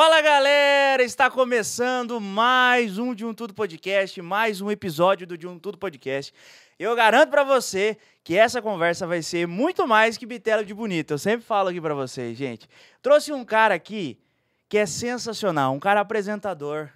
Fala galera, está começando mais um De Um Tudo Podcast, mais um episódio do De Um Tudo Podcast. Eu garanto para você que essa conversa vai ser muito mais que bitela de bonito. Eu sempre falo aqui para vocês, gente. Trouxe um cara aqui que é sensacional, um cara apresentador,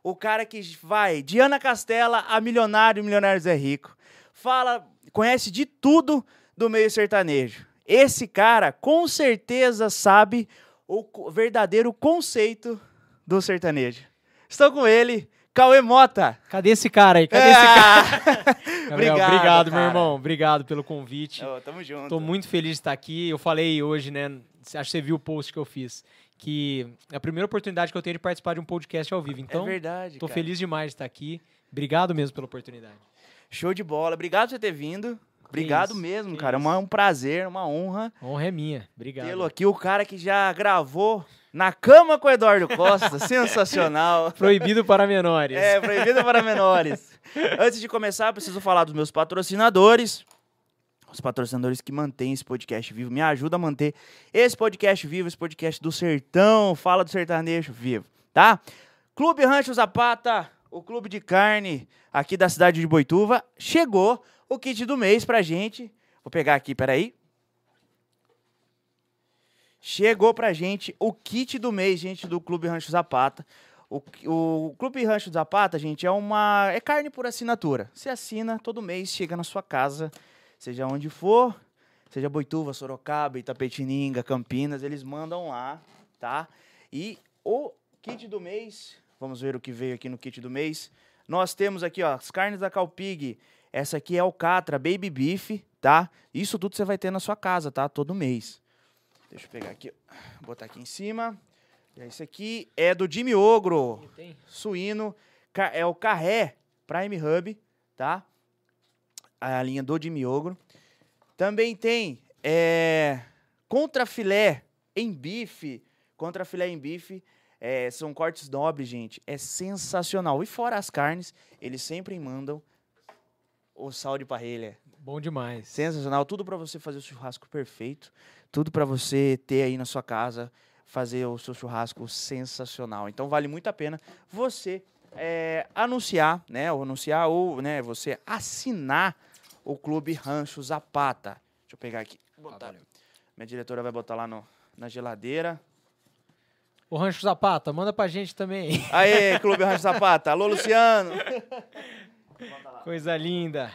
o cara que vai de Ana Castela a milionário, milionários é rico. Fala, conhece de tudo do meio sertanejo. Esse cara com certeza sabe o verdadeiro conceito do sertanejo. Estou com ele, Cauê Mota. Cadê esse cara aí? Cadê É. esse cara? Gabriel, Obrigado, obrigado, meu irmão. Obrigado pelo convite. Ô, tamo junto. Tô muito feliz de estar aqui. Eu falei hoje, né? Acho que você viu o post que eu fiz. Que é a primeira oportunidade que eu tenho de participar de um podcast ao vivo. Então, é verdade. tô cara. feliz demais de estar aqui. Obrigado mesmo pela oportunidade. Show de bola. Obrigado por você ter vindo. Obrigado isso, mesmo, cara. É isso. uma- um prazer, uma honra honra é minha. Obrigado. tê-lo aqui. O cara que já gravou na cama com o Eduardo Costa. Sensacional. Proibido para menores. É, proibido para menores. Antes de começar, preciso falar dos meus patrocinadores. Os patrocinadores que mantêm esse podcast vivo. Me ajuda a manter esse podcast vivo, esse podcast do sertão, fala do sertanejo vivo, tá? Clube Rancho Zapata, o clube de carne aqui da cidade de Boituva. Chegou o kit do mês pra gente. Vou pegar aqui, peraí. Chegou pra gente o kit do mês, gente, do Clube Rancho Zapata. O, o Clube Rancho Zapata, gente, é uma. É carne por assinatura. Você assina todo mês, chega na sua casa, seja onde for, seja Boituva, Sorocaba, Itapetininga, Campinas, eles mandam lá, tá? E o kit do mês, vamos ver o que veio aqui no kit do mês. Nós temos aqui, ó, as carnes da Calpig. Essa aqui é Alcatra Baby Beef, tá? Isso tudo você vai ter na sua casa, tá? Todo mês. Deixa eu pegar aqui, botar aqui em cima. E esse aqui é do Jimmy Ogro suíno, é o Carré Prime Hub, tá? A linha do de miogro. Também tem é, contrafilé em bife, contrafilé em bife, é, são cortes nobres, gente, é sensacional. E fora as carnes, eles sempre mandam o sal de parrilha. Bom demais. Sensacional, tudo para você fazer o churrasco perfeito, tudo para você ter aí na sua casa, fazer o seu churrasco sensacional. Então vale muito a pena você é, anunciar, né, ou anunciar ou, né, você assinar o Clube Rancho Zapata. Deixa eu pegar aqui, botar. Minha diretora vai botar lá no, na geladeira. O Rancho Zapata, manda pra gente também. Aê, Clube Rancho Zapata. Alô, Luciano. Coisa linda.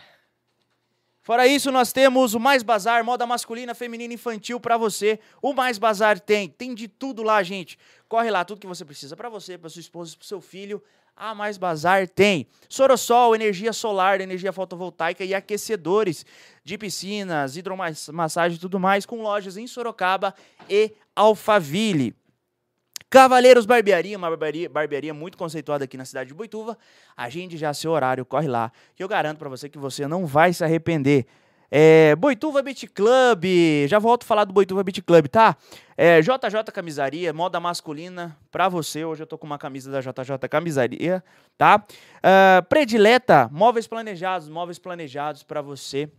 Fora isso, nós temos o Mais Bazar, moda masculina, feminina, infantil pra você. O Mais Bazar tem, tem de tudo lá, gente. Corre lá, tudo que você precisa pra você, pra sua esposa, pro seu filho. A Mais Bazar tem Sorosol, energia solar, energia fotovoltaica e aquecedores de piscinas, hidromassagem e tudo mais, com lojas em Sorocaba e Alphaville. Cavaleiros Barbearia, uma barbearia, barbearia muito conceituada aqui na cidade de Boituva. Agende já seu horário, corre lá. Que eu garanto pra você que você não vai se arrepender. É, Boituva Beat Club, já volto a falar do Boituva Beat Club, tá? É, JJ Camisaria, moda masculina pra você. Hoje eu tô com uma camisa da JJ Camisaria, tá? Ah, predileta, móveis planejados, móveis planejados pra você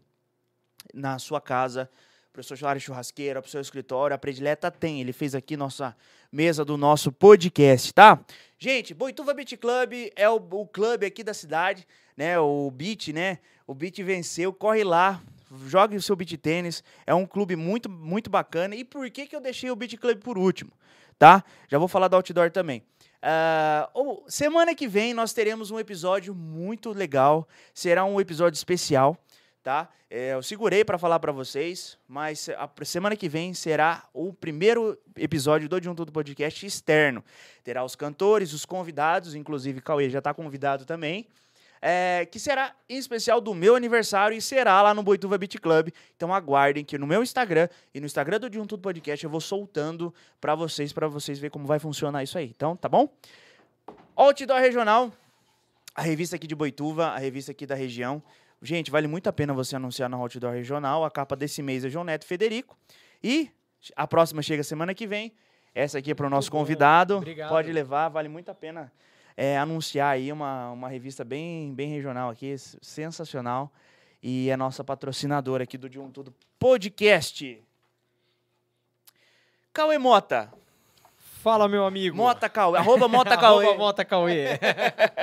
na sua casa, para o seu área churrasqueira, para o seu escritório. A Predileta tem. Ele fez aqui nossa mesa do nosso podcast, tá? Gente, Boituva Beat Club é o, o clube aqui da cidade, né? O Beat, né? O Beat venceu. Corre lá, jogue o seu beat tênis. É um clube muito, muito bacana. E por que, que eu deixei o Beat Club por último? Tá? Já vou falar do outdoor também. Ou- semana que vem nós teremos um episódio muito legal. Será um episódio especial tá? É, eu segurei para falar para vocês, mas a semana que vem será o primeiro episódio do De Podcast externo. Terá os cantores, os convidados, inclusive Cauê já está convidado também, é, que será em especial do meu aniversário e será lá no Boituva Beat Club. Então aguardem que no meu Instagram e no Instagram do De Podcast eu vou soltando para vocês, para vocês verem como vai funcionar isso aí. Então, tá bom? Outdoor Regional, a revista aqui de Boituva, a revista aqui da região. Gente, vale muito a pena você anunciar na Outdoor Regional. A capa desse mês é João Neto e Federico. E a próxima chega semana que vem. Essa aqui é para o nosso convidado. Obrigado. Pode levar, vale muito a pena é, anunciar aí uma, uma revista bem, bem regional aqui, sensacional. E é nossa patrocinadora aqui do De Um Tudo Podcast. Cauê Mota, Fala, meu amigo. Mota Cauê, arroba Mota Cauê. Arroba Mota Cauê.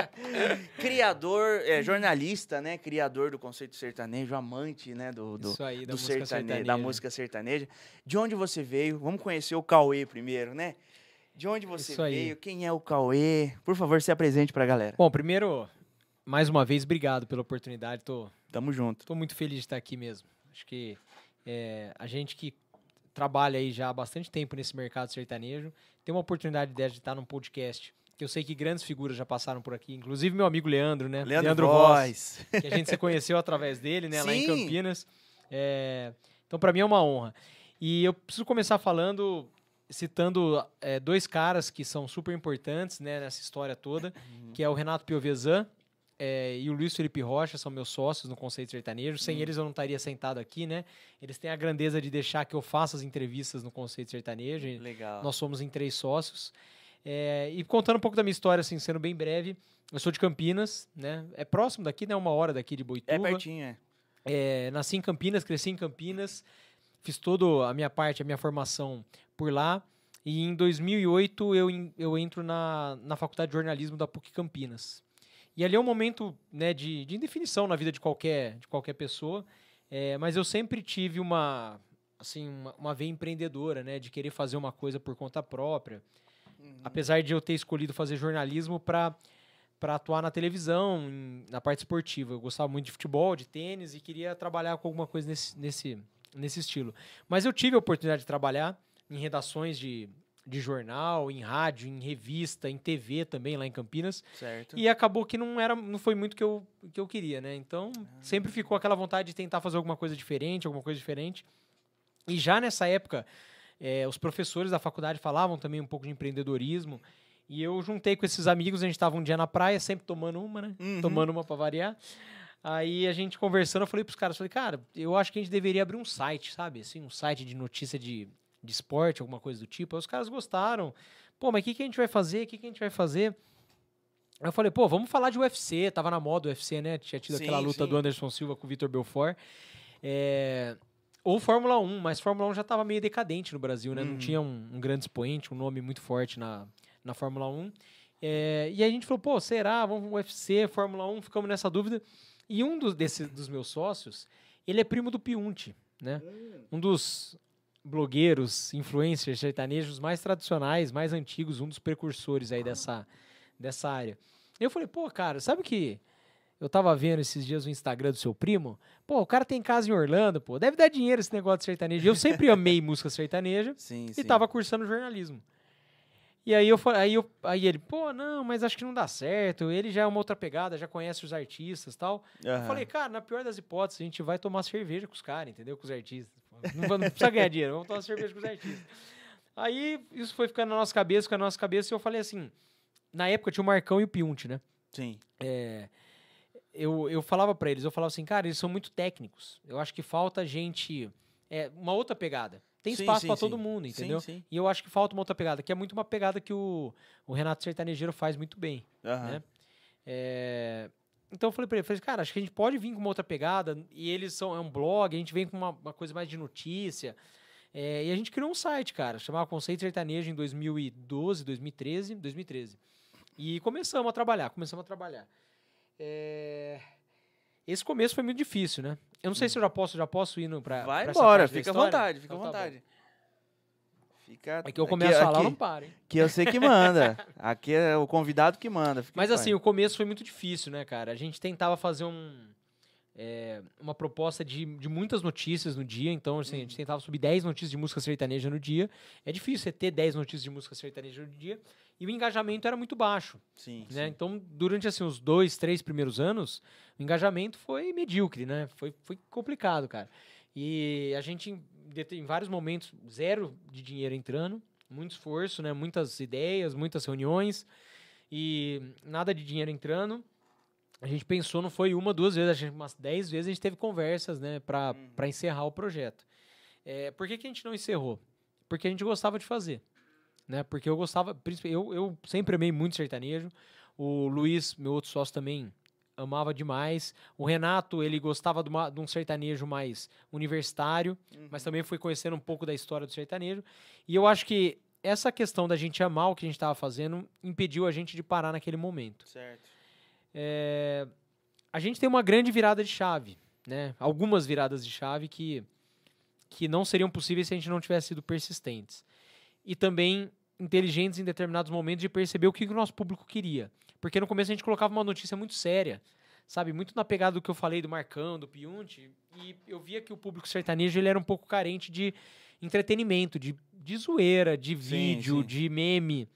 Criador, é, jornalista, né? Criador do conceito sertanejo, amante, né? Do, do, Isso aí, da do música sertane- sertaneja. da música sertaneja. De onde você veio? Vamos conhecer o Cauê primeiro, né? De onde você Isso aí. veio? Quem é o Cauê? Por favor, se apresente pra galera. Bom, primeiro, mais uma vez, obrigado pela oportunidade. Tô, Tamo junto. tô muito feliz de estar aqui mesmo. Acho que é, a gente que trabalha aí já há bastante tempo nesse mercado sertanejo tem uma oportunidade dessa de estar num podcast. Que eu sei que grandes figuras já passaram por aqui, inclusive meu amigo Leandro, né? Leandro, Voz. Voz. que a gente se conheceu através dele, né, lá em Sim. Campinas. É, então, para mim é uma honra. E eu preciso começar falando, citando é, dois caras que são super importantes né, nessa história toda, que é o Renato Piovesan é, e o Luiz Felipe Rocha, são meus sócios no Conceito Sertanejo. Sem eles eu não estaria sentado aqui, né? Eles têm a grandeza de deixar que eu faça as entrevistas no Conceito Sertanejo. Legal. nós somos em três sócios. É, e contando um pouco da minha história, assim, sendo bem breve, eu sou de Campinas, né? É próximo daqui, né? Uma hora daqui de Boituva. É pertinho, é. É, nasci em Campinas, cresci em Campinas, fiz toda a minha parte, a minha formação por lá. E em 2008 eu, eu entro na, na Faculdade de Jornalismo da PUC Campinas. E ali é um momento né, de, de indefinição na vida de qualquer, de qualquer pessoa, é, mas eu sempre tive uma, assim, uma, uma veia empreendedora, né, de querer fazer uma coisa por conta própria. Apesar de eu ter escolhido fazer jornalismo para para atuar na televisão, em- na parte esportiva. Eu gostava muito de futebol, de tênis e queria trabalhar com alguma coisa nesse, nesse, nesse estilo. Mas eu tive a oportunidade de trabalhar em redações de, de jornal, em rádio, em revista, em TV também lá em Campinas. Certo. E acabou que não era, não foi muito que eu, que eu queria, né? Então, sempre ficou aquela vontade de tentar fazer alguma coisa diferente, alguma coisa diferente. E já nessa época, eh, os professores da faculdade falavam também um pouco de empreendedorismo. E eu juntei com esses amigos, a gente estava um dia na praia, sempre tomando uma, né? Uhum. Tomando uma para variar. Aí a gente conversando, eu falei pros caras, falei, cara, eu acho que a gente deveria abrir um site, sabe? Assim, um site de notícia de, de esporte, alguma coisa do tipo. Aí os caras gostaram. Pô, mas o que, que a gente vai fazer? O que, que a gente vai fazer? Aí eu falei, pô, vamos falar de UFC. Tava na moda o UFC, né? Tinha tido aquela Sim, luta sim. do Anderson Silva com o Vitor Belfort. É, Ou Fórmula 1, mas Fórmula 1 já tava meio decadente no Brasil, né? Não Uhum. tinha um, um grande expoente, um nome muito forte na, na Fórmula 1. É, e aí a gente falou, pô, será? Vamos UFC, Fórmula 1, ficamos nessa dúvida. E um dos, desse, dos meus sócios, ele é primo do Piunte, né? Um dos blogueiros, influencers sertanejos mais tradicionais, mais antigos, um dos precursores aí dessa, dessa área. Eu falei, pô, cara, sabe que eu tava vendo esses dias o Instagram do seu primo? Pô, o cara tem casa em Orlando, pô, deve dar dinheiro esse negócio de sertanejo. Eu sempre amei música sertaneja Sim, e sim. tava cursando jornalismo. E aí eu aí, eu, aí ele, pô, não, mas acho que não dá certo. Ele já é uma outra pegada, já conhece os artistas tal. Eu Aham. falei, cara, na pior das hipóteses, a gente vai tomar cerveja com os caras, entendeu? Com os artistas. Não, não precisa ganhar dinheiro, vamos tomar cerveja com os artistas. Aí isso foi ficando na nossa cabeça, ficando na nossa cabeça, e eu falei assim, na época tinha o Marcão e o Piunte, né? Sim. É, eu, eu falava pra eles, eu falava assim, cara, eles são muito técnicos. Eu acho que falta gente. É, uma outra pegada. Tem Sim, espaço sim, pra sim. todo mundo, Sim, entendeu? sim. E eu acho que falta uma outra pegada, que é muito uma pegada que o, o Renato Sertanejeiro faz muito bem. Aham. né? É, Então eu falei pra ele, falei, cara, acho que a gente pode vir com uma outra pegada, e eles são é um blog, a gente vem com uma, uma coisa mais de notícia. É, e a gente criou um site, cara, chamava Conceito Sertanejo em 2012, 2013, 2013. E começamos a trabalhar, começamos a trabalhar. É, Esse começo foi muito difícil, né? Eu não sei se eu já posso, já posso ir pra. Vai pra embora, fica à vontade, fica à Então tá vontade. Fica. É que eu começo a falar, eu não paro, hein? Que eu sei que manda. Aqui é o convidado que manda. Mas paz. assim, o começo foi muito difícil, né, cara? A gente tentava fazer um, é, uma proposta de, de muitas notícias no dia, então assim, a gente tentava subir 10 notícias de música sertaneja no dia. É difícil você ter 10 notícias de música sertaneja no dia. E o engajamento era muito baixo, Sim, né? sim. Então, durante assim, os dois, três primeiros anos, o engajamento foi medíocre, né? Foi, foi complicado, cara. E a gente, em, vários momentos, zero de dinheiro entrando, muito esforço, né? Muitas ideias, muitas reuniões e nada de dinheiro entrando. A gente pensou, não foi uma, duas vezes, a gente, umas dez vezes a gente teve conversas, né, para Uhum. encerrar o projeto. É, por que, que a gente não encerrou? Porque a gente gostava de fazer, né? Porque eu gostava, eu, eu sempre amei muito sertanejo. O Luiz, meu outro sócio também amava demais. O Renato, ele gostava de, uma- de um sertanejo mais universitário, Uhum. mas também foi conhecendo um pouco da história do sertanejo. E eu acho que essa questão da gente amar o que a gente estava fazendo impediu a gente de parar naquele momento. Certo. É, a gente tem uma grande virada de chave, né? Algumas viradas de chave que, que não seriam possíveis se a gente não tivesse sido persistentes. E também inteligentes em determinados momentos de perceber o que, que o nosso público queria. Porque no começo a gente colocava uma notícia muito séria, sabe? Muito na pegada do que eu falei do Marcão, do Piunte, e eu via que o público sertanejo ele era um pouco carente de entretenimento, de, de zoeira, de vídeo, sim. de meme.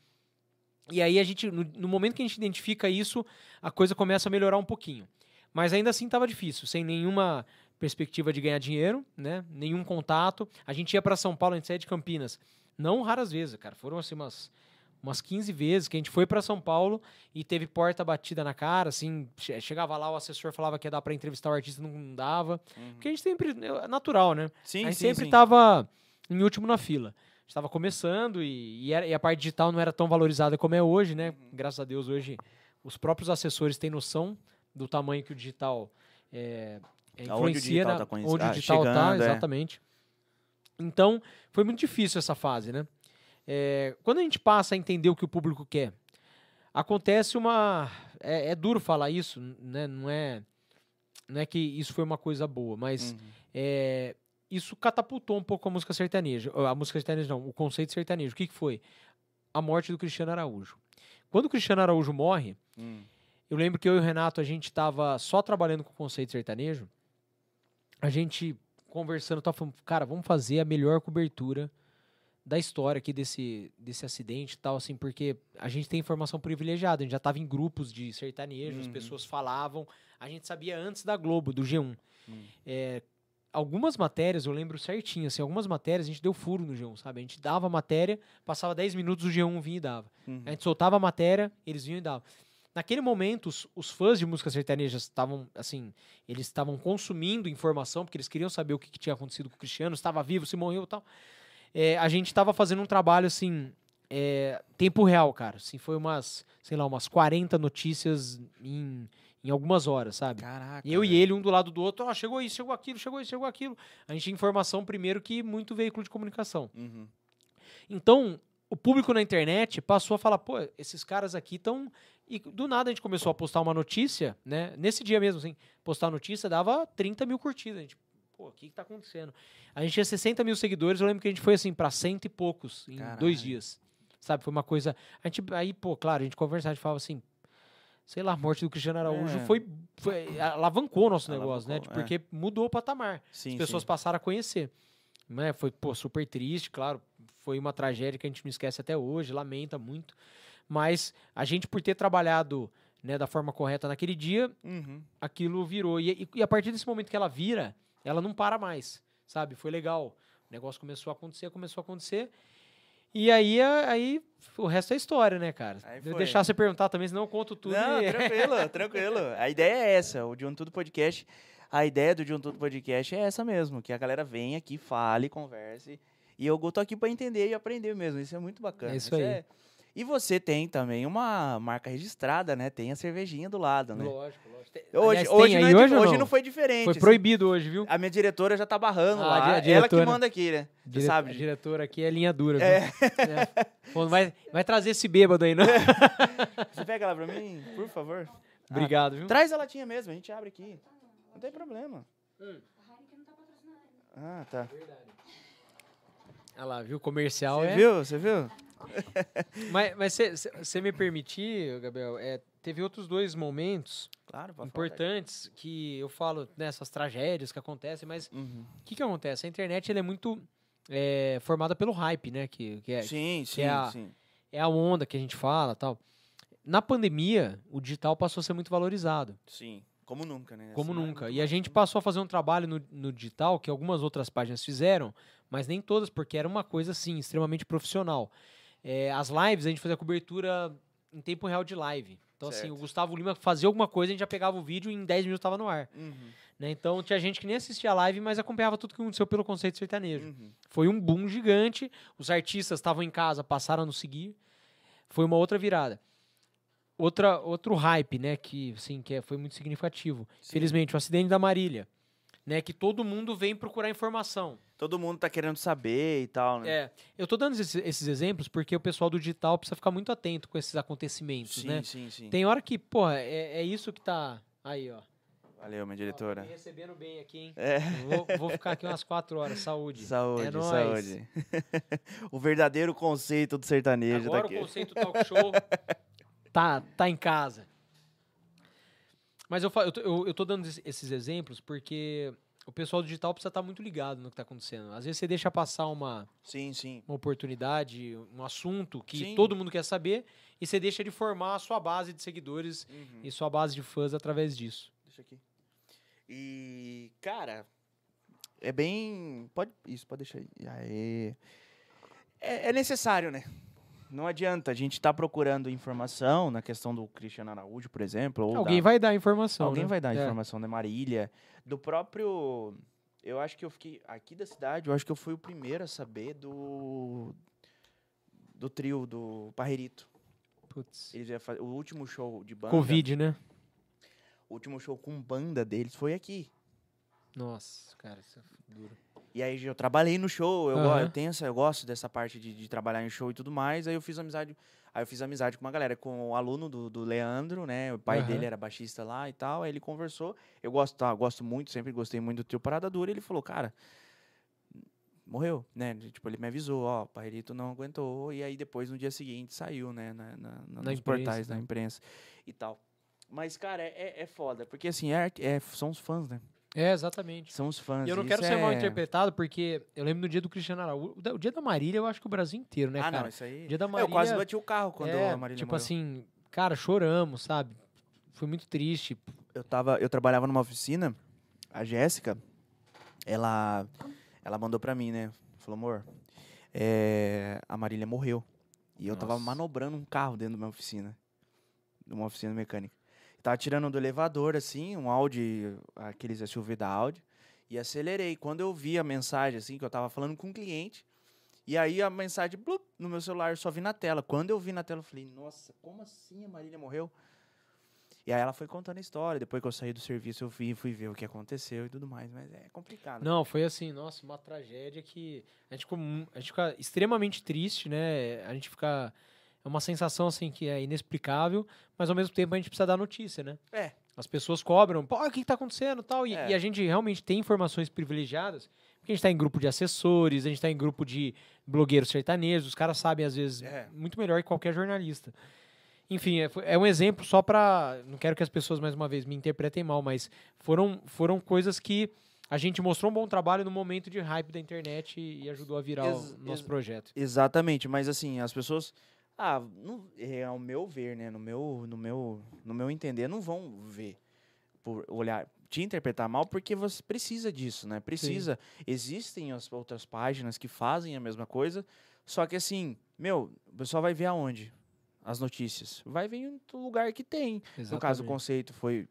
E aí a gente, no, no momento que a gente identifica isso, a coisa começa a melhorar um pouquinho. Mas ainda assim estava difícil, sem nenhuma perspectiva de ganhar dinheiro, né? Nenhum contato. A gente ia para São Paulo, a gente saía de Campinas. Não raras vezes, cara. Foram assim umas umas 15 vezes que a gente foi para São Paulo e teve porta batida na cara, assim, che- chegava lá, o assessor falava que ia dar para entrevistar o artista, não dava. Porque a gente sempre é natural, né? Sim, a gente sim, sempre sim. tava em último na fila. A gente tava começando e, e, era- e a parte digital não era tão valorizada como é hoje, né? Uhum. Graças a Deus, hoje os próprios assessores têm noção do tamanho que o digital é, é, o influencia, digital na- tá onde o ah, digital tá, chegando, é. exatamente. Então, foi muito difícil essa fase, né? É, quando a gente passa a entender o que o público quer, acontece uma. É, é duro falar isso, né? Não é, não é que isso foi uma coisa boa, mas Uhum. é, isso catapultou um pouco a música sertaneja. A música sertaneja não, o conceito sertanejo. O que, que foi? A morte do Cristiano Araújo. Quando o Cristiano Araújo morre, Hum. eu lembro que eu e o Renato, a gente estava só trabalhando com o conceito sertanejo. A gente conversando, tava falando, cara, vamos fazer a melhor cobertura da história aqui desse, desse acidente e tal, assim, porque a gente tem informação privilegiada, a gente já estava em grupos de sertanejo, as Uhum. pessoas falavam, a gente sabia antes da Globo, do G1. Hum. É, algumas matérias, eu lembro certinho, assim, algumas matérias a gente deu furo no G1, sabe? A gente dava a matéria, passava 10 minutos, o G1 vinha e dava. Uhum. A gente soltava a matéria, eles vinham e davam. Naquele momento, os, os fãs de música sertaneja estavam, assim, eles estavam consumindo informação, porque eles queriam saber o que, que tinha acontecido com o Cristiano, estava vivo, se morreu e tal. É, a gente estava fazendo um trabalho, assim, é, tempo real, cara. Assim, foi umas, sei lá, umas 40 notícias em, em algumas horas, sabe? Caraca. Eu e ele, um do lado do outro, ó, chegou isso, chegou aquilo, chegou isso, chegou aquilo. A gente tinha informação primeiro que muito veículo de comunicação. Uhum. Então, o público na internet passou a falar, pô, esses caras aqui estão. E do nada a gente começou a postar uma notícia, né? Nesse dia mesmo, assim, postar notícia dava 30 mil curtidas. A gente, pô, o que, que tá acontecendo? A gente tinha 60 mil seguidores, eu lembro que a gente foi assim, pra cento e poucos em Caralho. dois dias. Sabe? Foi uma coisa. A gente, aí, pô, claro, a gente conversava, a gente falava assim. Sei lá, a morte do Cristiano Araújo É. foi, foi. alavancou o nosso negócio, né? Alavancou, é. Porque mudou o patamar Sim, as pessoas sim. passaram a conhecer. Né? Foi pô, super triste, claro. Foi uma tragédia que a gente não esquece até hoje, lamenta muito. Mas a gente, por ter trabalhado né, da forma correta naquele dia, Uhum. aquilo virou. E- e a partir desse momento que ela vira, ela não para mais, sabe? Foi legal. O negócio começou a acontecer, começou a acontecer. E aí, aí o resto é história, né, cara? Vou deixar você perguntar também, senão eu conto tudo. Não, e- tranquilo, tranquilo. A ideia é essa, o De Um Tudo Podcast. A ideia do De Um Tudo Podcast é essa mesmo, que a galera venha aqui, fale, converse. E eu tô aqui pra entender e aprender mesmo. Isso é muito bacana. É isso aí. E você tem também uma marca registrada, né? Tem a cervejinha do lado, né? Lógico, lógico. Hoje, Aliás, hoje, não, é hoje hoje não? não foi diferente. Foi assim. proibido hoje, viu? A minha diretora já tá barrando Ah, lá. Ela que manda aqui, né? Você Dire- sabe. A diretora aqui é linha dura, viu? É. É. Pô, vai, vai trazer esse bêbado aí, não? Você pega ela pra mim, por favor. Obrigado, viu? Traz a latinha mesmo, a gente abre aqui. Não tem problema. Hum. Ah, tá. Olha lá, viu? Comercial Você é. viu? Você viu? Mas você me permitir, Gabriel, é, teve outros dois momentos Claro, importantes que eu falo nessas tragédias que acontecem, mas Uhum. o que, que acontece? A internet ela é muito é, formada pelo hype, né? Que, que é, Sim, sim, é a- sim. é a onda que a gente fala tal. Na pandemia, o digital passou a ser muito valorizado. Sim. Como nunca, né? Como Assim, nunca. muito E a gente passou a fazer um trabalho no, no digital que algumas outras páginas fizeram, mas nem todas, porque era uma coisa assim, extremamente profissional. É, as lives, a gente fazia cobertura em tempo real de live. Então, assim, Certo. o Gustavo Lima fazia alguma coisa, a gente já pegava o vídeo e em 10 minutos estava no ar. Uhum, né? Então, tinha gente que nem assistia a live, mas acompanhava tudo que aconteceu pelo conceito sertanejo. uhum. Foi um boom gigante. Os artistas estavam em casa, passaram a nos seguir. Foi uma outra virada. Outra, outro hype, né? Que, assim, que é- foi muito significativo. Sim. Felizmente, o acidente da Marília. né? Que todo mundo vem procurar informação. Todo mundo tá querendo saber e tal, né? É, eu tô dando esses, esses exemplos porque o pessoal do digital precisa ficar muito atento com esses acontecimentos, sim, né? sim, sim. Tem hora que, porra, é, é isso que tá. Aí, ó. Valeu, minha Ó, diretora. me recebendo bem aqui, hein? É. Vou, vou ficar aqui umas quatro horas. Saúde. Saúde, é saúde. o verdadeiro conceito do sertanejo Agora tá o conceito talk show tá, tá em casa. Mas eu, eu, eu, eu tô dando es- esses exemplos porque o pessoal do digital precisa estar muito ligado no que tá acontecendo. Às vezes você deixa passar uma, Sim, sim. uma oportunidade, um assunto que Sim. todo mundo quer saber e você deixa de formar a sua base de seguidores Uhum. e sua base de fãs através disso. Deixa aqui. E, cara, é bem. Pode. Isso, pode deixar aí. Aê. É, é necessário, né? Não adianta. A gente tá procurando informação na questão do Cristiano Araújo, por exemplo. Alguém da- vai dar informação. Alguém né? vai dar É. informação da Marília. Do próprio. Eu acho que eu fiquei. Aqui da cidade, eu acho que eu fui o primeiro a saber do. Do trio do Parreirito. Putz. Eles iam fazer. O último show de banda. Covid, né? O último show com banda deles foi aqui. Nossa, cara, isso é duro. E aí eu trabalhei no show, eu, Aham. eu tenho essa, eu gosto dessa parte de, de trabalhar em show e tudo mais. Aí eu fiz amizade, aí eu fiz amizade com uma galera, com o aluno do, do Leandro, né? O pai Aham. dele era baixista lá e tal. Aí ele conversou. Eu gosto, tá, gosto muito, sempre gostei muito do teu Parada Dura. Ele falou, cara, morreu, né? Tipo, ele me avisou, ó, o Pairito não aguentou. E aí depois, no dia seguinte, saiu, né? Na, na- na- nos imprensa, portais da né? imprensa e tal. Mas, cara, é, é- é foda, porque assim, é, é- são os fãs, né? É, exatamente. São os fãs. E eu não isso quero ser mal é- interpretado, porque eu lembro no dia do Cristiano Araújo. o dia da Marília, eu acho que o Brasil inteiro, né, ah, cara? não, isso aí. O dia da Eu Marília. quase bati o carro quando é, a Marília Tipo morreu. assim, cara, choramos, sabe? Foi muito triste. eu tava, eu trabalhava numa oficina, a Jéssica, ela, ela mandou pra mim, né? Falou, amor, é, a Marília morreu. E eu tava Nossa. manobrando um carro dentro da minha oficina, numa oficina mecânica. Tava tirando do elevador, assim, um Audi, aqueles SUV da Audi, e acelerei. Quando eu vi a mensagem, assim, que eu tava falando com um cliente, e aí a mensagem, blup, no meu celular, eu só vi na tela. Quando eu vi na tela, eu falei, nossa, como assim a Marília morreu? E aí ela foi contando a história. Depois que eu saí do serviço, eu fui, fui ver o que aconteceu e tudo mais. Mas é complicado. Não, foi assim, nossa, uma tragédia que a gente, ficou, a gente fica extremamente triste, né? A gente fica. É uma sensação assim que é inexplicável, mas ao mesmo tempo a gente precisa dar notícia, né? É. As pessoas cobram, pô, o que, que tá acontecendo tal. E, É. e a gente realmente tem informações privilegiadas, porque a gente tá em grupo de assessores, a gente tá em grupo de blogueiros sertanejos, os caras sabem, às vezes, É. muito melhor que qualquer jornalista. Enfim, é, é um exemplo só pra. Não quero que as pessoas, mais uma vez, me interpretem mal, mas foram, foram coisas que a gente mostrou um bom trabalho no momento de hype da internet e, e ajudou a virar Ex- o nosso projeto. Exatamente. Mas assim, as pessoas. Ah, não, é ao meu ver, né? No meu, no meu, no meu entender, não vão ver por olhar, te interpretar mal, porque você precisa disso, né? Precisa. Existem as outras páginas que fazem a mesma coisa, só que assim, meu, o pessoal vai ver aonde? As notícias. Vai ver em outro lugar que tem. No caso, o Exatamente. conceito foi.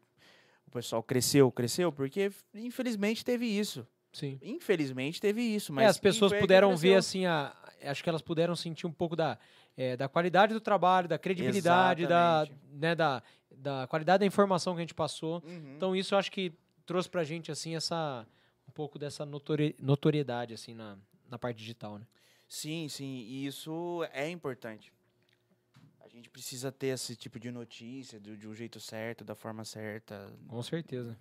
O pessoal cresceu, cresceu, porque infelizmente teve isso. Sim. Infelizmente teve isso. Mas é, as pessoas puderam ver assim a. Acho que elas puderam sentir um pouco da, eh, da qualidade do trabalho, da credibilidade, da, né, da, da qualidade da informação que a gente passou. Uhum. Então isso acho que trouxe pra gente assim essa um pouco dessa notori- notoriedade assim na, na parte digital, né? Sim, sim, e isso é importante. A gente precisa ter esse tipo de notícia do, de um jeito certo, da forma certa, Com certeza.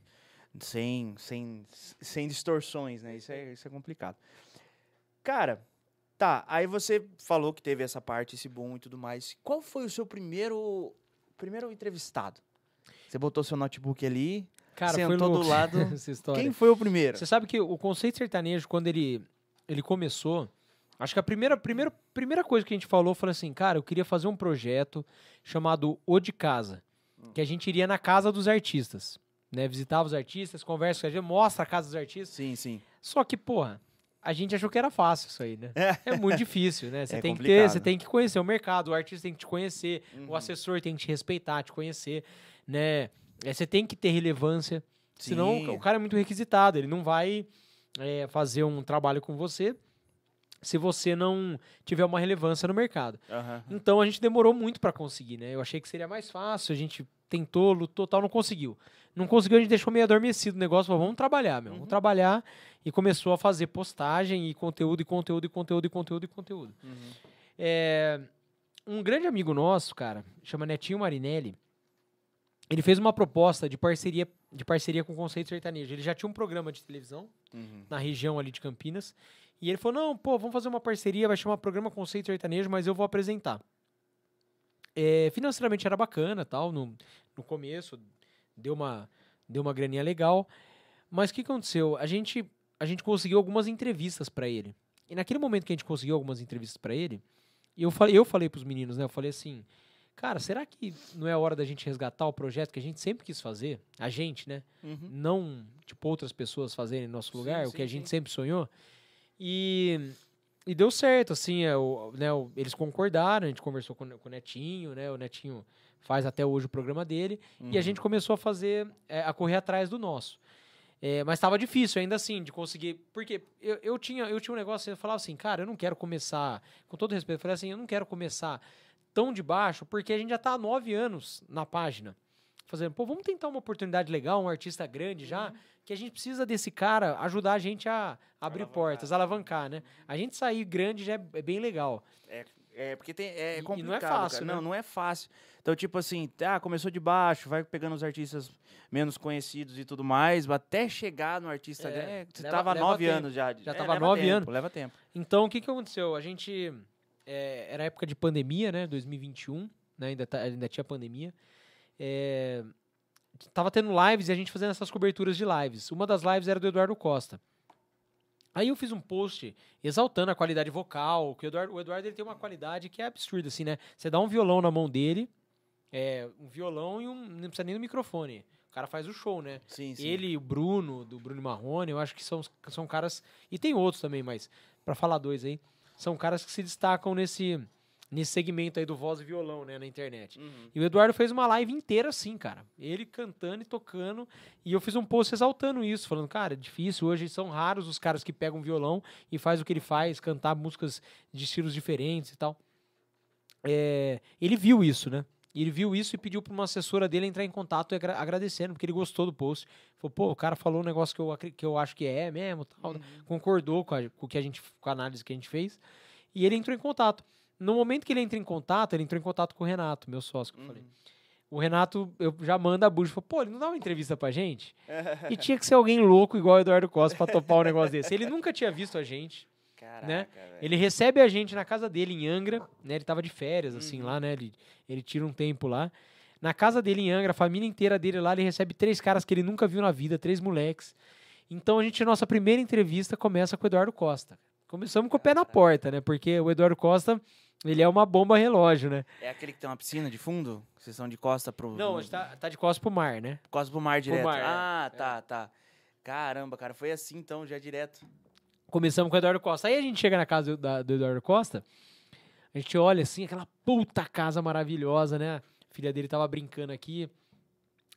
sem, sem, sem distorções, né? Isso é, isso é complicado. Cara, tá, aí você falou que teve essa parte, esse boom e tudo mais. Qual foi o seu primeiro, primeiro entrevistado? Você botou seu notebook ali, Cara, sentou do lado. essa história. Quem foi o primeiro? Você sabe que o conceito sertanejo, quando ele, ele começou, acho que a primeira, primeira, primeira coisa que a gente falou foi assim, cara, eu queria fazer um projeto chamado O de Casa, que a gente iria na casa dos artistas, né? Visitava os artistas, conversa com a gente, mostra a casa dos artistas. Sim, sim. Só que, porra, a gente achou que era fácil isso aí, né? É muito difícil, né? Você É tem que ter, complicado. você tem que conhecer o mercado, o artista tem que te conhecer, Uhum. o assessor tem que te respeitar, te conhecer, né? É, Você tem que ter relevância, senão Sim. o cara é muito requisitado, ele não vai é, fazer um trabalho com você se você não tiver uma relevância no mercado. Aham. Então a gente demorou muito para conseguir, né? Eu achei que seria mais fácil a gente tentou, lutou, tal, não conseguiu. Não conseguiu, a gente deixou meio adormecido o negócio, falou, vamos trabalhar, meu, Uhum. vamos trabalhar. E começou a fazer postagem e conteúdo, e conteúdo, e conteúdo, e conteúdo, e conteúdo. Uhum. É, um grande amigo nosso, cara, chama Netinho Marinelli, ele fez uma proposta de parceria, de parceria com o Conceito Sertanejo. Ele já tinha um programa de televisão Uhum. na região ali de Campinas. E ele falou: não, pô, vamos fazer uma parceria, vai chamar Programa Conceito Sertanejo, mas eu vou apresentar. É, financeiramente era bacana, tal, no, no começo, deu uma, deu uma graninha legal. Mas o que aconteceu? A gente, a gente conseguiu algumas entrevistas para ele. E naquele momento que a gente conseguiu algumas entrevistas para ele, eu falei, eu falei pros meninos, né? Eu falei assim, cara, será que não é a hora da gente resgatar o projeto que a gente sempre quis fazer? A gente, né? Uhum. não tipo outras pessoas fazerem em nosso Sim, lugar, o sim, que a gente sim. sempre sonhou. E, e deu certo, assim, é, o, né, o- eles concordaram, a gente conversou com, o- com o Netinho, né? O Netinho faz até hoje o programa dele, e a Uhum. gente começou a fazer, é, a correr atrás do nosso. É, mas estava difícil ainda assim de conseguir. Porque eu, eu, tinha, eu tinha um negócio, eu falava assim, cara, eu não quero começar. Com todo respeito, eu falei assim, eu não quero começar tão de baixo, porque a gente já está há nove anos na página. Fazendo, pô, vamos tentar uma oportunidade legal, um artista grande já, que a gente precisa desse cara ajudar a gente a abrir Alavancar. portas, alavancar, né? A gente sair grande já é, é bem legal. É, porque tem, é E- e não é complicado. fácil, cara. né? Não, não é fácil. Então, tipo assim, ah, começou de baixo, vai pegando os artistas menos conhecidos e tudo mais, até chegar no artista É. É, você leva- tava nove tempo. anos já. Já é, tava nove tempo, anos. Leva tempo. Então, o que, que aconteceu? A gente. é, era época de pandemia, né? 2021, né? Ainda, tá- ainda tinha pandemia. É, tava tendo lives e a gente fazendo essas coberturas de lives. Uma das lives era do Eduardo Costa. Aí eu fiz um post exaltando a qualidade vocal, que o Eduardo, o Eduardo ele tem uma qualidade que é absurda, assim, né? Você dá um violão na mão dele, é, um violão e um. Não precisa nem do microfone. O cara faz o show, né? Sim, sim. Ele e o Bruno, do Bruno Marrone, eu acho que são, são caras. E tem outros também, mas pra falar dois aí, são caras que se destacam nesse, nesse segmento aí do voz e violão, né, na internet. Uhum. E o Eduardo fez uma live inteira assim, cara. Ele cantando e tocando. E eu fiz um post exaltando isso, falando, cara, é difícil. Hoje são raros os caras que pegam violão e faz o que ele faz, cantar músicas de estilos diferentes e tal. É, ele viu isso, né? Ele viu isso e pediu para uma assessora dele entrar em contato e agra- agradecendo, porque ele gostou do post. Falou, pô, o cara falou um negócio que eu, que eu acho que é mesmo, tal. concordou com a, com que a gente, com a análise que a gente fez. E ele entrou em contato. No momento que ele entra em contato, ele entrou em contato com o Renato, meu sócio, que eu falei. O Renato, eu já manda a bucha, falou, pô, ele não dá uma entrevista pra gente? E tinha que ser alguém louco igual o Eduardo Costa pra topar um negócio desse. Ele nunca tinha visto a gente. Caraca, né? velho. Ele recebe a gente na casa dele em Angra, né? Ele tava de férias, assim, Uhum. lá, né? Ele, ele tira um tempo lá. Na casa dele em Angra, a família inteira dele lá, ele recebe três caras que ele nunca viu na vida, três moleques. Então a gente, nossa primeira entrevista começa com o Eduardo Costa. Começamos com o pé na porta, né? Porque o Eduardo Costa, ele é uma bomba relógio, né? É aquele que tem uma piscina de fundo? Vocês são de costa pro. Não, a gente tá, tá de costas pro mar, né? Costa pro mar direto. mar, é. ah, tá, tá. Caramba, cara, foi assim então, já direto. Começamos com o Eduardo Costa. Aí a gente chega na casa do, da- do Eduardo Costa, a gente olha assim, aquela puta casa maravilhosa, né? A filha dele tava brincando aqui,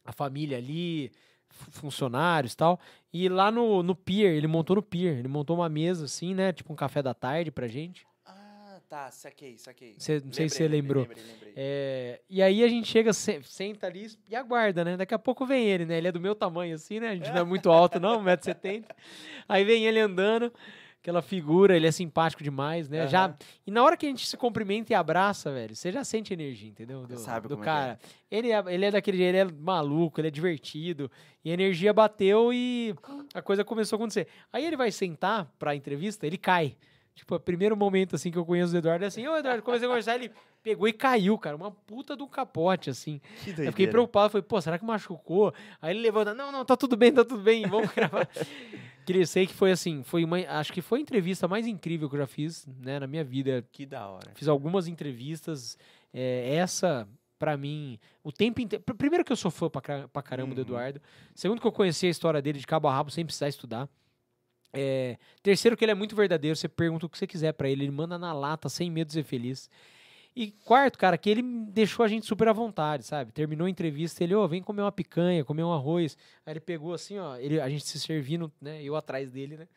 a família ali, fu- funcionários e tal. E lá no, no pier, ele montou no pier, ele montou uma mesa assim, né? Tipo um café da tarde pra gente. Tá, saquei, saquei. Cê- não sei se você Lembrei, lembrou. Lembrei, lembrei. É, e aí a gente chega, se- senta ali e aguarda, né? Daqui a pouco vem ele, né? Ele é do meu tamanho assim, né? A gente não é muito alto não, 1,70m. Aí vem ele andando, aquela figura, ele é simpático demais, né? Já, Aham. e na hora que a gente se cumprimenta e abraça, velho, você já sente energia, entendeu? Do, sabe do como é que cara. Ele, é, ele é daquele ele é maluco, ele é divertido. E a energia bateu e a coisa começou a acontecer. Aí ele vai sentar pra entrevista, ele cai. Tipo, o primeiro momento, assim, que eu conheço o Eduardo é assim, ô Eduardo, comecei a conversar, ele pegou e caiu, cara, uma puta do capote, assim. Que Eu fiquei doideira. preocupado, falei, pô, será que machucou? Aí ele levanta, não, não, tá tudo bem, tá tudo bem, vamos gravar. Queria sei que foi assim, foi uma, acho que foi a entrevista mais incrível que eu já fiz, né, na minha vida. Que da hora. Fiz algumas entrevistas, é, essa, pra mim, o tempo inteiro. Primeiro que eu sou fã pra, pra caramba do Uhum. Eduardo. Segundo que eu conheci a história dele de cabo a rabo sem precisar estudar. É, terceiro que ele é muito verdadeiro, você pergunta o que você quiser pra ele, ele manda na lata, sem medo de ser feliz. E quarto, cara, que ele deixou a gente super à vontade, sabe? Terminou a entrevista, ele, ô, vem comer uma picanha, comer um arroz. Aí ele pegou assim, ó, ele, a gente se servindo, né? Eu atrás dele, né?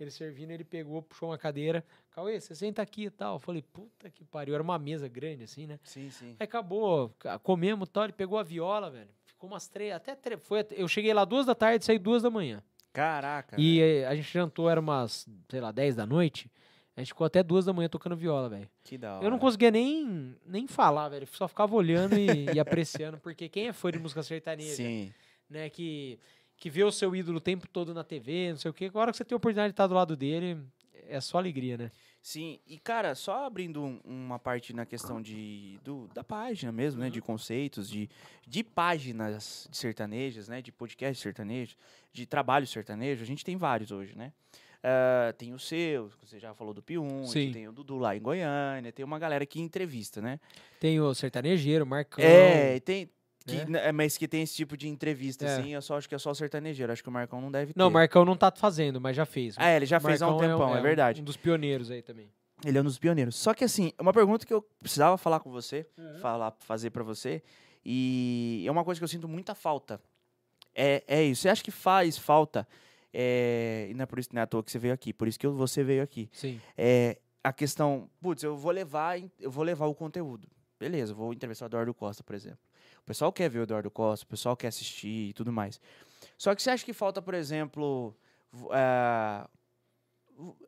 Ele servindo, ele pegou, puxou uma cadeira. Cauê, você senta aqui e tal. Eu falei, puta que pariu. Era uma mesa grande, assim, né? Sim, sim. Aí acabou, ca- comemos e tal. Ele pegou a viola, velho. Ficou umas três, até três. Foi, eu cheguei lá duas da tarde, saí duas da manhã. Caraca. E eh, a gente jantou, era umas, sei lá, 10 da noite. A gente ficou até duas da manhã tocando viola, velho. Que da hora. Eu não conseguia nem, nem falar, velho. Só ficava olhando e, e apreciando, porque quem é fã de música sertaneja, Sim. né, que, que vê o seu ídolo o tempo todo na TV, não sei o quê, a hora que você tem a oportunidade de estar do lado dele, é só alegria, né? Sim, e cara, só abrindo um- uma parte na questão de, do, da página mesmo, né? De conceitos, de, de páginas de sertanejas, né? De podcast sertanejo, de trabalho sertanejo, a gente tem vários hoje, né? Ah, tem o seu, você já falou do Pium, Sim. tem o Dudu lá em Goiânia, tem uma galera que entrevista, né? Tem o sertanejeiro, Marcão. É, tem. Que, né? né, mas que tem esse tipo de entrevista, É. assim, eu só acho que é só sertanejeiro. Acho que o Marcão não deve ter. Não, o Marcão não tá fazendo, mas já fez. Ah, é, ele já fez há um Marcão tempão, é, um- verdade. Um dos pioneiros aí também. Ele é um dos pioneiros. Só que assim, uma pergunta que eu precisava falar com você, Uhum. falar, fazer pra você, e é uma coisa que eu sinto muita falta. É, é isso. Você acha que faz falta? É, e não é por isso não é à toa que você veio aqui, por isso que você veio aqui. Sim. É a questão, putz, eu vou levar, eu vou levar o conteúdo. Beleza, eu vou entrevistar o Eduardo Costa, por exemplo. O pessoal quer ver o Eduardo Costa, o pessoal quer assistir e tudo mais. Só que você acha que falta, por exemplo, v-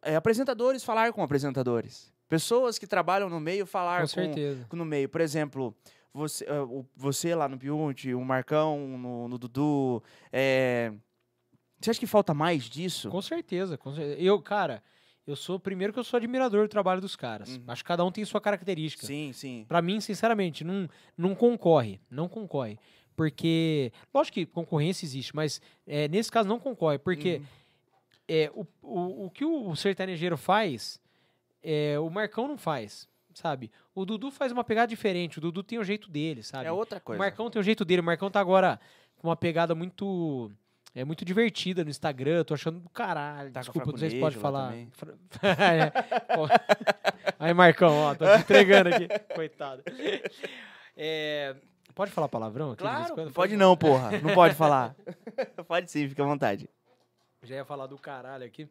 é, apresentadores falar com apresentadores? Pessoas que trabalham no meio falar Com com, certeza. no meio. Por exemplo, você, o- você lá no Piunte, o Marcão no, no Dudu. é, Você acha que falta mais disso? Com certeza, com certeza. Eu, cara, eu sou primeiro que eu sou admirador do trabalho dos caras. Uhum. Acho que cada um tem sua característica. Sim, sim. Pra mim, sinceramente, não, não concorre. Não concorre. Porque, lógico que concorrência existe, mas é, nesse caso não concorre. Porque Uhum. é, o, o, o que o sertanejeiro faz, é, o Marcão não faz, sabe? O Dudu faz uma pegada diferente. O Dudu tem o jeito dele, sabe? É outra O coisa. Marcão tem o jeito dele. O Marcão tá agora com uma pegada muito. É muito divertida no Instagram, tô achando do caralho. Tá Desculpa, não sei se pode falar. É. Aí, Marcão, ó, tô te entregando aqui. Coitado. É, pode falar palavrão aqui? Claro, não pode não, porra. Não pode falar. pode sim, fica à vontade. Já ia falar do caralho aqui.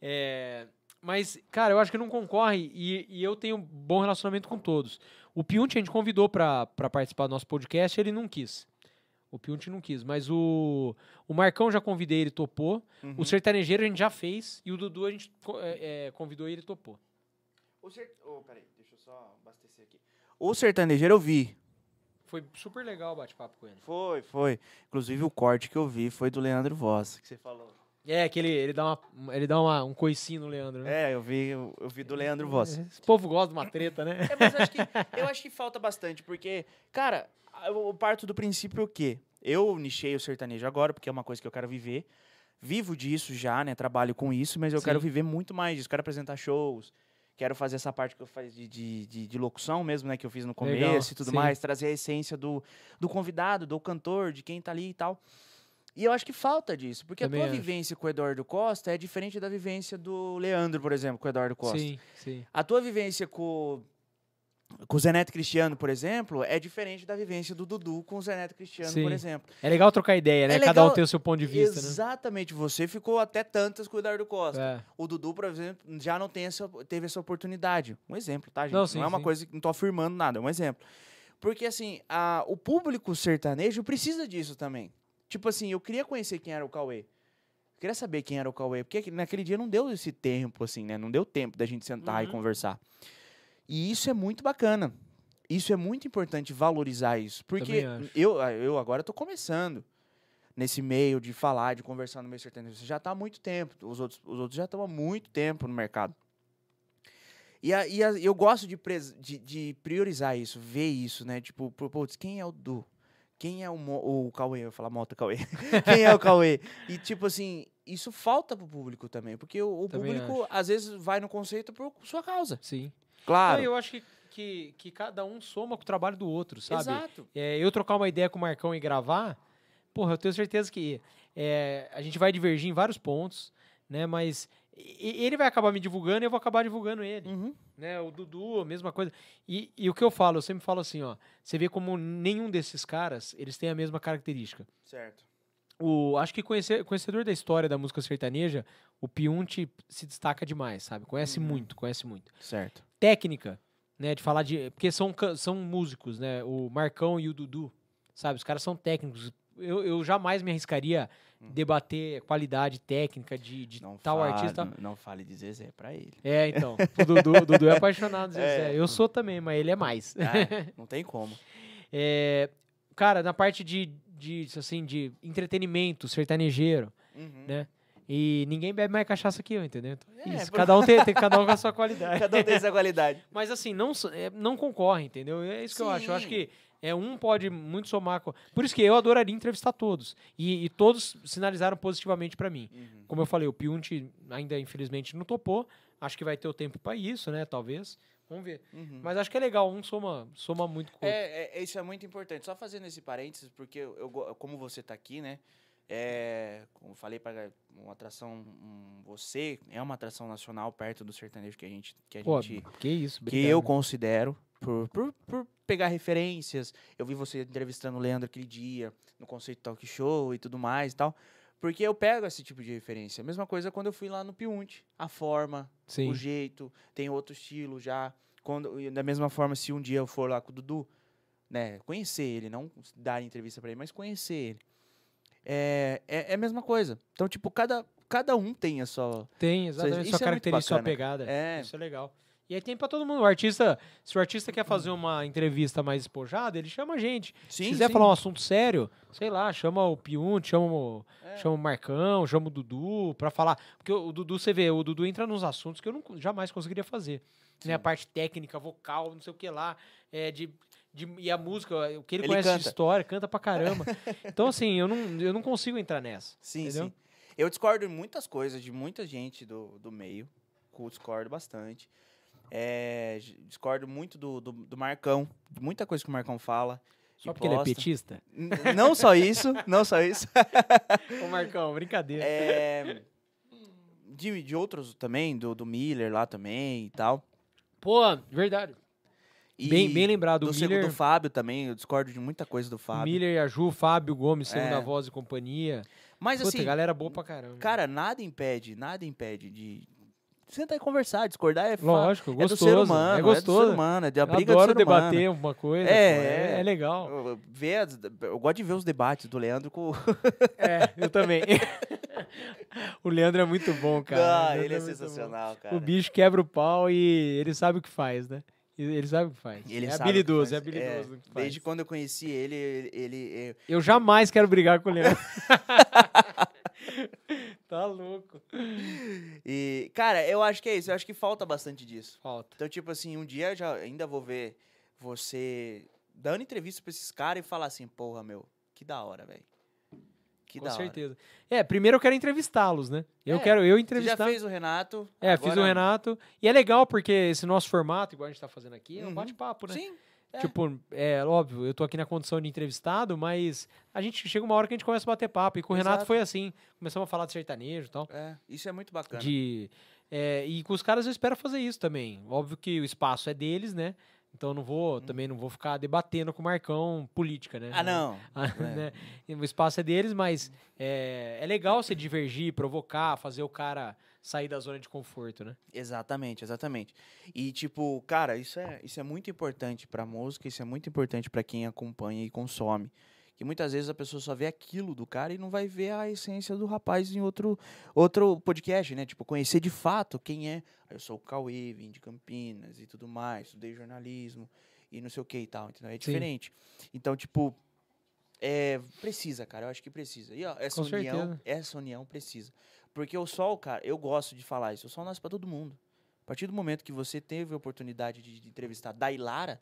É, mas, cara, eu acho que não concorre e, e eu tenho um bom relacionamento com todos. O Piunti a gente convidou pra, pra participar do nosso podcast ele não quis. O Piunti não quis, mas o, o Marcão já convidei, ele topou. Uhum. O Sertanejeiro a gente já fez e o Dudu a gente é, é, convidou e ele topou. O cert... oh, peraí, deixa eu só abastecer aqui. O sertanejeiro eu vi. Foi super legal o bate-papo com ele. Foi, foi. Inclusive o corte que eu vi foi do Leandro Voss, que você falou. É, que ele, ele dá, uma, ele dá uma, um coicinho no Leandro, né? É, eu vi, eu, eu vi do Leandro Voss. Esse povo gosta de uma treta, né? É, mas acho, que, eu acho que falta bastante, porque, cara, eu parto do princípio que eu nichei o sertanejo agora, porque é uma coisa que eu quero viver. Vivo disso já, né? Trabalho com isso, mas eu Sim. quero viver muito mais disso. Quero apresentar shows, quero fazer essa parte que eu faço de, de, de, de locução mesmo, né? Que eu fiz no começo Legal, e tudo sim. mais. Trazer a essência do, do convidado, do cantor, de quem tá ali e tal. E eu acho que falta disso, porque Também a tua acho. vivência com o Eduardo Costa é diferente da vivência do Leandro, por exemplo, com o Eduardo Costa. Sim, sim. A tua vivência com, com o Zé Neto Cristiano, por exemplo, é diferente da vivência do Dudu com o Zé Neto Cristiano, Sim. por exemplo. É legal trocar ideia, né? É Cada um legal- tem o seu ponto de vista, né? Exatamente. Você ficou até tantas com o Eduardo Costa. É. O Dudu, por exemplo, já não tem essa, teve essa oportunidade. Um exemplo, tá, gente? Não, Não, sim, é uma sim. coisa que não tô afirmando nada, é um exemplo. Porque, assim, a, o público sertanejo precisa disso também. Tipo assim, eu queria conhecer quem era o Cauê. Eu queria saber quem era o Cauê. Porque naquele dia não deu esse tempo, assim, né? Não deu tempo da gente sentar e Uhum. conversar. E isso é muito bacana. Isso é muito importante valorizar isso. Porque Também acho. eu, eu agora tô começando nesse meio de falar, de conversar no meio sertanejo. Você já tá há muito tempo. Os outros, os outros já estão há muito tempo no mercado. E, a- e a- eu gosto de, pres- de, de priorizar isso, ver isso, né? Tipo, putz, quem é o Du? Quem é o, Mo, o Cauê? Eu ia falar Mota Cauê. quem é o Cauê? E, tipo assim, isso falta pro público também. Porque o, o Também público, às vezes, vai no conceito por sua causa. Sim. Claro. Não, eu acho que, que, que cada um soma com o trabalho do outro, sabe? Exato. É, eu trocar uma ideia com o Marcão e gravar, porra, eu tenho certeza que é, a gente vai divergir em vários pontos, né? Mas ele vai acabar me divulgando e eu vou acabar divulgando ele. Uhum. Né? O Dudu, a mesma coisa. E, e o que eu falo, eu sempre falo assim, ó. Você vê como nenhum desses caras, eles têm a mesma característica. Certo. O, acho que conhecer, conhecedor da história da música sertaneja, o Piunte se destaca demais, sabe? Conhece Uhum. muito, conhece muito. Certo. Técnica, né? De falar de. Porque são, são músicos, né? O Marcão e o Dudu, sabe? Os caras são técnicos. Eu, eu jamais me arriscaria debater qualidade técnica de, de Não tal fale, artista. Não, não fale de Zezé pra ele. É, então. O Dudu, o Dudu é apaixonado, Zezé. É. Eu sou também, mas ele é mais. Ah, não tem como. É, cara, na parte de, de, assim, de entretenimento, sertanejeiro, Uhum. né? E ninguém bebe mais cachaça que eu, entendeu? Então, é É, isso. por- Cada um tem, tem cada um com a sua qualidade. Cada um tem essa qualidade. Mas assim, não, é, não concorre, entendeu? É isso que eu acho. Eu acho Sim. que é, um pode muito somar. Com... Por isso que eu adoraria entrevistar todos. E, e todos sinalizaram positivamente pra mim. Uhum. Como eu falei, o Piunti ainda infelizmente não topou. Acho que vai ter o tempo pra isso, né? Talvez. Vamos ver. Uhum. Mas acho que é legal, um soma, soma muito com outro. É, é, isso é muito importante. Só fazendo esse parênteses, porque eu, eu como você tá aqui, né? É, como falei para uma atração, um, você é uma atração nacional perto do sertanejo que a gente que a Pô, gente que isso, que obrigado. eu considero por, por, por pegar referências. Eu vi você entrevistando o Leandro aquele dia no conceito talk show e tudo mais e tal. Porque eu pego esse tipo de referência. Mesma coisa quando eu fui lá no Piunte. A forma, Sim. o jeito, tem outro estilo já. Quando, da mesma forma, se um dia eu for lá com o Dudu, né, conhecer ele, não dar entrevista pra ele, mas conhecer ele. É, é, é a mesma coisa. Então, tipo, cada, cada um tem a sua. Tem, exatamente. isso Sua é característica, sua bacana. pegada. É. Isso é legal. E aí tem pra todo mundo. O artista, se o artista quer fazer uma entrevista mais espojada, ele chama a gente. Sim, se quiser sim. falar um assunto sério, sei lá, chama o Piunte, chama o, É. chama o Marcão, chama o Dudu pra falar. Porque o Dudu, você vê, o Dudu entra nos assuntos que eu não, jamais conseguiria fazer. Né, a parte técnica, vocal, não sei o que lá. É, de, de, e a música, o que ele, Ele conhece de canta. história, canta pra caramba. então, assim, eu não, eu não consigo entrar nessa. Sim, entendeu? sim. Eu discordo em muitas coisas de muita gente do, do meio. Discordo bastante. É, discordo muito do, do, do Marcão, de muita coisa que o Marcão fala. Só porque ele é posta. petista? N- Não só isso, não só isso. Ô, Marcão, brincadeira. É, de, de outros também, do, do Miller lá também e tal. Pô, verdade. E bem, bem lembrado, do, o Miller, do Fábio também, eu discordo de muita coisa do Fábio. Miller e a Ju, Fábio Gomes, segunda É. voz e companhia. Mas Puta, assim, galera boa pra caramba. cara, nada impede, nada impede de sentar e conversar, discordar é Lógico, É gostoso. do ser humano, é é, gostoso. do ser humano, é da Eu briga adoro do ser humano. debater uma coisa. É, é, é. é legal. Eu, ver eu gosto de ver os debates do Leandro com. É, eu também. o Leandro é muito bom, cara. Ah, ele é bom. sensacional, cara. O bicho quebra o pau e ele sabe o que faz, né? Ele sabe o que faz. Ele é habilidoso, faz. é habilidoso. faz. Desde quando eu conheci ele, ele. ele- Eu jamais quero brigar com o Leandro. tá louco. e, cara, eu acho que é isso. Eu acho que falta bastante disso. Falta. Então, tipo assim, um dia eu já ainda vou ver você dando entrevista pra esses caras e falar assim, porra, meu, que da hora, velho. Que com certeza. É, primeiro eu quero entrevistá-los, né? Eu É, quero eu hora. Você entrevistar. já fez o Renato. É, fiz o agora- Renato. E é legal porque esse nosso formato, igual a gente tá fazendo aqui, é um Uhum. bate-papo, né? Sim. É. Tipo, é óbvio, eu tô aqui na condição de entrevistado, mas a gente chega uma hora que a gente começa a bater papo. E com o Renato foi assim. Começamos a falar de sertanejo e tal. É, isso é muito bacana. De, é, e com os caras eu espero fazer isso também. Óbvio que o espaço é deles, né? Então não vou, também não vou ficar debatendo com o Marcão política, né? Ah, não. Ah, É. né? O espaço é deles, mas é, é legal você divergir, provocar, fazer o cara sair da zona de conforto, né? Exatamente, exatamente. E tipo, cara, isso é, isso é muito importante pra música, isso é muito importante pra quem acompanha e consome. Que muitas vezes a pessoa só vê aquilo do cara e não vai ver a essência do rapaz em outro, outro podcast, né? Tipo, conhecer de fato quem é. "Ah, Eu sou o Cauê, vim de Campinas e tudo mais, estudei jornalismo e não sei o que e tal, entendeu? É diferente. Então, tipo, é, precisa, cara, eu acho que precisa. E ó, essa Com união, certeza. essa união precisa. Porque o sol, cara, eu gosto de falar isso, o sol nasce pra todo mundo. A partir do momento que você teve a oportunidade de, de entrevistar Dailara,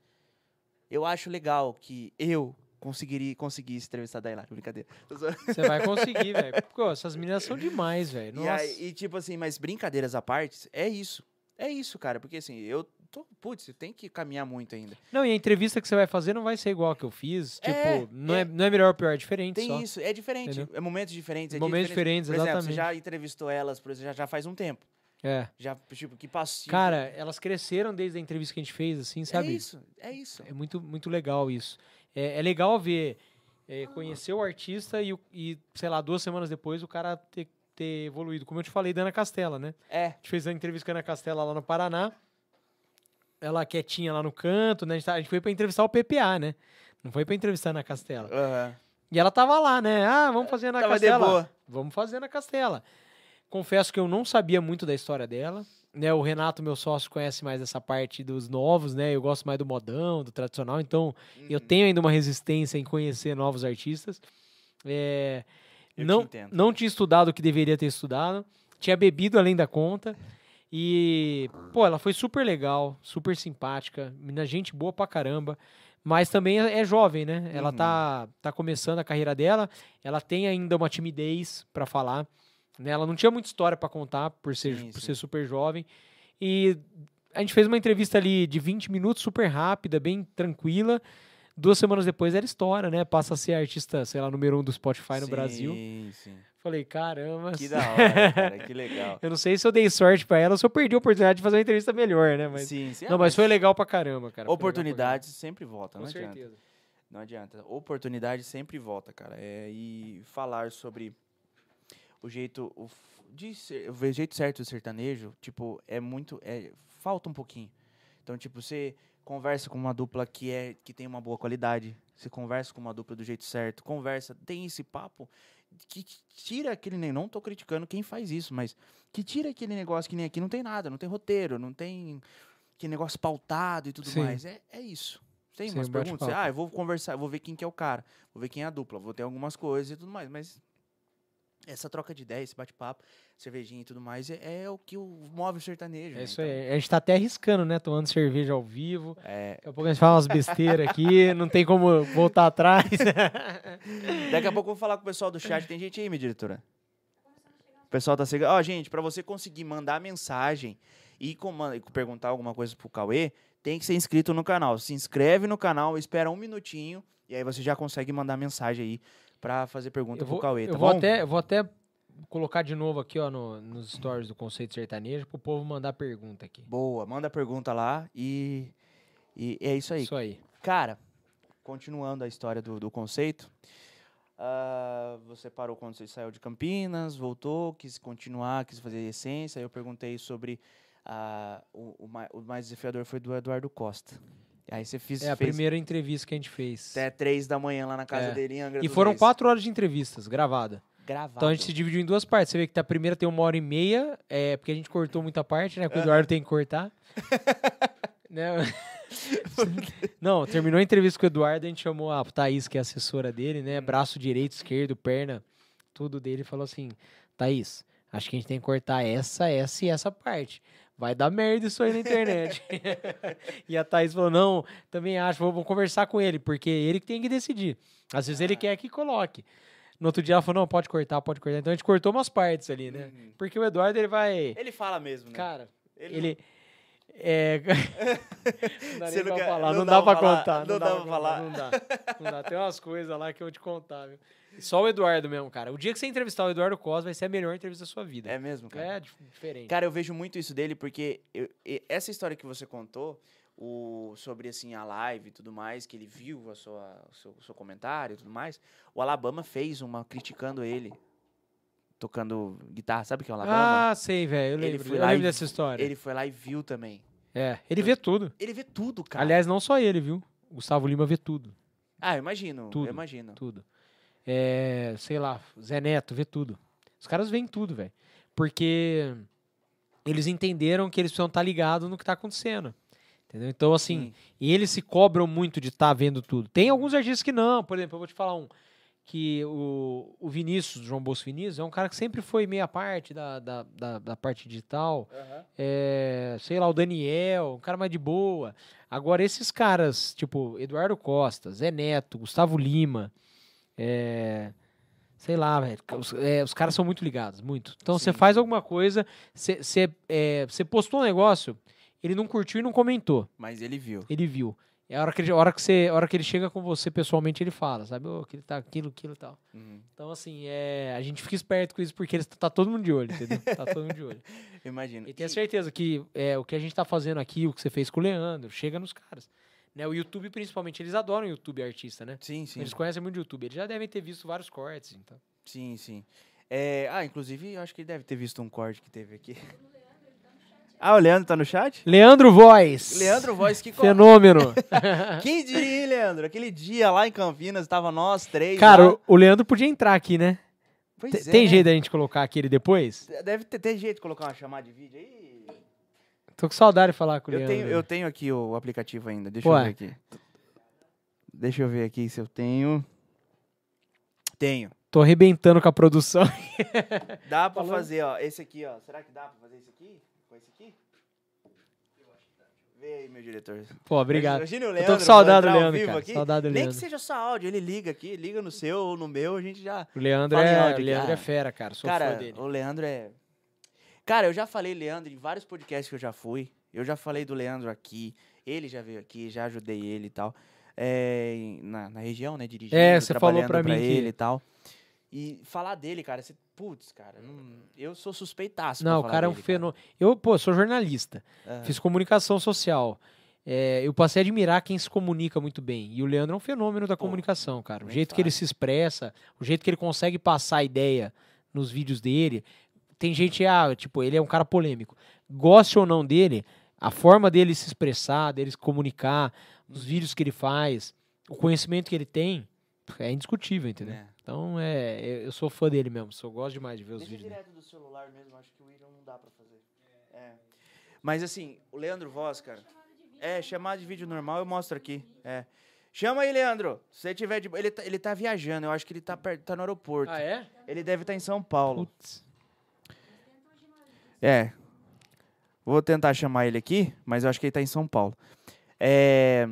eu acho legal que eu conseguiria, conseguisse entrevistar Dailara. Brincadeira. Você vai conseguir, velho. Essas meninas são demais, velho. E, e tipo assim, mas brincadeiras à parte, é isso. É isso, cara. Porque assim, eu tô. Putz, tem que caminhar muito ainda. Não, e a entrevista que você vai fazer não vai ser igual a que eu fiz. Tipo, É, não, é, é. não é melhor ou pior, é diferente Tem só. isso, é diferente. Entendeu? É momentos diferentes. É Momentos diferente. diferentes, Por exemplo, exatamente. você já entrevistou elas, por exemplo, já, já faz um tempo. É. Já, tipo, que passou. Cara, elas cresceram desde a entrevista que a gente fez, assim, sabe? É isso, é isso. É muito, muito legal isso. É, é legal ver é, conhecer o artista e, e, sei lá, duas semanas depois o cara ter, ter evoluído. Como eu te falei da Ana Castela, né? É. A gente fez a entrevista com a Ana Castela lá no Paraná. Ela quietinha lá no canto, né? A gente, tá- a gente foi pra entrevistar o PPA, né? Não foi pra entrevistar a Ana Castela. Aham. E ela tava lá, né? Ah, vamos fazer a Ana Tava de Castela. Vamos fazer na Castela. Confesso que eu não sabia muito da história dela. Né, o Renato, meu sócio, conhece mais essa parte dos novos, né? Eu gosto mais do modão, do tradicional, então eu Uhum. tenho ainda uma resistência em conhecer novos artistas. É, Eu não, entendo. não tinha estudado o que deveria ter estudado, tinha bebido além da conta. E, pô, ela foi super legal, super simpática, menina, gente boa pra caramba. Mas também é é jovem, né? Ela Uhum. tá, tá começando a carreira dela, ela tem ainda uma timidez pra falar. Né? Ela não tinha muita história pra contar por ser, Sim, por sim. ser super jovem. E a gente fez uma entrevista ali de 20 minutos, super rápida, bem tranquila. Duas semanas depois ela estoura, né? Passa a ser artista, sei lá, número um do Spotify no Brasil. Sim, sim. Falei, caramba. Que da hora, cara. Que legal. Eu não sei se eu dei sorte pra ela ou se eu perdi a oportunidade de fazer uma entrevista melhor, né? Mas, sim, sim. não, Ah, mas foi legal pra caramba, cara. Oportunidades sempre voltam, caramba. não Com adianta. certeza. Não adianta. Oportunidade sempre volta, cara. É, e falar sobre o jeito o, de ser, o jeito certo do sertanejo, tipo, é muito é falta um pouquinho. Então, tipo, você conversa com uma dupla que é que tem uma boa qualidade, você conversa com uma dupla do jeito certo, conversa, tem esse papo que tira aquele nem não tô criticando quem faz isso, mas que tira aquele negócio que nem aqui não tem nada, não tem roteiro, não tem que negócio pautado e tudo Sim. mais. É, é isso. Tem Sim, umas um perguntas, ah, eu vou conversar, vou ver quem que é o cara, vou ver quem é a dupla, vou ter algumas coisas e tudo mais, mas essa troca de ideia, esse bate-papo, cervejinha e tudo mais, é, é o que o move o sertanejo. É né? isso Então, aí. A gente tá até arriscando, né? Tomando cerveja ao vivo. é, Daqui a pouco a gente fala umas besteiras aqui, não tem como voltar atrás. Daqui a pouco eu vou falar com o pessoal do chat. Tem gente aí, minha diretora? O pessoal tá chegando. Ó, gente, pra você conseguir mandar mensagem e comanda- e perguntar alguma coisa pro Cauê, tem que ser inscrito no canal. Se inscreve no canal, espera um minutinho e aí você já consegue mandar mensagem aí pra fazer pergunta eu pro vou, Cauê, eu tá vou bom? até, eu vou até colocar de novo aqui, ó, no- nos stories do Conceito Sertanejo, pro povo mandar pergunta aqui. Boa, manda pergunta lá e, e é isso aí. Isso aí. Cara, continuando a história do, do conceito, ah, você parou quando você saiu de Campinas, voltou, quis continuar, quis fazer essência. aí Eu perguntei sobre ah, o, o, mai- o mais desafiador foi do Eduardo Costa. Aí você fiz, É a fez primeira entrevista que a gente fez. até três da manhã lá na casa É. dele em Angra E foram Reis. quatro horas de entrevistas, gravada. Gravado. Então a gente se dividiu em duas partes. Você vê que a primeira tem uma hora e meia, é, porque a gente cortou muita parte, né? Que o Eduardo tem que cortar. Né? Não, terminou a entrevista com o Eduardo, a gente chamou a Thaís, que é a assessora dele, né? Braço direito, esquerdo, perna, tudo dele, e falou assim: Thaís, acho que a gente tem que cortar essa, essa e essa parte. Vai dar merda isso aí na internet. e a Thaís falou: não, também acho, vou, vou conversar com ele, porque ele que tem que decidir. Às vezes ele quer que coloque. No outro dia ela falou: não, pode cortar, pode cortar. Então a gente cortou umas partes ali, né? Uhum. Porque o Eduardo, ele vai. Ele fala mesmo, né? Cara, Ele ele. É. não dá nem pra quer- falar, não não, dá dá pra falar, contar. não dá pra falar. Não dá. Não dá. Tem umas coisas lá que eu vou te contar, viu? Só o Eduardo mesmo, cara. O dia que você entrevistar o Eduardo Costa vai ser a melhor entrevista da sua vida. É mesmo, cara? É, dif- diferente. Cara, eu vejo muito isso dele porque eu- essa história que você contou o, sobre assim a live e tudo mais, que ele viu a sua, o seu, o seu comentário e tudo mais, o Alabama fez uma criticando ele tocando guitarra, sabe o que é o Alabama? Ah, sei, velho. Eu Ele lembro, foi eu lá lembro e- dessa história. Ele foi lá e viu também. É, ele vê tudo. Ele vê tudo, cara. Aliás, não só ele, viu? O Gustavo Lima vê tudo. ah, eu imagino, tudo. eu imagino. Tudo. É, sei lá, Zé Neto vê tudo. Os caras veem tudo, velho. Porque eles entenderam que eles precisam estar ligados no que tá acontecendo. Entendeu? Então, assim, Sim. e eles se cobram muito de estar vendo tudo. Tem alguns artistas que não. Por exemplo, eu vou te falar um. Que o, o Vinícius, João Bolso Vinícius, é um cara que sempre foi meia parte da, da, da, da parte digital. É, sei lá, o Daniel, um cara mais de boa. Agora, esses caras, tipo, Eduardo Costa, Zé Neto, Gustavo Lima, é, sei lá, velho, os, é, os caras são muito ligados, muito. Então, você faz alguma coisa, você é, postou um negócio, ele não curtiu e não comentou, Mas ele viu. ele viu. É a hora que ele, hora que, você, hora que ele chega com você pessoalmente, ele fala, sabe? Que ele tá aquilo, aquilo e tal. Uhum. Então, assim, é, a gente fica esperto com isso porque eles, tá todo mundo de olho, entendeu? Tá todo mundo de olho. Imagino. E tenha E- certeza que é, o que a gente tá fazendo aqui, o que você fez com o Leandro, chega nos caras. Né, o YouTube, principalmente, eles adoram o YouTube artista, né? Sim, sim. Eles conhecem muito o YouTube. Eles já devem ter visto vários cortes, então. Sim, sim. É, ah, inclusive, eu acho que ele deve ter visto um corte que teve aqui. Ah, o Leandro tá no chat? Leandro Voz. Leandro Voz, que Fenômeno. Quem diria, hein, Leandro? Aquele dia lá em Campinas, tava nós três. Cara, lá. o- Leandro podia entrar aqui, né? Pois Te- é, Tem né? jeito da gente colocar aqui ele depois? Deve ter, ter jeito de colocar uma chamada de vídeo aí. Tô com saudade de falar com o Eu Leandro. tenho, eu tenho aqui o aplicativo ainda. Deixa Ué. eu ver aqui. Deixa eu ver aqui se eu tenho. Tenho. Tô arrebentando com a produção. Dá pra Falou. fazer, ó. Esse aqui, ó. Será que dá pra fazer esse aqui? Com esse aqui? Vê aí, meu diretor. Pô, obrigado. Imagina o Eu Leandro. tô com saudade do Leandro, cara. aqui. Saudade do Nem Leandro. que seja só áudio, ele liga aqui, liga no seu ou no meu, a gente já. O Leandro, é, áudio. Leandro Ah. é fera, cara. Sou Cara, fã dele. o Leandro é. Cara, eu já falei Leandro em vários podcasts que eu já fui. Eu já falei do Leandro aqui. Ele já veio aqui, já ajudei ele e tal. É, na, na região, né? Dirigindo, É, você falou trabalhando pra mim que- ele e tal. E falar dele, cara, você, putz, cara, não- eu sou suspeitaço. pra Não, o cara é um fenômeno. Eu, pô, sou jornalista. Aham. Fiz comunicação social. É, eu passei a admirar quem se comunica muito bem. E o Leandro é um fenômeno da Pô, comunicação, cara. O jeito que ele se expressa, o jeito que ele consegue passar a ideia nos vídeos dele. Tem gente, ah, tipo, ele é um cara polêmico. Goste ou não dele, a forma dele se expressar, dele se comunicar, os vídeos que ele faz, o conhecimento que ele tem, é indiscutível, entendeu? É. Então, é, eu sou fã dele mesmo. Sou, gosto demais de ver os Deixa vídeos dele. direto do celular mesmo, acho que o William não dá pra fazer. É. Mas assim, o Leandro Voz, cara. É, chamada de vídeo normal eu mostro aqui. É. Chama aí, Leandro. Se você tiver de. Ele tá, ele tá viajando, eu acho que ele tá, perto, tá no aeroporto. Ah, é? Ele deve estar em São Paulo. Putz. É. Vou tentar chamar ele aqui, mas eu acho que ele tá em São Paulo. É.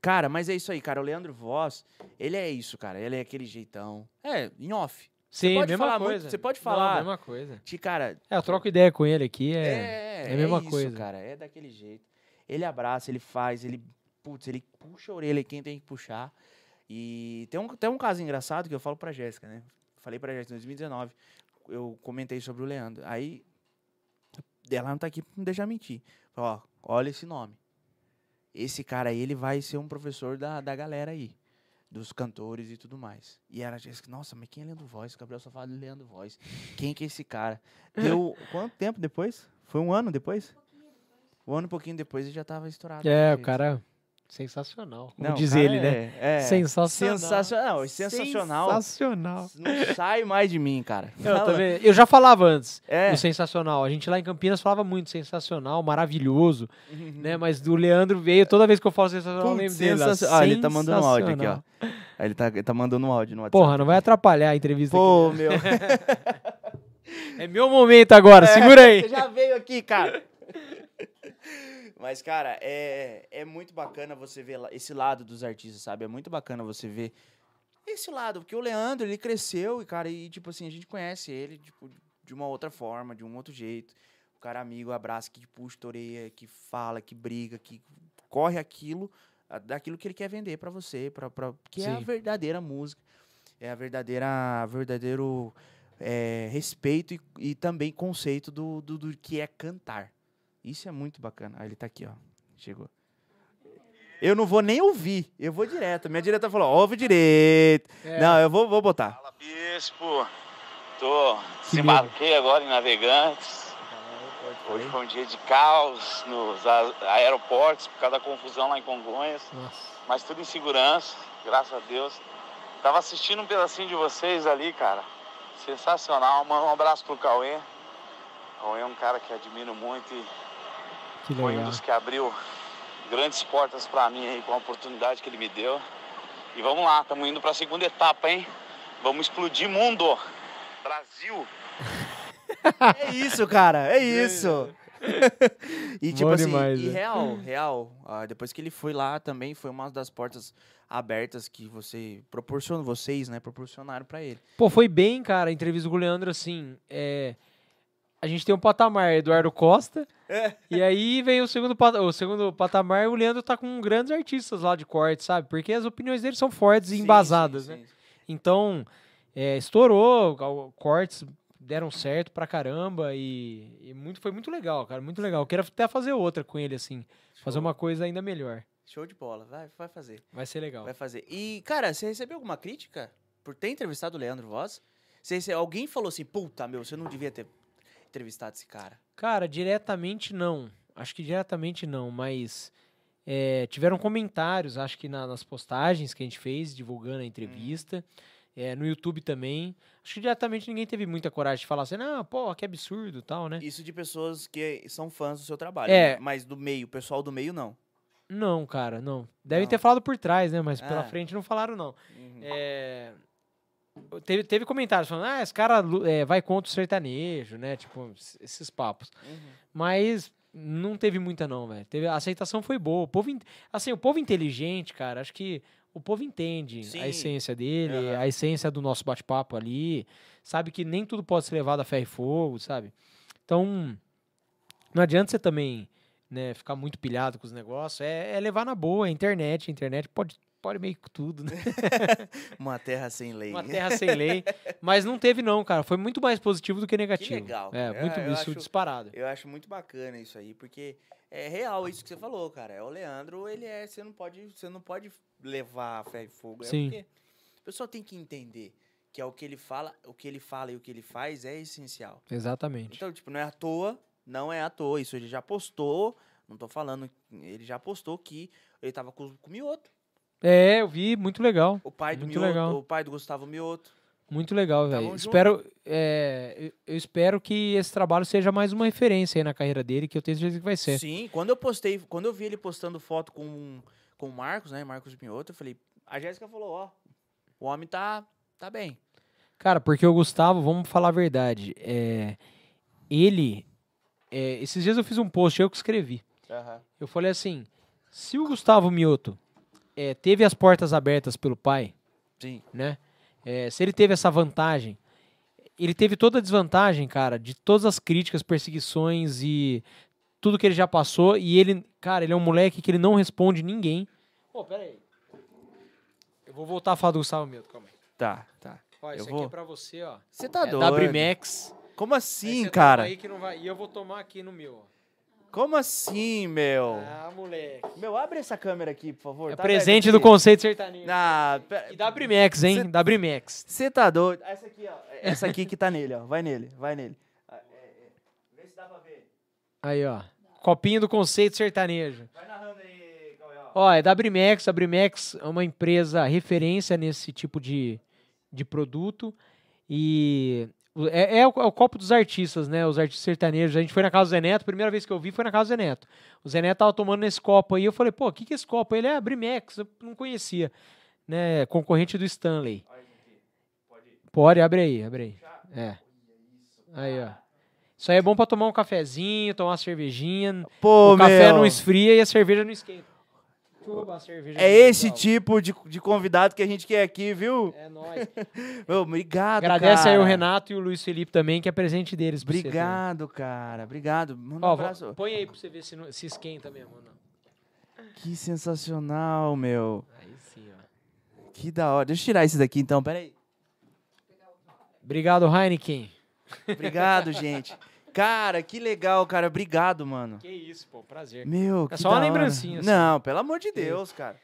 Cara, mas é isso aí, cara. O Leandro Voz, ele é isso, cara. Ele é aquele jeitão. É, em off. Sim, pode mesma falar muito, coisa. você pode Não, falar. mesma coisa. Que, cara, É, eu troco ideia com ele aqui, é... É, é a mesma isso, coisa. cara. É daquele jeito. Ele abraça, ele faz, ele. Putz, ele puxa a orelha quem tem que puxar. E tem um, tem um caso engraçado que eu falo pra Jéssica, né? Falei pra Jéssica em 2019. Eu comentei sobre o Leandro. Aí. Ela não tá aqui pra não deixar mentir. Ó, olha esse nome. Esse cara aí, ele vai ser um professor da, da galera aí. Dos cantores e tudo mais. E ela disse, nossa, mas quem é Leandro Voz? O Gabriel só fala de Leandro Voz. Quem que é esse cara? Deu quanto tempo depois? Foi um ano depois? Um ano e pouquinho depois ele já tava estourado. É, o cara... Sensacional. Como Não, diz cara ele, né? é- é Sensacional. Sensacional. não, Sensacional. Sensacional. Não sai mais de mim, cara. Eu, também- eu já falava antes É. do sensacional. A gente lá em Campinas falava muito sensacional, maravilhoso, Uhum. né? Mas do Leandro veio, toda vez que eu falo sensacional, eu Putz, lembro dele. Ah, ele tá mandando um áudio aqui, ó. Ele tá, ele tá mandando um áudio no WhatsApp. Porra, não vai atrapalhar a entrevista Pô, meu. aqui. É meu momento agora, segura aí. Você já veio aqui, cara. Mas, cara, é, é muito bacana você ver esse lado dos artistas, sabe? É muito bacana você ver esse lado, porque o Leandro, ele cresceu e, cara, e, tipo assim, a gente conhece ele, tipo, de uma outra forma, de um outro jeito. O cara amigo, abraça, que puxa a orelha, que fala, que briga, que corre aquilo, daquilo que ele quer vender pra você, pra, pra, que é a Sim. verdadeira música. É a verdadeira, verdadeiro é, respeito e, e também conceito do, do, do que é cantar. Isso é muito bacana. Ah, ele tá aqui, ó. Chegou. Eu não vou nem ouvir, eu vou direto. Minha diretora falou, ouve direito. É. Não, eu vou, vou botar. Fala, bispo. Tô Que desembarquei agora em Navegantes. Hoje foi um dia de caos nos aeroportos por causa da confusão lá em Congonhas, Nossa. mas tudo em segurança, graças a Deus. Tava assistindo um pedacinho de vocês ali, cara. Sensacional. Manda um abraço pro Cauê. Cauê é um cara que admiro muito e Que foi um legal. dos que abriu grandes portas pra mim aí com a oportunidade que ele me deu. E vamos lá, estamos indo pra segunda etapa, hein? Vamos explodir mundo. Brasil. É isso, cara, é isso. e tipo Bom assim, demais, e né? real, real, ah, depois que ele foi lá também foi uma das portas abertas que você proporcionou, vocês, né, proporcionaram pra ele. Pô, foi bem, cara, a entrevista com o Leandro, assim, é... A gente tem um patamar, Eduardo Costa, É. e aí vem o segundo, pata- o segundo patamar e o Leandro tá com grandes artistas lá de corte, sabe? Porque as opiniões dele são fortes e Sim, embasadas, sim, né? sim. Então, é, estourou, cortes deram certo pra caramba e, e muito, foi muito legal, cara, muito legal. Eu quero até fazer outra com ele, assim, fazer Show. uma coisa ainda melhor. Show de bola. Vai, vai fazer. Vai ser legal. Vai fazer. E, cara, você recebeu alguma crítica por ter entrevistado o Leandro Voz? Você, rece- alguém falou assim, puta, meu, você não devia ter entrevistado esse cara. Cara, diretamente não. Acho que diretamente não, mas é, tiveram comentários, acho que na- nas postagens que a gente fez, divulgando a entrevista. é, no YouTube também. Acho que diretamente ninguém teve muita coragem de falar assim, ah, pô, que absurdo tal, né? Isso de pessoas que são fãs do seu trabalho. É. né? Mas do meio, o pessoal do meio, não. Não, cara, não. Devem Não. ter falado por trás, né? Mas pela Ah. frente não falaram, não. Uhum. É, Teve, teve comentários falando, ah, esse cara é, vai contra o sertanejo, né? Tipo, esses papos. Uhum. Mas não teve muita, não, velho. Teve, a aceitação foi boa. O povo, in- assim, o povo inteligente, cara, acho que o povo entende Sim. a essência dele, Aham. a essência do nosso bate-papo ali. Sabe que nem tudo pode ser levado a ferro e fogo, sabe? Então, não adianta você também né, ficar muito pilhado com os negócios. É, é levar na boa, a internet. A internet pode, pode meio que tudo, né? Uma terra sem lei. Uma terra sem lei. Mas não teve, não, cara. Foi muito mais positivo do que negativo. legal, É, muito Eu isso acho- disparado. Eu acho muito bacana isso aí, porque é real isso que você falou, cara. É o Leandro, ele é, você não pode, você não pode levar a fé e fogo, é Sim. porque o pessoal tem que entender que é o que ele fala, o que ele fala e o que ele faz é essencial. Exatamente. Então, tipo, não é à toa, não é à toa, isso ele já postou, não tô falando, ele já postou que ele tava com, com o Mioto, É, eu vi, muito legal. o pai do Muito Mioto, legal. o pai do Gustavo Mioto. Muito legal, velho. Espero, é, eu- espero que esse trabalho seja mais uma referência aí na carreira dele, que eu tenho certeza que vai ser. Sim, quando eu postei, quando eu vi ele postando foto com, com o Marcos, né, Marcos Mioto, eu falei, a Jéssica falou, ó, o homem tá, tá bem. Cara, porque o Gustavo, vamos falar a verdade, é, ele, é, esses dias eu fiz um post, eu que escrevi. Eu falei assim, se o Gustavo Mioto é, teve as portas abertas pelo pai, Sim. né? É, se ele teve essa vantagem, ele teve toda a desvantagem, cara, de todas as críticas, perseguições e tudo que ele já passou. E ele, cara, ele é um moleque que ele não responde ninguém. Pô, pera aí. Eu vou voltar a falar do Gustavo Mioto, calma aí. Tá, tá. Ó, Eu isso vou. aqui é pra você, ó. Você tá é doido. Brimex. Como assim, cara? Aí que não vai... E eu vou tomar aqui no meu, ó. Como assim, meu? Ah, moleque. Meu, abre essa câmera aqui, por favor. É Tá presente do conceito sertanejo. Ah, E da Brimex, hein? Cê- Da Brimex. Você tá doido? Essa aqui, ó. Essa aqui que tá nele, ó. Vai nele, vai nele. Ah, é, é. Vê se dá pra ver. Aí, ó. Copinho do conceito sertanejo. Vai narrando aí, Cauê, ó. Ó, é da Brimex. A Brimex é uma empresa referência nesse tipo de, de produto. E é, é o, é o copo dos artistas, né? Os artistas sertanejos. A gente foi na casa do Zé Neto. A primeira vez que eu vi foi na casa do Zé Neto. O Zé Neto tava tomando nesse copo aí. Eu falei, pô, o que, que é esse copo? Ele é a Brimex. Eu não conhecia. Né? Concorrente do Stanley. Pode, abre aí, abre aí. É. Aí, ó. Isso aí é bom pra tomar um cafezinho, tomar uma cervejinha. Pô, o café meu. não esfria e a cerveja não esquenta. Cerveja É esse tipo de, de convidado que a gente quer aqui, viu? É nóis. Meu, obrigado, Agradece cara. aí o Renato e o Luiz Felipe também, que é presente deles. Obrigado, cara. Obrigado. Manda um Ó, abraço. vou- põe aí pra você ver se, não- se esquenta mesmo. não. Que sensacional, meu. Aí sim, ó. Que da hora. Deixa eu tirar esse daqui então, peraí. Obrigado, Heineken. Obrigado, gente. Cara, que legal, cara. Obrigado, mano. Que isso, pô, prazer. Meu, É que só uma lembrancinha, assim. Não, pelo amor de Deus, cara.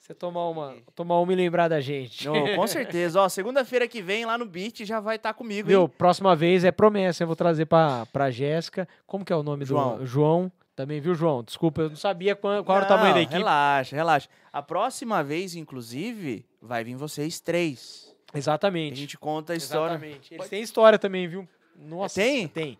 Você tomar uma, tomar uma e lembrar da gente. Não, com certeza. Ó, segunda-feira que vem lá no Beat já vai estar comigo, Viu? hein? Próxima vez é promessa. Eu vou trazer pra, pra Jéssica. Como que é o nome João. do João? Também, viu, João? Desculpa, eu não sabia qual, qual era o tamanho da Não, equipe. Relaxa, relaxa. A próxima vez, inclusive, vai vir vocês três. A Exatamente. gente conta a história. Exatamente. Eles têm história também, viu? Nossa, Tem? Tem.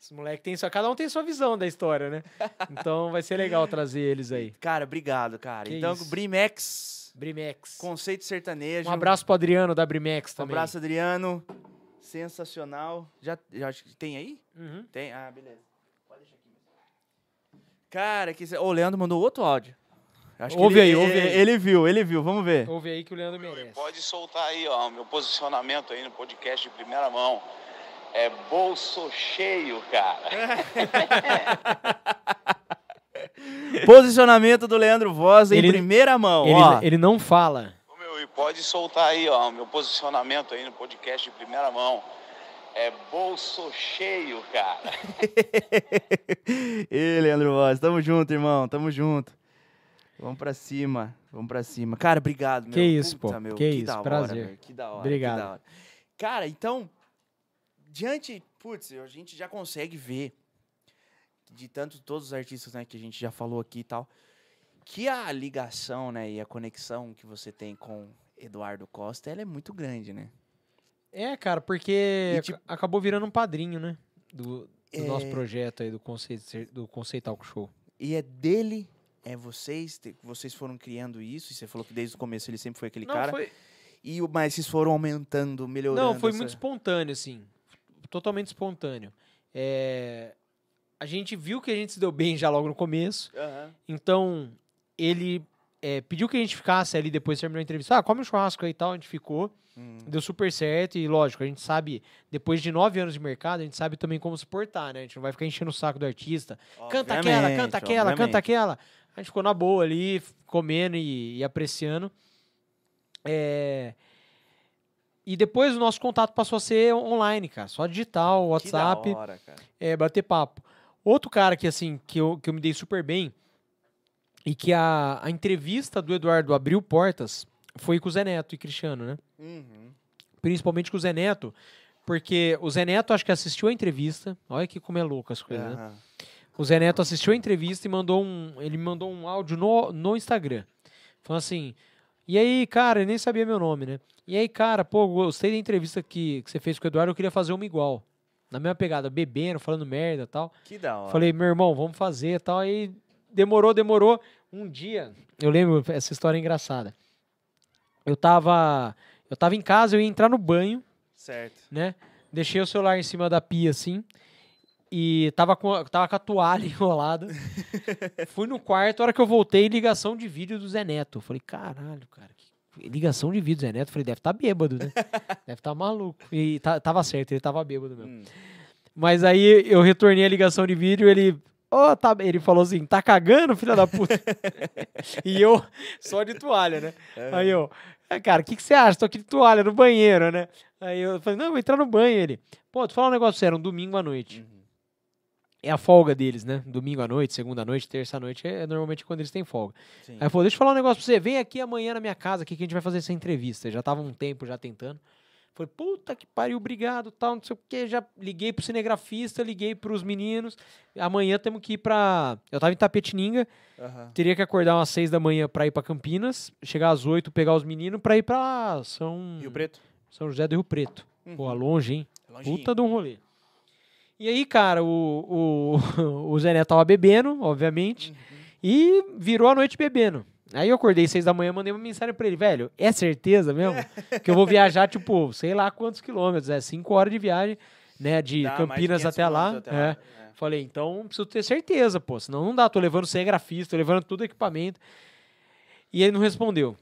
Esse moleque tem só. Cada um tem sua visão da história, né? Então vai ser legal trazer eles aí. Cara, obrigado, cara. Que então, isso. Brimex, Brimex. conceito sertanejo. Um abraço pro Adriano da Brimex Um também. abraço, Adriano. Sensacional. Já, já acho que tem aí? Uhum. Tem? Ah, beleza. Pode deixar aqui. Cara, que... Ô, o Leandro mandou outro áudio. Acho que Ouve ele, aí, ouve ele, aí. Ele viu, ele viu. Vamos ver. Ouve aí que o Leandro merece. Pode soltar aí, ó, o meu posicionamento aí no podcast de primeira mão. É bolso cheio, cara. Posicionamento do Leandro Voz em Ele- primeira mão. Ele, ó. ele não fala. Ô, meu, e pode soltar aí, ó, o meu posicionamento aí no podcast de primeira mão. É bolso cheio, cara. Ê, Leandro Voz, tamo junto, irmão, tamo junto. Vamos pra cima, vamos pra cima. Cara, obrigado, meu. Que isso, Puta, pô, meu, que que isso, da hora, prazer. meu, que da hora, Obrigado. que da hora. Cara, então, diante, putz, a gente já consegue ver de tanto todos os artistas, né, que a gente já falou aqui e tal, que a ligação, né, e a conexão que você tem com Eduardo Costa, ela é muito grande, né? É, cara, porque E, tipo- acabou virando um padrinho, né? Do, do nosso É. projeto aí, do Conceito, do Conceito Talk Show. E é dele, é vocês, vocês foram criando isso, e você falou que desde o começo ele sempre foi aquele Não, cara, foi, e mas vocês foram aumentando, melhorando. não, foi essa- muito espontâneo, assim. Totalmente espontâneo. É, a gente viu que a gente se deu bem já logo no começo. Aham. Então, ele é, pediu que a gente ficasse ali depois de terminar a entrevista. Ah, come um churrasco aí e tal. A gente ficou. Hum. Deu super certo. E lógico, a gente sabe, depois de nove anos de mercado, a gente sabe também como se portar, né? A gente não vai ficar enchendo o saco do artista. Canta aquela, Obviamente, canta aquela, obviamente. canta aquela. A gente ficou na boa ali, comendo e, e apreciando. É, E depois o nosso contato passou a ser online, cara. Só digital, Que da WhatsApp hora, cara. é, bater papo. Outro cara que, assim, que eu, que eu me dei super bem e que a, a entrevista do Eduardo abriu portas foi com o Zé Neto e Cristiano, né? Uhum. Principalmente com o Zé Neto, porque o Zé Neto acho que assistiu a entrevista. Olha que como é louco as coisas, né? Aham. O Zé Neto assistiu a entrevista e mandou um. Ele me mandou um áudio no, no Instagram. Falando assim. E aí, cara, eu nem sabia meu nome, né? E aí, cara, pô, gostei da entrevista que, que você fez com o Eduardo, eu queria fazer uma igual. Na mesma pegada, bebendo, falando merda e tal. Que da hora. Falei, meu irmão, vamos fazer e tal. Aí demorou, demorou. Um dia, eu lembro, essa história é engraçada. Eu tava. Eu tava em casa, eu ia entrar no banho, Certo. né? Deixei o celular em cima da pia, assim. E tava com, a- tava com a toalha enrolada. Fui no quarto, a hora que eu voltei, ligação de vídeo do Zé Neto. Falei, caralho, cara. que- Ligação de vídeo do Zé Neto. Falei, deve estar bêbado, né? deve estar maluco. E tá- tava certo, ele tava bêbado mesmo. Hum. Mas aí eu retornei a ligação de vídeo, ele. Ô, tá, ele falou assim, tá cagando, filha da puta? e eu, só de toalha, né? Aí eu, "É, cara, o que, que você acha? Tô aqui de toalha no banheiro, né? Aí eu falei, não, vou entrar no banho. Ele, pô, tu falar um negócio sério, um domingo à noite. Uhum. É a folga deles, né? Domingo à noite, segunda à noite, terça à noite, é normalmente quando eles têm folga. Sim. Aí eu falei, deixa eu falar um negócio pra você, vem aqui amanhã na minha casa, aqui que a gente vai fazer essa entrevista. Já tava um tempo já tentando. Falei, puta que pariu, obrigado, tal, não sei o que. Já liguei pro cinegrafista, liguei pros meninos. Amanhã temos que ir pra. Eu tava em Tapetininga, Aham. teria que acordar umas seis da manhã pra ir pra Campinas, chegar às oito, pegar os meninos pra ir pra São, Rio Preto? São José do Rio Preto. Pô, Uhum. longe, hein? Longinho. Puta de um rolê. E aí, cara, o, o, o Zé Neto tava bebendo, obviamente, Uhum. e virou a noite bebendo. Aí eu acordei seis da manhã, mandei uma mensagem pra ele, velho, é certeza mesmo? que eu vou viajar, tipo, sei lá quantos quilômetros, é cinco horas de viagem, né, de Dá de Campinas 500 até lá. é. até lá. É. Falei, então preciso ter certeza, pô, senão não dá, tô levando cinegrafista, tô levando tudo equipamento. E ele não respondeu.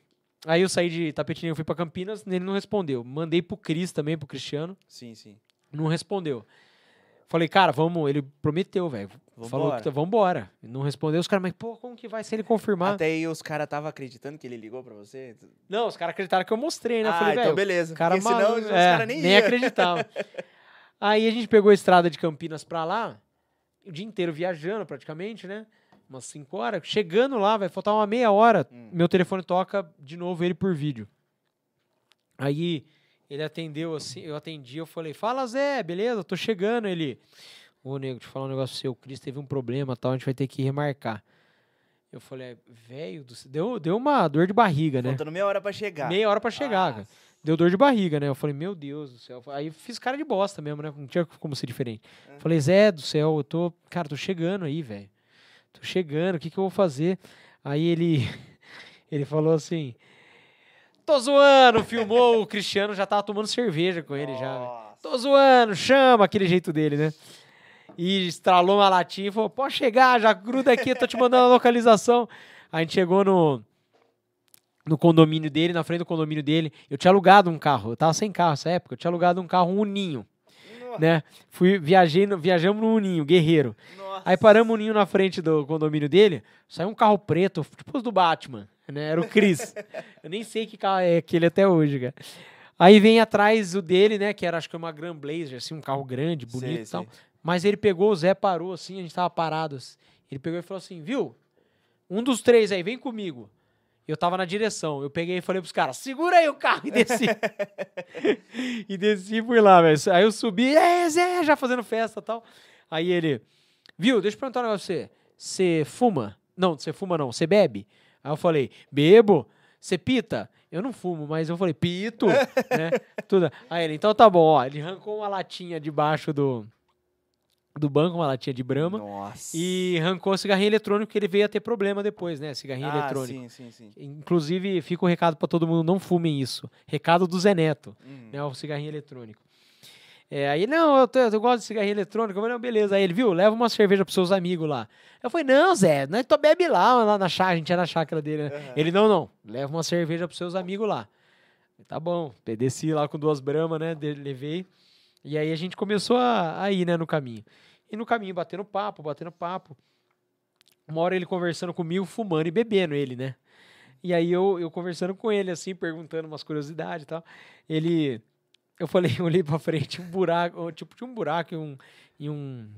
Aí eu saí de Tapetininho, fui pra Campinas, ele não respondeu. Mandei pro Cris também, pro Cristiano, Sim, sim. não respondeu. Falei, cara, vamos. Ele prometeu, velho. Falou que tá- vambora. Não respondeu. Os caras, mas pô, como que vai se ele confirmar? Até aí os caras estavam acreditando que ele ligou pra você? Não, os caras acreditaram que eu mostrei, né? Eu ah, falei, então beleza. cara Porque senão os é, caras nem, nem acreditavam. Aí a gente pegou a estrada de Campinas pra lá, o dia inteiro viajando praticamente, né? Umas 5 horas. Chegando lá, vai faltar uma meia hora. Hum. Meu telefone toca de novo ele por vídeo. Aí ele atendeu assim, eu atendi, eu falei, fala Zé, beleza? Tô chegando. Ele, ô nego, eu falar um negócio seu, o Cris teve um problema tal, a gente vai ter que remarcar. Eu falei, velho, do céu", deu, deu uma dor de barriga, né? Faltando meia hora pra chegar. Meia hora pra chegar, Ah, cara. Deu dor de barriga, né? Eu falei, meu Deus do céu. Aí fiz cara de bosta mesmo, né? Não tinha como ser diferente. É. Falei, Zé do céu, eu tô. Cara, tô chegando aí, velho. Tô chegando, o que, que eu vou fazer? Aí ele. Ele falou assim. Tô zoando, filmou o Cristiano, já tava tomando cerveja com ele já. né? Nossa. Tô zoando, chama aquele jeito dele, né? E estralou uma latinha e falou: pode chegar, já gruda aqui, tô te mandando a localização. A gente chegou no, no condomínio dele, na frente do condomínio dele. Eu tinha alugado um carro, eu tava sem carro nessa época, eu tinha alugado um carro, um Uninho, né? Fui, viajei, no- viajamos no Uninho, guerreiro. Nossa. Aí paramos o Ninho na frente do condomínio dele, saiu um carro preto, tipo os do Batman, né? Era o Chris. Eu nem sei que carro é aquele até hoje, cara. Aí vem atrás o dele, né? Que era acho que uma Grand Blazer, assim, um carro grande, bonito Sei, e tal. sei. Mas ele pegou, o Zé parou assim, a gente tava parados. Ele pegou e falou assim, viu? um dos três aí, vem comigo. Eu tava na direção. Eu peguei e falei pros caras, segura aí o carro e desci. e desci por lá, velho. Aí eu subi, é, Zé, já fazendo festa e tal. Aí ele, viu, deixa eu perguntar um negócio pra você. Você fuma? Não, você fuma não, você bebe? Aí eu falei, bebo. Você pita? Eu não fumo, mas eu falei, pito, né? Tudo. Aí ele, então tá bom, ó. Ele arrancou uma latinha debaixo do, do banco, uma latinha de brama. Nossa. E arrancou cigarrinho eletrônico, que ele veio a ter problema depois, né? Cigarrinho ah, eletrônico. Sim, sim, sim. Inclusive, fica o recado pra todo mundo, não fumem isso. Recado do Zé Neto, Hum. né? O cigarrinho eletrônico. É, aí, não, eu, tô- eu gosto de cigarrinho eletrônico. Eu falei, não, beleza. Aí ele, viu, leva uma cerveja pros seus amigos lá. Eu falei, não, Zé, nós tô bebe lá, lá na chácara, a gente é na chácara dele, né? Aham. Ele, não, não, leva uma cerveja pros seus amigos lá. Tá bom, Eu desci lá com duas bramas, né? de- Levei. E aí a gente começou a, a ir, né, no caminho. E no caminho, batendo papo, batendo papo. Uma hora ele conversando comigo, fumando e bebendo ele, né? E aí eu, eu conversando com ele, assim, perguntando umas curiosidades e tal. Ele. Eu falei, eu olhei pra frente, um buraco, tipo, tinha um buraco e um. E um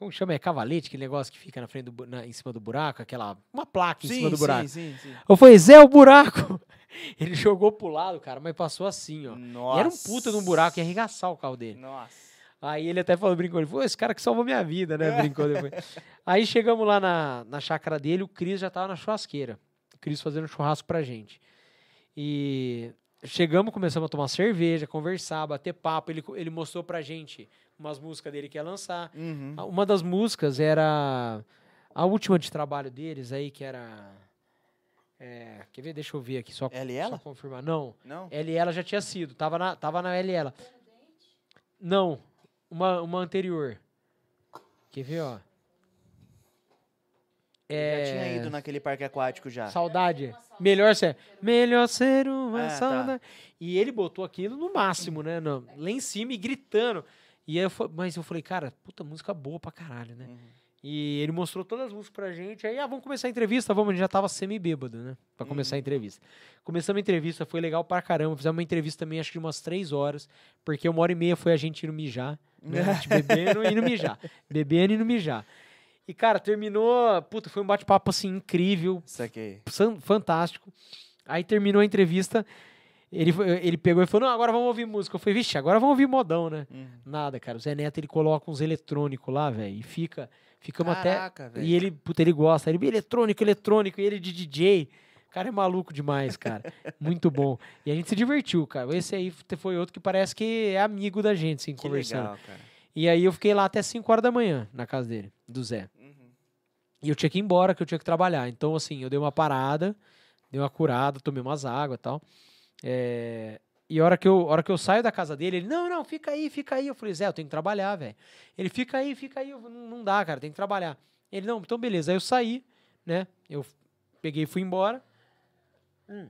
como chama? É cavalete, aquele negócio que fica na frente do, na, em cima do buraco, aquela. Uma placa em Sim, cima do sim, buraco. sim, sim. Eu falei, Zé, o buraco! Ele jogou pro lado, cara, mas passou assim, ó. Nossa. E era um puta de um buraco, ia arregaçar o carro dele. Nossa. Aí ele até falou, brincou, ele falou, esse cara que salvou minha vida, né? Brincou depois. Aí chegamos lá na, na chácara dele, o Cris já tava na churrasqueira. O Cris fazendo churrasco pra gente. E chegamos, começamos a tomar cerveja, conversar, bater papo. Ele, ele mostrou pra gente umas músicas dele que ia lançar. Uhum. Ah, Uma das músicas era a última de trabalho deles aí, que era. é, quer ver? Deixa eu ver aqui, só, e só ela? confirmar. Não, Não? L ela já tinha sido, tava na, tava na L ela. Não, uma, uma anterior. Quer ver, ó? É, Já tinha ido naquele parque aquático já. Saudade. Melhor ser. Melhor ser uma Ah, tá. saudade. E ele botou aquilo no máximo, né? no- lá em cima e gritando. E aí eu, mas eu falei, cara, puta música boa pra caralho, né? Uhum. E ele mostrou todas as músicas pra gente. Aí, ah, vamos começar a entrevista? Vamos, a gente já tava semi-bêbado, né? Pra começar a Uhum. entrevista. Começamos a entrevista, foi legal pra caramba. Fizemos uma entrevista também, acho que de umas três horas, porque uma hora e meia foi a gente indo mijar. Né? A gente bebendo e indo mijar. Bebendo e indo mijar. E, cara, terminou. Puta, foi um bate-papo assim incrível, Isso aqui. fantástico. Aí terminou a entrevista. Ele, ele pegou e falou: Não, agora vamos ouvir música. Eu falei, vixe, agora vamos ouvir modão, né? Uhum. Nada, cara. O Zé Neto ele coloca uns eletrônicos lá, velho. E fica. Ficamos até. Caraca, velho. E ele, puta, ele gosta. Ele, eletrônico, eletrônico. E ele de DJ. O cara é maluco demais, cara. Muito bom. E a gente se divertiu, cara. Esse aí foi outro que parece que é amigo da gente, assim, Que conversando. legal. E aí eu fiquei lá até 5 horas da manhã, na casa dele, do Zé. Uhum. E eu tinha que ir embora, que eu tinha que trabalhar. Então, assim, eu dei uma parada, dei uma curada, tomei umas águas e tal. É, E a hora, que eu, hora que eu saio da casa dele, ele, não, não, fica aí, fica aí. Eu falei, Zé, eu tenho que trabalhar, velho. Ele, fica aí, fica aí. Eu, não, não dá, cara, tem que trabalhar. Ele, não, então beleza. Aí eu saí, né? Eu peguei e fui embora. Hum.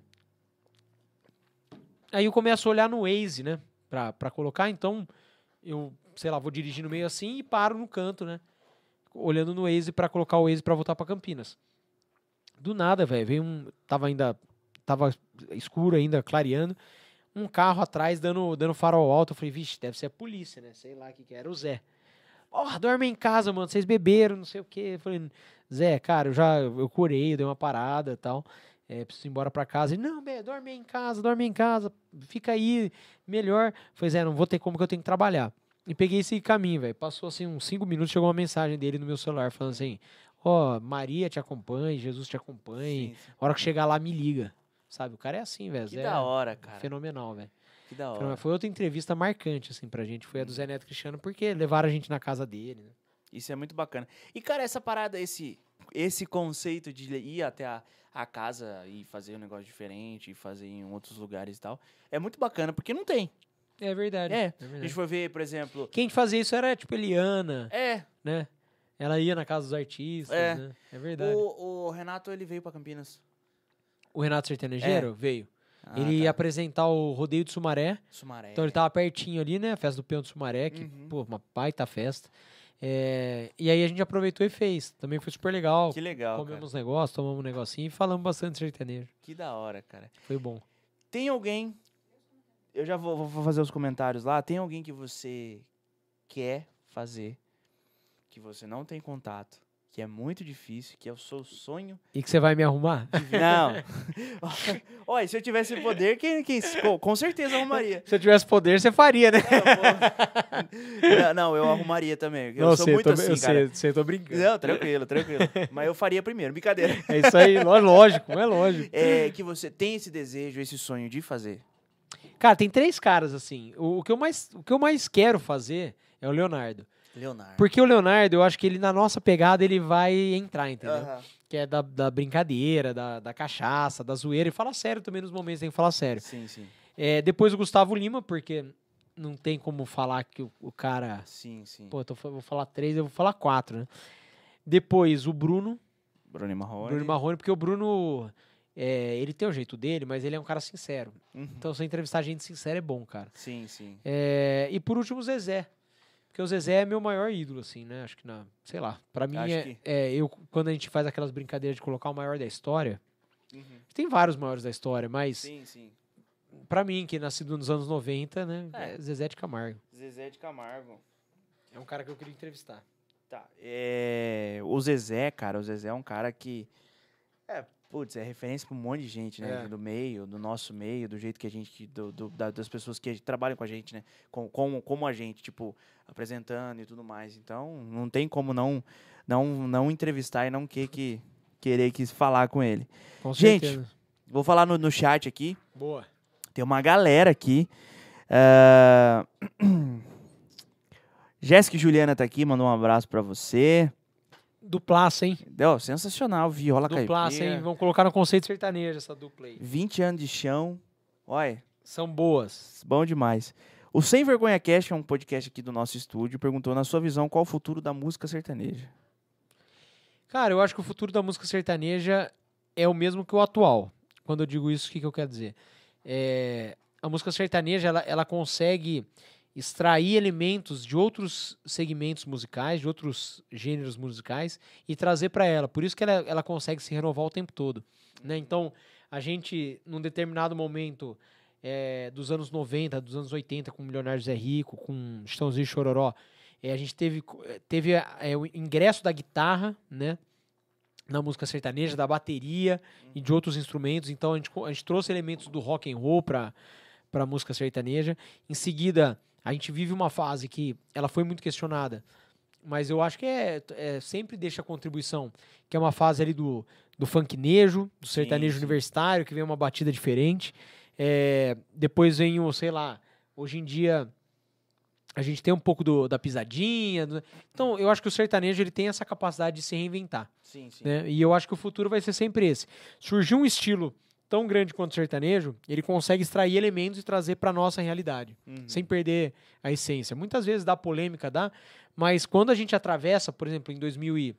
Aí eu começo a olhar no Waze, né? Pra, pra colocar, então eu, sei lá, vou dirigir no meio assim e paro no canto, né? Olhando no Waze pra colocar o Waze pra voltar pra Campinas. Do nada, velho, veio um. Tava ainda. Tava escuro ainda, clareando. Um carro atrás dando, dando farol alto. Eu falei, vixe, deve ser a polícia, né? Sei lá o que, que era. O Zé. Porra, dorme em casa, mano. Vocês beberam, não sei o quê. Eu falei, Zé, cara, eu já eu curei, eu dei uma parada e tal. É, preciso ir embora pra casa. Ele, não, Bé, dorme em casa, dorme em casa. Fica aí, melhor. Falei, Zé, não vou ter como que eu tenho que trabalhar. E peguei esse caminho, velho. Passou assim uns cinco minutos, chegou uma mensagem dele no meu celular falando assim: Ó, Maria te acompanhe, Jesus te acompanhe. Sim, sim. A hora que chegar lá, me liga. Sabe? O cara é assim, velho. Que Zé da é hora, cara. Fenomenal, velho. Que da hora. Fenomenal. Foi outra entrevista marcante, assim, pra gente. Foi a do Zé Neto Cristiano, porque levaram a gente na casa dele, né? Isso é muito bacana. E, cara, essa parada, esse, esse conceito de ir até a, a casa e fazer um negócio diferente, e fazer em outros lugares e tal, é muito bacana, porque não tem. É verdade. É, é A verdade. gente for ver, por exemplo. Quem fazia isso era, tipo, Eliana, É, né? Ela ia na casa dos artistas, É. né? É verdade. O, o, o Renato, ele veio pra Campinas. Renato Sertanejeiro veio. Ah, ele tá. ia apresentar o Rodeio de Sumaré. Sumaré. Então ele tava pertinho ali, né? A festa do Peão do Sumaré, que, Uhum. pô, uma baita festa. É, e aí a gente aproveitou e fez. Também foi super legal. Que legal, cara. Comemos negócio, tomamos um negocinho e falamos bastante sertanejo. Que da hora, cara. Foi bom. Tem alguém. Eu já vou, vou fazer os comentários lá. Tem alguém que você quer fazer, que você não tem contato, que é muito difícil, que é o seu sonho. E que você vai me arrumar? Não. Olha, se eu tivesse poder, quem, quem, com, certeza arrumaria. Se eu tivesse poder, você faria, né? Não, não, eu arrumaria também. Eu Não, sou sei, muito tô, assim, eu cara. sei, sei, tô brincando. Não, tranquilo, tranquilo. Mas eu faria primeiro, brincadeira. É isso aí, ló- lógico, é lógico. É que você tem esse desejo, esse sonho de fazer. Cara, tem três caras assim. O, o que eu mais, o que eu mais quero fazer é o Leonardo. Leonardo. Porque o Leonardo, eu acho que ele, na nossa pegada, ele vai entrar, entendeu? Aham. Que é da, da brincadeira, da, da cachaça, da zoeira. E fala sério também nos momentos, tem que falar sério. Sim, sim. É, depois o Gustavo Lima, porque não tem como falar que o, o cara. Sim, sim. Pô, eu tô fa- vou falar três, eu vou falar quatro, né? Depois o Bruno, Bruno Marrone. Bruno Marrone, porque o Bruno. é, ele tem o jeito dele, mas ele é um cara sincero. Uhum. Então, você entrevistar gente sincera é bom, cara. Sim, sim. É, e por último, o Zezé. Porque o Zezé é meu maior ídolo, assim, né? Acho que, na, sei lá, pra mim Acho é, que- é, eu Quando a gente faz aquelas brincadeiras de colocar o maior da história, Uhum. tem vários maiores da história, mas Sim, sim. pra mim, que nascido nos anos 90, né? É. É Zezé de Camargo. Zezé de Camargo. É um cara que eu queria entrevistar. Tá. É, o Zezé, cara, o Zezé é um cara que. É, putz, é referência pra um monte de gente, né? É. Do meio, do nosso meio, do jeito que a gente. Do, do- da- das pessoas que trabalham com a gente, né? Com, com, como a gente, tipo, apresentando e tudo mais. Então, não tem como não, não, não entrevistar e não que, que, querer que falar com ele. Com Gente, certeza. Vou falar no, no chat aqui. Boa. Tem uma galera aqui. Ah, Jéssica e Juliana tá aqui, mandou um abraço pra você. Duplaça, hein? Deu, sensacional, viola Duplaça, hein? caipira. Vamos colocar no conceito sertanejo essa dupla aí. 20 anos de chão. Olha, São boas. bom demais. O Sem Vergonha Cast, é um podcast aqui do nosso estúdio, perguntou, na sua visão, qual o futuro da música sertaneja? Cara, eu acho que o futuro da música sertaneja é o mesmo que o atual. Quando eu digo isso, o que, que eu quero dizer? É, a música sertaneja, ela, ela consegue extrair elementos de outros segmentos musicais, de outros gêneros musicais e trazer para ela. Por isso que ela, ela consegue se renovar o tempo todo. Né? Então, a gente, num determinado momento é, dos anos 90, dos anos 80, com Milionário Zé Rico, com Chitãozinho e Chororó, é, a gente teve, eh, teve é, o ingresso da guitarra, né? Na música sertaneja, da bateria e de outros instrumentos. Então a gente, a gente trouxe elementos do rock and roll para para música sertaneja. Em seguida, a gente vive uma fase que ela foi muito questionada, mas eu acho que é, é sempre deixa a contribuição, que é uma fase ali do, do funknejo, do sertanejo sim. universitário, que vem uma batida diferente. É, depois vem o, sei lá, hoje em dia a gente tem um pouco do- da pisadinha. do- então, eu acho que o sertanejo ele tem essa capacidade de se reinventar. Sim, sim. Né? E eu acho que o futuro vai ser sempre esse. Surgiu um estilo tão grande quanto o sertanejo, ele consegue extrair elementos e trazer para nossa realidade, Uhum. sem perder a essência. Muitas vezes dá polêmica, dá, mas quando a gente atravessa, por exemplo, em 2000 e,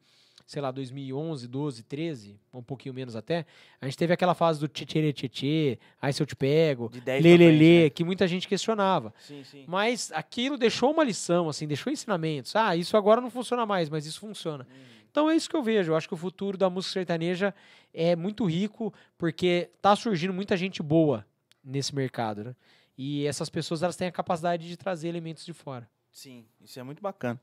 sei lá, 2011, 12, 13, um pouquinho menos até, a gente teve aquela fase do tchê tchê ai se eu te pego, De 10 pra frente, lelele, né? que muita gente questionava. Sim, sim. Mas aquilo deixou uma lição, assim, deixou ensinamentos. Ah, isso agora não funciona mais, mas isso funciona. Então é isso que eu vejo. Eu acho que o futuro da música sertaneja é muito rico, porque tá surgindo muita gente boa nesse mercado, né? E essas pessoas elas têm a capacidade de trazer elementos de fora. Sim, isso é muito bacana.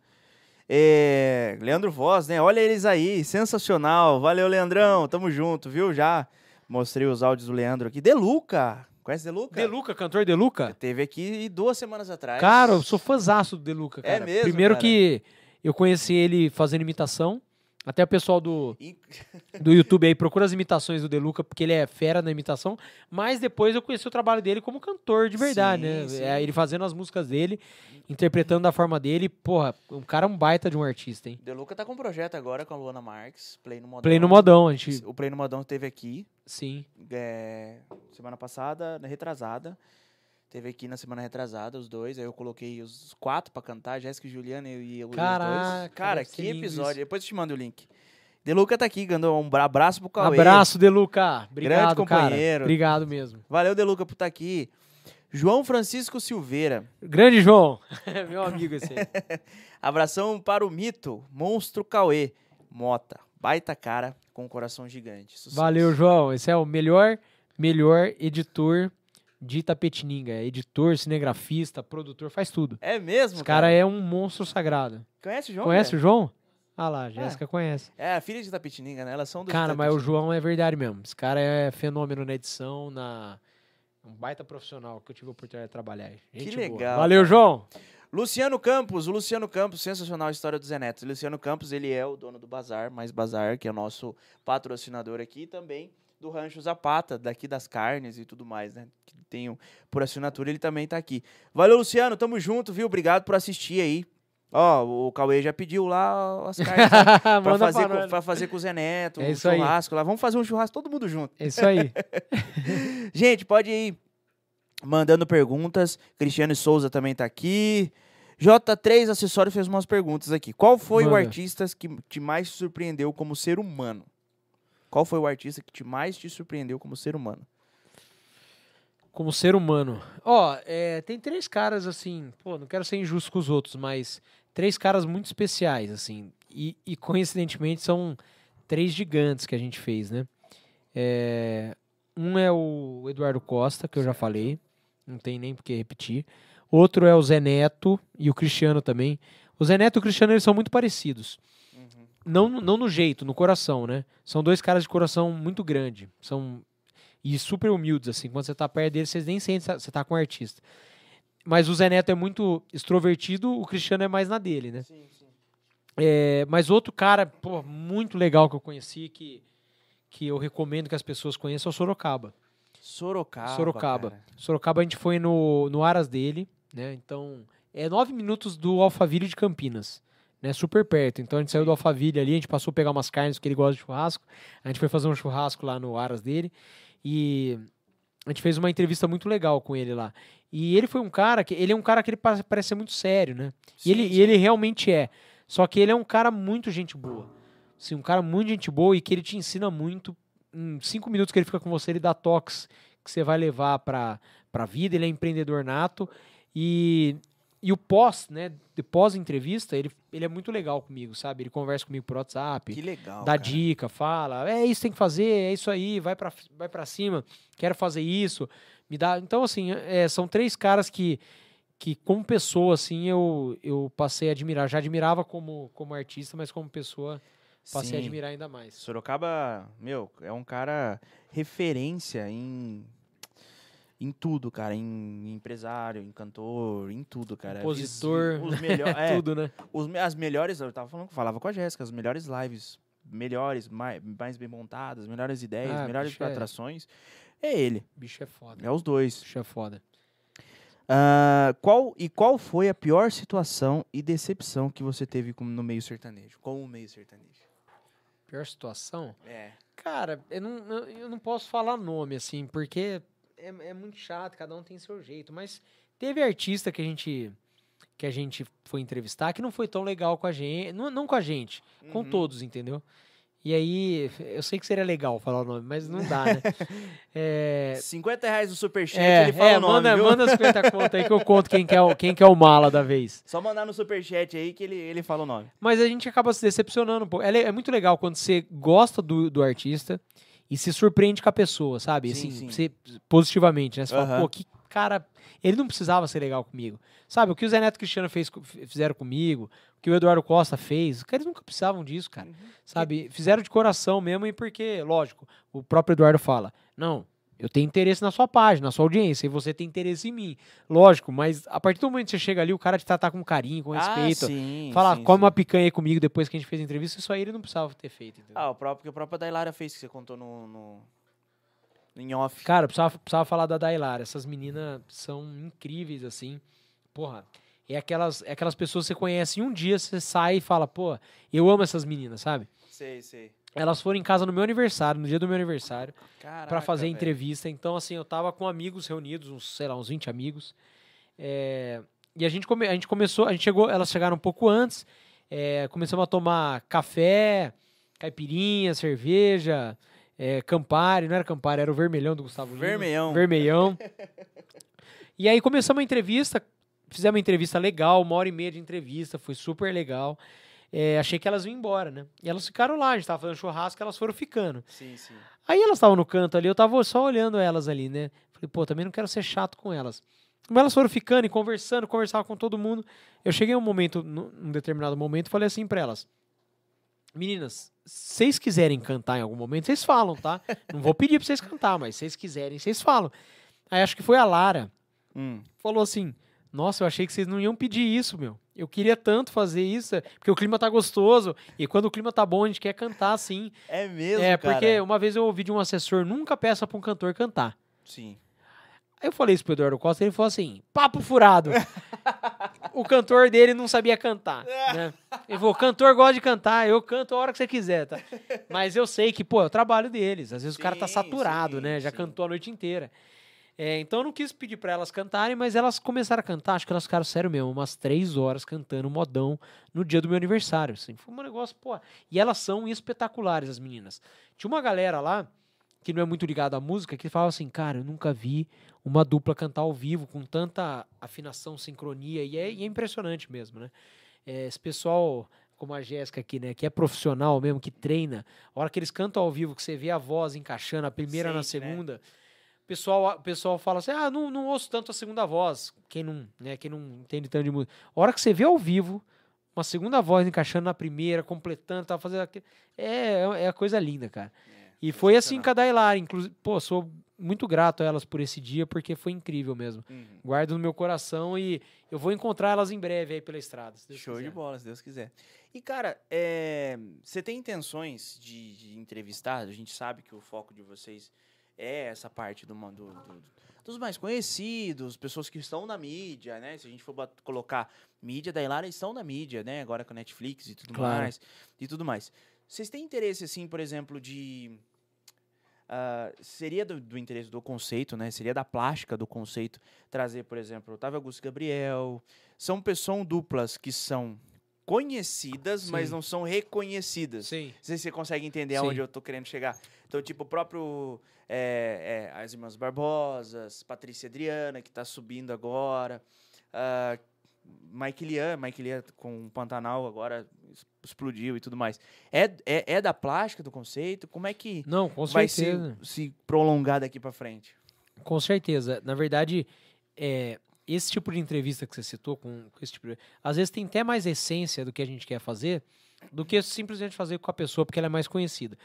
É, Leandro Voz, né? Olha eles aí, sensacional. Valeu, Leandrão. Tamo junto, viu? Já mostrei os áudios do Leandro aqui. Deluca. Conhece Deluca? Deluca, cantor Deluca? Teve aqui duas semanas atrás. Cara, eu sou fãzaço do Deluca, É cara. mesmo, Primeiro cara? que eu conheci ele fazendo imitação. Até o pessoal do, do YouTube aí procura as imitações do Deluca, porque ele é fera na imitação. Mas depois eu conheci o trabalho dele como cantor de verdade, Sim, né? sim. É, ele fazendo as músicas dele, interpretando da forma dele. Porra, um cara é um baita de um artista, hein? Deluca tá com um projeto agora com a Luana Marques, Play no Modão. Play no modão, a gente. O Play no Modão teve aqui Sim. é, semana passada, né, retrasada. Teve aqui na semana retrasada os dois. Aí eu coloquei os quatro pra cantar, Jéssica e Juliana e, e os Caraca, dois. Cara, que episódio. isso. Depois eu te mando o link. Deluca tá aqui, mandou um bra- abraço pro Cauê. Abraço, Deluca. Obrigado, companheiro. cara. Obrigado mesmo. Valeu, Deluca, por estar aqui. João Francisco Silveira. Grande João. Meu amigo esse aí. Abração para o mito, monstro Cauê. Mota, baita cara com um coração gigante. Sucesso. Valeu, João. Esse é o melhor, melhor editor de Tapetininga. É editor, cinegrafista, produtor, faz tudo. É mesmo, Esse cara é um monstro sagrado. Conhece o João? Conhece o João? Ah lá, a Jéssica conhece. É, a filha de Tapetininga, né? Elas são do Cara, mas o. João é verdade mesmo. Esse cara é fenômeno na edição, na... Um baita profissional que eu tive a oportunidade de trabalhar. Gente boa. legal, Valeu, cara. João. Luciano Campos, o Luciano Campos, sensacional a história do Zé Neto. O Luciano Campos, ele é o dono do Bazar, mais Bazar, que é o nosso patrocinador aqui, também do Rancho Zapata, daqui das carnes e tudo mais, né? Que tem o- por assinatura, ele também tá aqui. Valeu, Luciano, tamo junto, viu? Obrigado por assistir aí. Ó, o Cauê já pediu lá as carnes né? pra, fazer com, pra fazer com o Zé Neto, É um isso aí. churrasco lá. Vamos fazer um churrasco todo mundo junto. É isso aí. Gente, pode ir mandando perguntas. Cristiano Souza também tá aqui. J3 Acessório fez umas perguntas aqui. Qual foi o Manda. artista que te mais surpreendeu como ser humano? Qual foi o artista que te mais te surpreendeu como ser humano? Como ser humano. Ó, é, tem três caras assim, pô, não quero ser injusto com os outros, mas três caras muito especiais, assim. E, e coincidentemente são três gigantes que a gente fez, né? É, um é o Eduardo Costa, que eu já falei, não tem nem por que repetir. Outro é o Zé Neto e o Cristiano também. O Zé Neto e o Cristiano eles são muito parecidos. Não, não no jeito, no coração, né? São dois caras de coração muito grande. São e super humildes, assim. Quando você tá perto deles, vocês nem sentem que você tá com um artista. Mas o Zé Neto é muito extrovertido, o Cristiano é mais na dele, né? Sim, sim. É, mas outro cara, pô, muito legal que eu conheci, que, que eu recomendo que as pessoas conheçam, é o Sorocaba. Sorocaba. Sorocaba. cara. Sorocaba a gente foi no, no Aras dele, né? Então, é nove minutos do Alphaville de Campinas, né? Super perto. Então a gente saiu do Alphaville ali, a gente passou a pegar umas carnes porque ele gosta de churrasco. A gente foi fazer um churrasco lá no Aras dele e a gente fez uma entrevista muito legal com ele lá. E ele foi um cara que ele é um cara que ele pa- parece ser muito sério, né? Sim, e ele, sim. e ele realmente é. Só que ele é um cara muito gente boa. Assim, um cara muito gente boa e que ele te ensina muito. Em cinco minutos que ele fica com você, ele dá toques que você vai levar para a vida. Ele é empreendedor nato. E, e o pós, né? De pós-entrevista, ele, ele é muito legal comigo, sabe? Ele conversa comigo por WhatsApp Que legal. dá cara. dica, fala, é isso que tem que fazer, é isso aí, vai pra, vai pra cima, quero fazer isso, me dá. Então, assim, é, são três caras que, que como pessoa, assim, eu, eu passei a admirar. Já admirava como, como artista, mas como pessoa, passei a Sim. admirar ainda mais. Sorocaba, meu, é um cara referência em em tudo, cara, em empresário, em cantor, em tudo, cara. Compositor, os é, Tudo, né? os as melhores, eu tava falando, falava com a Jéssica, as melhores lives, melhores, mais, mais bem montadas, melhores ideias, Ah, melhores é. atrações, é ele, Bicho é foda. é os dois. Bicho é foda. Ah, qual e qual foi a pior situação e decepção que você teve com- no meio sertanejo, com o meio sertanejo? Pior situação? É. Cara, eu não, eu não posso falar nome, assim, porque é, é muito chato, cada um tem seu jeito. Mas teve artista que a gente que a gente foi entrevistar que não foi tão legal com a gente. Não, não com a gente, com Uhum. todos, entendeu? E aí, eu sei que seria legal falar o nome, mas não dá, né? É, 50 reais no superchat, é, ele fala é, o nome, manda, viu? manda 50 contas aí que eu conto quem que é o, quem que é o mala da vez. Só mandar no superchat aí que ele, ele fala o nome. Mas a gente acaba se decepcionando um pouco. É, é muito legal quando você gosta do, do artista e se surpreende com a pessoa, sabe? Sim, assim, sim. Você, positivamente, né? Você fala, Aham. pô, que cara. Ele não precisava ser legal comigo. Sabe? O que o Zé Neto Cristiano fez, fizeram comigo, o que o Eduardo Costa fez, eles nunca precisavam disso, cara. Sabe? Fizeram de coração mesmo e porque, lógico, o próprio Eduardo fala: não. Eu tenho interesse na sua página, na sua audiência, e você tem interesse em mim. Lógico, mas a partir do momento que você chega ali, o cara te tratar com carinho, com respeito, Ah, sim, Fala, sim, come sim. uma picanha aí comigo depois que a gente fez a entrevista, isso aí ele não precisava ter feito. entendeu? Ah, o próprio que a própria Dailara fez, que você contou no, no, em off. Cara, precisava, precisava falar da Dailara. Essas meninas são incríveis, assim. Porra, é aquelas, é aquelas pessoas que você conhece em um dia, você sai e fala, pô, eu amo essas meninas, sabe? Sei, sei. Elas foram em casa no meu aniversário, no dia do meu aniversário, pra fazer velho. entrevista. Então, assim, eu tava com amigos reunidos, uns, sei lá, uns 20 amigos. É, e a gente, come, a gente começou, a gente chegou, elas chegaram um pouco antes, é, começamos a tomar café, caipirinha, cerveja, é, Campari, não era Campari, era o vermelhão do Gustavo Lima. Vermelhão. Vermelhão. e aí começamos a entrevista, fizemos uma entrevista legal, uma hora e meia de entrevista, foi super legal. É, achei que elas iam embora, né? E elas ficaram lá, a gente tava fazendo churrasco, elas foram ficando. Sim, sim. Aí elas estavam no canto ali, eu tava só olhando elas ali, né? Falei, pô, também não quero ser chato com elas. Mas elas foram ficando e conversando, conversava com todo mundo. Eu cheguei um momento, num determinado momento, falei assim pra elas: Meninas, se vocês quiserem cantar em algum momento, vocês falam, tá? Não vou pedir pra vocês cantar, mas se vocês quiserem, vocês falam. Aí acho que foi a Lara. Hum. Falou assim: Nossa, eu achei que vocês não iam pedir isso, meu. Eu queria tanto fazer isso, porque o clima tá gostoso. E quando o clima tá bom, a gente quer cantar sim. É mesmo, é, cara? porque uma vez eu ouvi de um assessor: nunca peça pra um cantor cantar. Sim. Aí eu falei isso pro Eduardo Costa, ele falou assim: papo furado. o cantor dele não sabia cantar. Né? Ele falou: cantor gosta de cantar, eu canto a hora que você quiser, tá? Mas eu sei que, pô, é o trabalho deles. Às vezes o cara tá Sim, saturado, sim, né? Já sim. cantou a noite inteira. É, então eu não quis pedir pra elas cantarem, mas elas começaram a cantar, acho que elas ficaram sério mesmo, umas três horas cantando modão no dia do meu aniversário. Assim. Foi um negócio, pô. E elas são espetaculares, as meninas. Tinha uma galera lá que não é muito ligada à música, que falava assim, cara, eu nunca vi uma dupla cantar ao vivo com tanta afinação, sincronia, e é, e é impressionante mesmo, né? É, esse pessoal, como a Jéssica aqui, né, que é profissional mesmo, que treina, a hora que eles cantam ao vivo, que você vê a voz encaixando, a primeira na Sente, né? segunda, o pessoal, o pessoal fala assim, ah, não, não ouço tanto a segunda voz, quem não, né, quem não entende tanto de música. A hora que você vê ao vivo, uma segunda voz encaixando na primeira, completando, tá fazendo aquilo, é, é a coisa linda, cara. E foi assim com a Dailara, inclusive, pô, sou muito grato a elas por esse dia, porque foi incrível mesmo. Uhum. Guardo no meu coração e eu vou encontrar elas em breve aí pela estrada. Show de quiser. bola, se Deus quiser. E, cara, é, você tem intenções de, de entrevistar? A gente sabe que o foco de vocês é essa parte do, do- do- dos mais conhecidos, pessoas que estão na mídia, né? Se a gente for colocar mídia da Ilara, estão na mídia, né? Agora com a Netflix e tudo Claro. mais. E tudo mais. Vocês têm interesse, assim, por exemplo, de... ah, seria do, do interesse do conceito, né? Seria da plástica do conceito trazer, por exemplo, Otávio Augusto Gabriel. São pessoas duplas que são conhecidas, mas Sim. não são reconhecidas. Sim. Não sei se você consegue entender Sim. aonde eu tô querendo chegar. Então, tipo, o próprio. é, é, as Irmãs Barbosas, Patrícia Adriana, que tá subindo agora. ah, Mike Lian, Mike Lian com o Pantanal agora explodiu e tudo mais. É, é, é da plástica, do conceito? Como é que Não, com vai se, certeza. se prolongar daqui pra frente? Com certeza. Na verdade, é, esse tipo de entrevista que você citou, com, com esse tipo de, às vezes tem até mais essência do que a gente quer fazer do que simplesmente fazer com a pessoa porque ela é mais conhecida.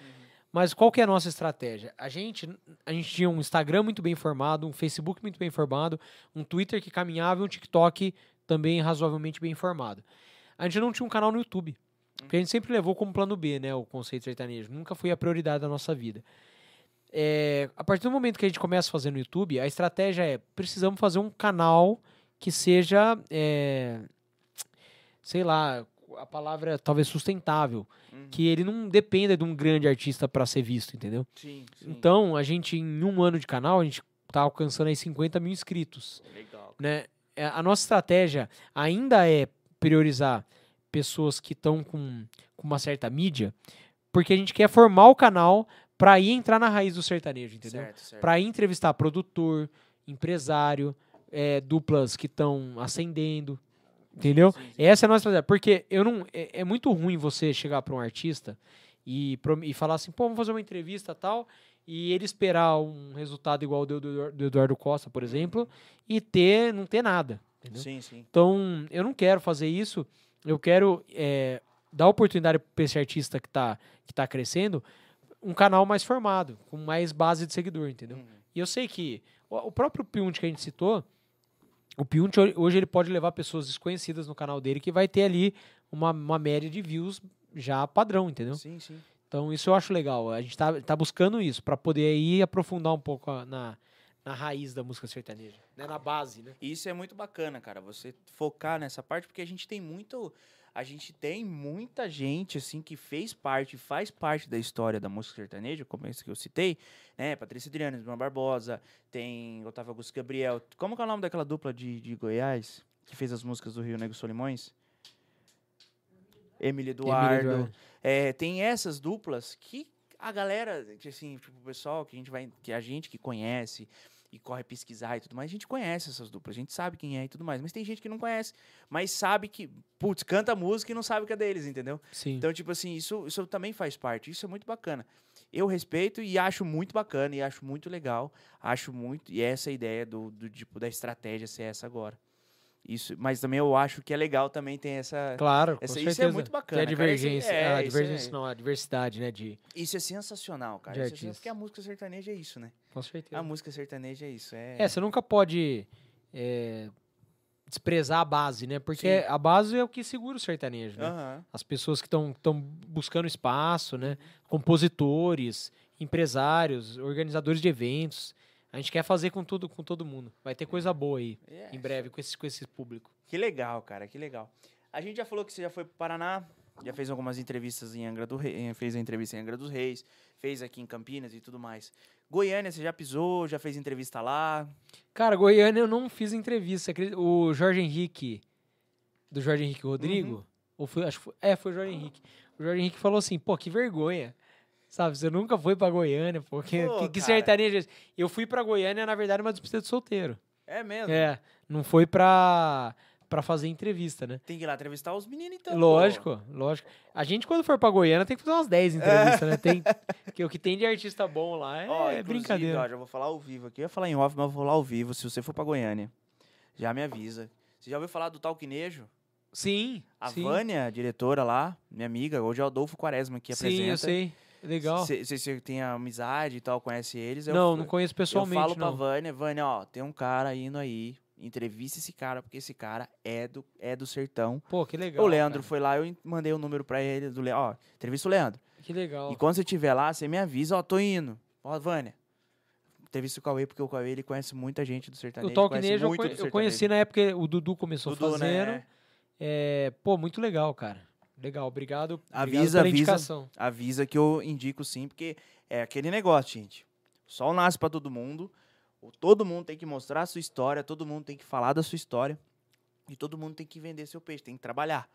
Mas qual que é a nossa estratégia? A gente, a gente tinha um Instagram muito bem formado, um Facebook muito bem formado, um Twitter que caminhava e um TikTok também razoavelmente bem formado. A gente não tinha um canal no YouTube. Porque a gente sempre levou como plano B, né? O conceito sertanejo. Nunca foi a prioridade da nossa vida. É, a partir do momento que a gente começa a fazer no YouTube, a estratégia é: precisamos fazer um canal que seja, é, sei lá, a palavra talvez sustentável, Uhum. que ele não dependa de um grande artista para ser visto, entendeu? Sim, sim. Então, a gente, em um ano de canal, a gente tá alcançando aí 50 mil inscritos Legal. né? É, A nossa estratégia ainda é priorizar pessoas que estão com, com uma certa mídia, porque a gente quer formar o canal para ir entrar na raiz do sertanejo, entendeu? Para ir entrevistar produtor, empresário, é, duplas que estão ascendendo, entendeu? Sim, sim. Essa é a nossa estratégia, porque eu não é, é muito ruim você chegar para um artista e, e falar assim, pô, vamos fazer uma entrevista tal, e ele esperar um resultado igual ao do, do, do Eduardo Costa, por exemplo, e ter não ter nada, entendeu? Sim, sim. Então, eu não quero fazer isso. Eu quero é, dar oportunidade para esse artista que está que tá crescendo um canal mais formado, com mais base de seguidor, entendeu? Uhum. E eu sei que o, o próprio Piunt que a gente citou, o Piunt ho- hoje ele pode levar pessoas desconhecidas no canal dele que vai ter ali uma, uma média de views já padrão, entendeu? Sim, sim. Então isso eu acho legal. A gente tá, tá buscando isso para poder aí aprofundar um pouco a- na, na raiz da música sertaneja, né? na base, né? E Isso é muito bacana, cara, você focar nessa parte, porque a gente tem muito. A gente tem muita gente, assim, que fez parte, faz parte da história da música sertaneja, como esse que eu citei, né? Patrícia Adriana, Ismael Barbosa, tem Otávio Augusto Gabriel. Como que é o nome daquela dupla de, de Goiás que fez as músicas do Rio Negro Solimões? Emily Eduardo. Eduardo. É, tem essas duplas que a galera, que, assim, tipo, o pessoal que a gente vai, que a gente que conhece e corre pesquisar e tudo mais, a gente conhece essas duplas, a gente sabe quem é e tudo mais, mas tem gente que não conhece, mas sabe que, putz, canta música e não sabe que é deles, entendeu? Sim. Então, tipo assim, isso, isso também faz parte, isso é muito bacana. Eu respeito e acho muito bacana e acho muito legal, acho muito, e essa é a ideia do, do tipo, da estratégia ser essa agora. Isso, mas também eu acho que é legal também ter essa. Claro, essa- certeza. isso é muito bacana, Tem a cara, isso- divergência. é, a divergência é- não, a diversidade, né? De, Isso é sensacional, cara. Isso é sensacional, porque a música sertaneja é isso, né? com certeza. A música sertaneja é isso. É, É, você nunca pode é, desprezar a base, né? Porque Sim. a base é o que segura o sertanejo, né? As pessoas que estão buscando espaço, né? Compositores, empresários, organizadores de eventos. A gente quer fazer com tudo, com todo mundo. Vai ter coisa boa aí, É, em breve, com esse, com esse público. Que legal, cara, que legal. A gente já falou que você já foi pro Paraná, já fez algumas entrevistas em Angra do Rei, fez a entrevista em Angra dos Reis, fez aqui em Campinas e tudo mais. Goiânia, você já pisou, já fez entrevista lá? Cara, Goiânia eu não fiz entrevista. O Jorge Henrique, do Jorge Henrique Rodrigo, Uhum. ou foi, acho que foi, é, foi o Jorge Henrique. O Jorge Henrique falou assim, pô, que vergonha. Sabe, você nunca foi pra Goiânia, pô. Que, Pô, que, que sertanejo é esse? Eu fui pra Goiânia, na verdade, uma despedida de solteiro. É mesmo? É, não foi pra, pra fazer entrevista, né? Tem que ir lá entrevistar os meninos então. pô. lógico, lógico. A gente, quando for pra Goiânia, tem que fazer umas 10 entrevistas, né? Tem, que o que tem de artista bom lá é, Ó, inclusive, brincadeira. Ó, já vou falar ao vivo aqui. Eu ia falar em off, mas eu vou falar ao vivo. Se você for pra Goiânia, já me avisa. Você já ouviu falar do Talquinejo? Sim, A sim. Vânia, diretora lá, minha amiga, hoje é o Adolfo Quaresma que Sim, apresenta. eu sei. Legal. Você tem amizade e tal, conhece eles. eu não, f- não conheço Eu pessoalmente, falo pra não. Vânia, Vânia, ó, tem um cara indo aí, entrevista esse cara, porque esse cara é do, é do sertão. Pô, que legal. o Leandro cara. foi lá, eu mandei o número pra ele, do Le... ó, entrevista o Leandro. Que legal. E quando você estiver lá, você me avisa, ó, tô indo. Ó, Vânia, entrevista o Cauê, porque o Cauê, ele conhece muita gente do O sertanejo. Talknejo eu, eu conheci na época que o Dudu começou Dudu, fazendo. né? É, pô, muito legal, cara. Legal, obrigado. Avisa, pela avisa. indicação. Avisa que eu indico sim, porque é aquele negócio, gente. O sol nasce pra todo mundo. Todo mundo tem que mostrar a sua história, todo mundo tem que falar da sua história. E todo mundo tem que vender seu peixe, tem que trabalhar.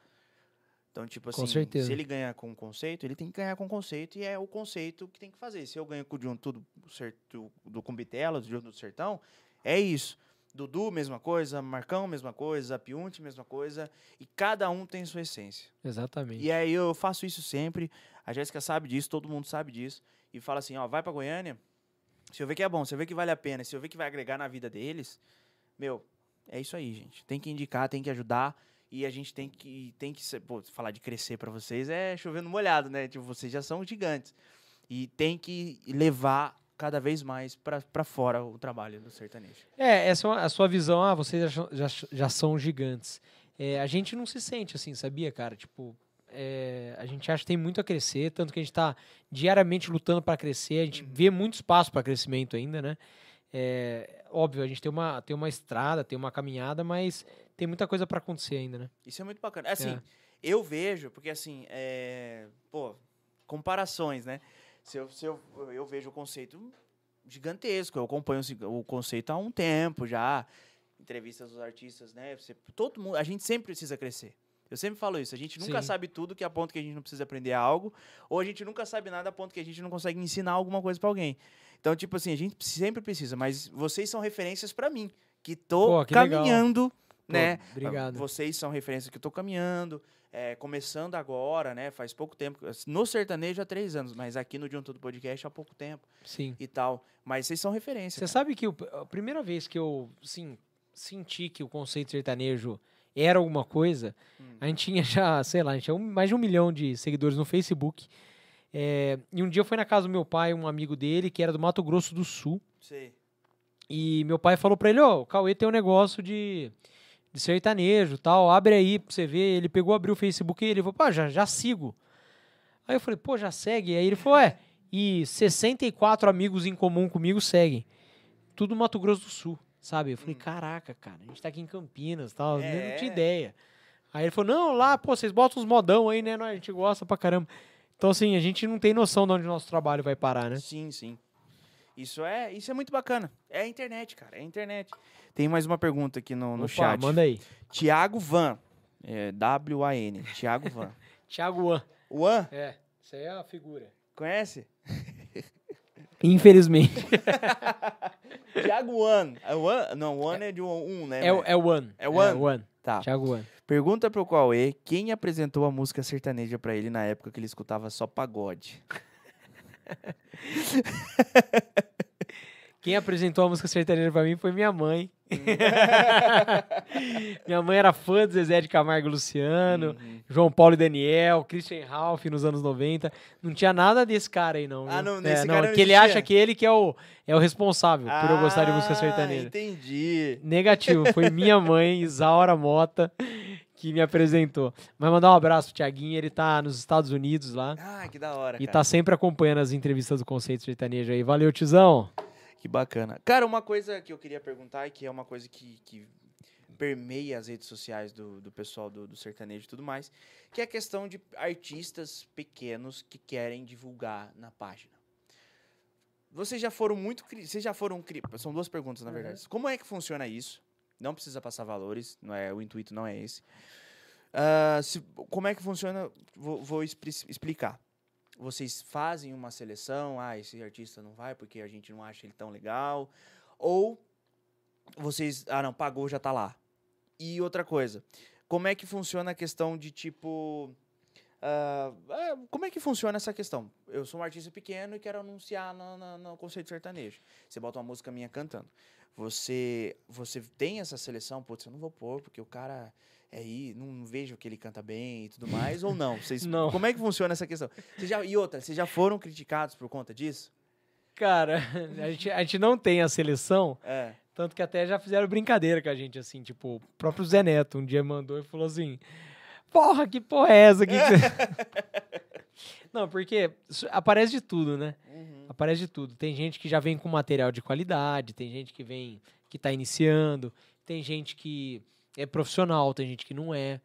Então, tipo assim, se ele ganha com conceito, ele tem que ganhar com conceito e é o conceito que tem que fazer. Se eu ganho com o Junto do, cer- do, do Cumbitela, do Junto do Sertão, é isso. Dudu, mesma coisa. Marcão, mesma coisa. Piunte, mesma coisa. E cada um tem sua essência. Exatamente. E aí eu faço isso sempre. A Jéssica sabe disso, todo mundo sabe disso. E fala assim, ó, vai pra Goiânia. Se eu ver que é bom, se eu ver que vale a pena, se eu ver que vai agregar na vida deles, meu, é isso aí, gente. Tem que indicar, tem que ajudar. E a gente tem que, tem que ser, pô, falar de crescer pra vocês é chovendo molhado, né? Tipo, vocês já são gigantes. E tem que levar cada vez mais pra fora o trabalho do sertanejo. É, essa é a sua visão, ah, vocês já, já, já são gigantes. É, a gente não se sente assim, sabia, cara? Tipo, é, a gente acha que tem muito a crescer, tanto que a gente tá diariamente lutando para crescer, a gente vê muito espaço para crescimento ainda, né? É, óbvio, a gente tem uma, tem uma estrada, tem uma caminhada, mas tem muita coisa para acontecer ainda, né? Isso é muito bacana. Assim, É. eu vejo, porque assim, é, pô, comparações, né? Se eu, se eu, eu vejo o conceito gigantesco, eu acompanho o conceito há um tempo já, entrevistas dos artistas, né? Você, todo mundo, a gente sempre precisa crescer. Eu sempre falo isso, a gente nunca Sim. sabe tudo que é a ponto que a gente não precisa aprender algo, ou a gente nunca sabe nada a ponto que a gente não consegue ensinar alguma coisa pra alguém. Então, tipo assim, a gente sempre precisa, mas vocês são referências pra mim, que tô Pô, que legal. caminhando, Pô, né? Obrigado. Vocês são referência que eu tô caminhando, é, começando agora, né? Faz pouco tempo. No sertanejo há três anos, mas aqui no Junto do Podcast há pouco tempo Sim. e tal. Mas vocês são referência. Você sabe que a primeira vez que eu sim, senti que o conceito sertanejo era alguma coisa, Hum. a gente tinha já, sei lá, a gente tinha um- mais de um milhão de seguidores no Facebook. É, e um dia eu fui na casa do meu pai, um amigo dele, que era do Mato Grosso do Sul. Sei. E meu pai falou pra ele, ó, o Cauê tem um negócio de, de sertanejo tal, abre aí pra você ver. Ele pegou, abriu o Facebook e ele falou, pô, já, já sigo. Aí eu falei, pô, já segue? Aí ele falou, é, e 64 amigos em comum comigo seguem. Tudo Mato Grosso do Sul, sabe? Eu falei, caraca, cara, a gente tá aqui em Campinas tal, eu não É. tinha ideia. Aí ele falou, não, lá, pô, vocês botam uns modão aí, né? A gente gosta pra caramba. Então, assim, a gente não tem noção de onde o nosso trabalho vai parar, né? Sim, sim. Isso é, isso é muito bacana. É a internet, cara. É a internet. Tem mais uma pergunta aqui no, no Opa, chat. manda aí. Tiago Van. É, W-A-N. Tiago Van. Thiago Wan. O An, É, isso aí é a figura. conhece? Infelizmente. Tiago An. É o An? Não, o An é de um, né? É, o- é o One. É o One? o One. Tá. Thiago One. Pergunta pro Cauê quem apresentou a música sertaneja pra ele na época que ele escutava só pagode. Quem apresentou a música sertaneja pra mim foi minha mãe. minha mãe era fã do Zezé de Camargo e Luciano, Uhum. João Paulo e Daniel, Christian Ralph nos anos 90. Não tinha nada desse cara aí, não. Ah, não, nesse cara não que ele acha que ele que é o, é o responsável por eu gostar de música Ah, sertaneja. entendi. Negativo, foi minha mãe, Isaura Mota, que me apresentou. Mas mandar um abraço pro Tiaguinho, ele tá nos Estados Unidos lá. Ah, que da hora, E cara. tá sempre acompanhando as entrevistas do Conceito Sertanejo aí. Valeu, tizão. Que bacana. Cara, uma coisa que eu queria perguntar e que é uma coisa que, que permeia as redes sociais do, do pessoal do, do sertanejo e tudo mais, que é a questão de artistas pequenos que querem divulgar na página. Vocês já foram muito. Vocês já foram. São duas perguntas, na verdade. Como é que funciona isso? Não precisa passar valores, não é, o intuito não é esse. Ah, se- como é que funciona? Vou, vou expli- explicar. Vocês fazem uma seleção, ah, esse artista não vai porque a gente não acha ele tão legal. Ou vocês, ah, não, pagou, já tá lá. E outra coisa, como é que funciona a questão de tipo. ah, como é que funciona essa questão? Eu sou um artista pequeno e quero anunciar no, no- no conceito sertanejo. Você bota uma música minha cantando. Você, você tem essa seleção, putz, eu não vou pôr porque o cara é aí, não vejo que ele canta bem e tudo mais, ou não? Vocês, Não. Como é que funciona essa questão? Vocês já, e outra, vocês já foram criticados por conta disso? Cara, a gente, a gente não tem a seleção, É. tanto que até já fizeram brincadeira com a gente, assim, tipo, o próprio Zé Neto um dia mandou e falou assim: Porra, que porra é essa aqui? não, porque aparece de tudo, né? Uhum. Aparece de tudo. Tem gente que já vem com material de qualidade, tem gente que vem que tá iniciando, tem gente que é profissional, tem gente que não é.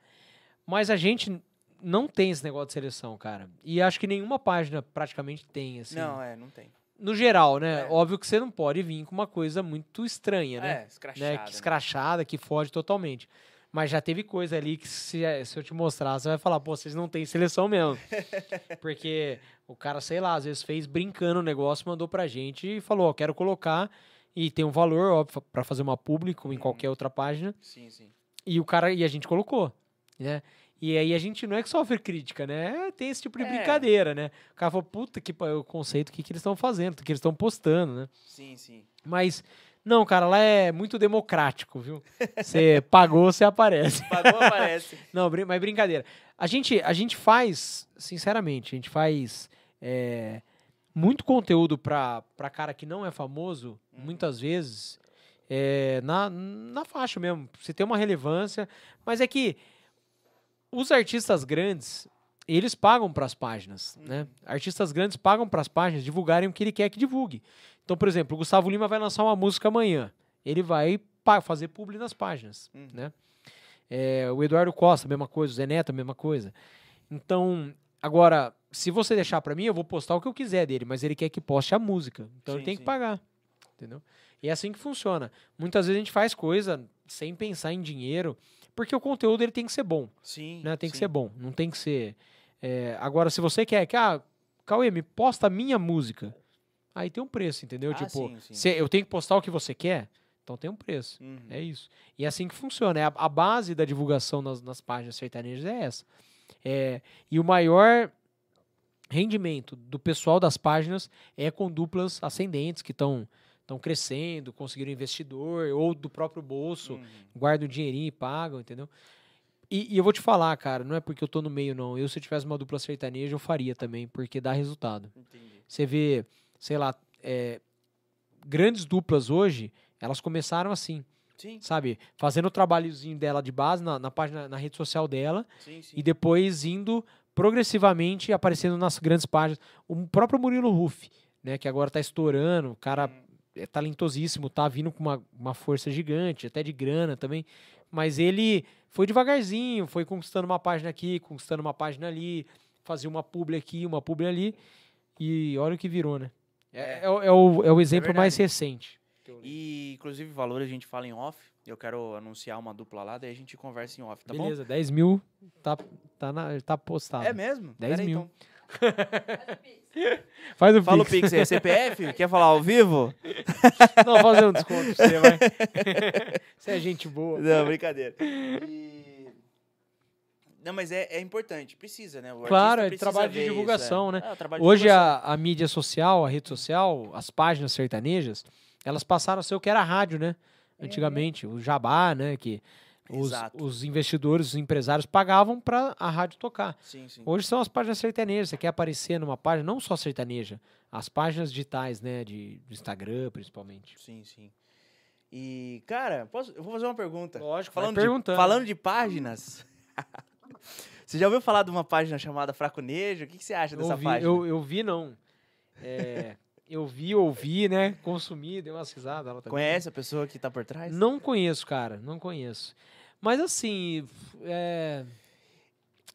Mas a gente não tem esse negócio de seleção, cara. E acho que nenhuma página praticamente tem, assim. Não, é, não tem. No geral, né? É. Óbvio que você não pode vir com uma coisa muito estranha, né? É, escrachada. né? Que escrachada, que foge totalmente. Mas já teve coisa ali que se, se eu te mostrar, você vai falar, pô, vocês não têm seleção mesmo. Porque o cara, sei lá, às vezes fez brincando o negócio, mandou pra gente e falou, ó, quero colocar e tem um valor, óbvio, pra fazer uma publi, como em Uhum. qualquer outra página. Sim, sim. E o cara, e a gente colocou, né? E aí a gente não é que sofre crítica, né? Tem esse tipo de É. brincadeira, né? O cara falou, puta que o conceito, o que, que eles estão fazendo, o que eles estão postando, né? Sim, sim. Mas, não, cara, lá é muito democrático, viu? Você pagou, você aparece. Pagou, aparece. Não, brin- mas brincadeira. A gente, a gente faz, sinceramente, a gente faz é, muito conteúdo pra, pra cara que não é famoso, muitas vezes, é, na, na faixa mesmo. Você tem uma relevância, mas é que os artistas grandes, eles pagam pras páginas, né? Artistas grandes pagam pras páginas divulgarem o que ele quer que divulgue. Então, por exemplo, o Gustavo Lima vai lançar uma música amanhã. Ele vai fazer publi nas páginas, Uhum. né? É, o Eduardo Costa, mesma coisa. O Zé Neto, mesma coisa. Então, agora, se você deixar pra mim, eu vou postar o que eu quiser dele, mas ele quer que poste a música. Então ele Sim, tem sim. que pagar. Entendeu? E é assim que funciona. Muitas vezes a gente faz coisa sem pensar em dinheiro, porque o conteúdo ele tem que ser bom. Sim. Né? Tem que sim. ser bom. Não tem que ser. é, agora, se você quer que, ah, Cauê, me posta a minha música. Aí tem um preço, entendeu? Ah, tipo, sim, sim. se eu tenho que postar o que você quer, então tem um preço. Uhum. É isso. E é assim que funciona. É a, a base da divulgação nas, nas páginas sertanejas é essa. É, e o maior rendimento do pessoal das páginas é com duplas ascendentes que estão estão crescendo, conseguiram investidor ou do próprio bolso, Uhum. guardam o dinheirinho e pagam, entendeu? E, e eu vou te falar, cara, não é porque eu tô no meio, não. Eu, se eu tivesse uma dupla sertaneja, eu faria também, porque dá resultado. Entendi. Você vê, sei lá, é, grandes duplas hoje, elas começaram assim Sim, sabe? Fazendo o trabalhozinho dela de base na, na página, na rede social dela sim, sim. e depois indo progressivamente aparecendo nas grandes páginas. O próprio Murilo Ruff, né? Que agora tá estourando, o cara Uhum. É talentosíssimo, tá vindo com uma, uma força gigante, até de grana também. Mas ele foi devagarzinho, foi conquistando uma página aqui, conquistando uma página ali, fazia uma publi aqui, uma publi ali. E olha o que virou, né? É, é o- é o, é o exemplo mais verdade. recente. E, inclusive, valor a gente fala em off. Eu quero anunciar uma dupla lá, daí a gente conversa em off, tá Beleza, 10 mil tá, tá, na, tá postado. bom? É mesmo? 10 Pera aí, mil. então. Faz o Fala o Pix. Pix aí, CPF? Quer falar ao vivo? Não, fazer um desconto pra você, vai. Você é gente boa. Não, brincadeira. E- Não, mas é, é importante, precisa, né? O Claro, é trabalho de ver isso, divulgação, é. né? É, trabalho de Hoje divulgação. a, a mídia social, a rede social, as páginas sertanejas, elas passaram a ser o que era a rádio, né? Antigamente, o jabá, né? Que os, os investidores, os empresários pagavam para a rádio tocar. Sim, sim. Hoje são as páginas sertanejas. Você quer aparecer numa página, não só sertaneja, as páginas digitais, né? De, do Instagram, principalmente. Sim, sim. E, cara, posso, eu vou fazer uma pergunta. Lógico, falando, de, perguntando. falando de páginas. você já ouviu falar de uma página chamada Fraconejo? O que, que você acha dessa eu vi, página? Eu, eu vi, não. É, eu vi, ouvi, né? Consumi, dei umas risadas. Ela também. Conhece a pessoa que tá por trás? Não conheço, cara. Não conheço. Mas assim, é,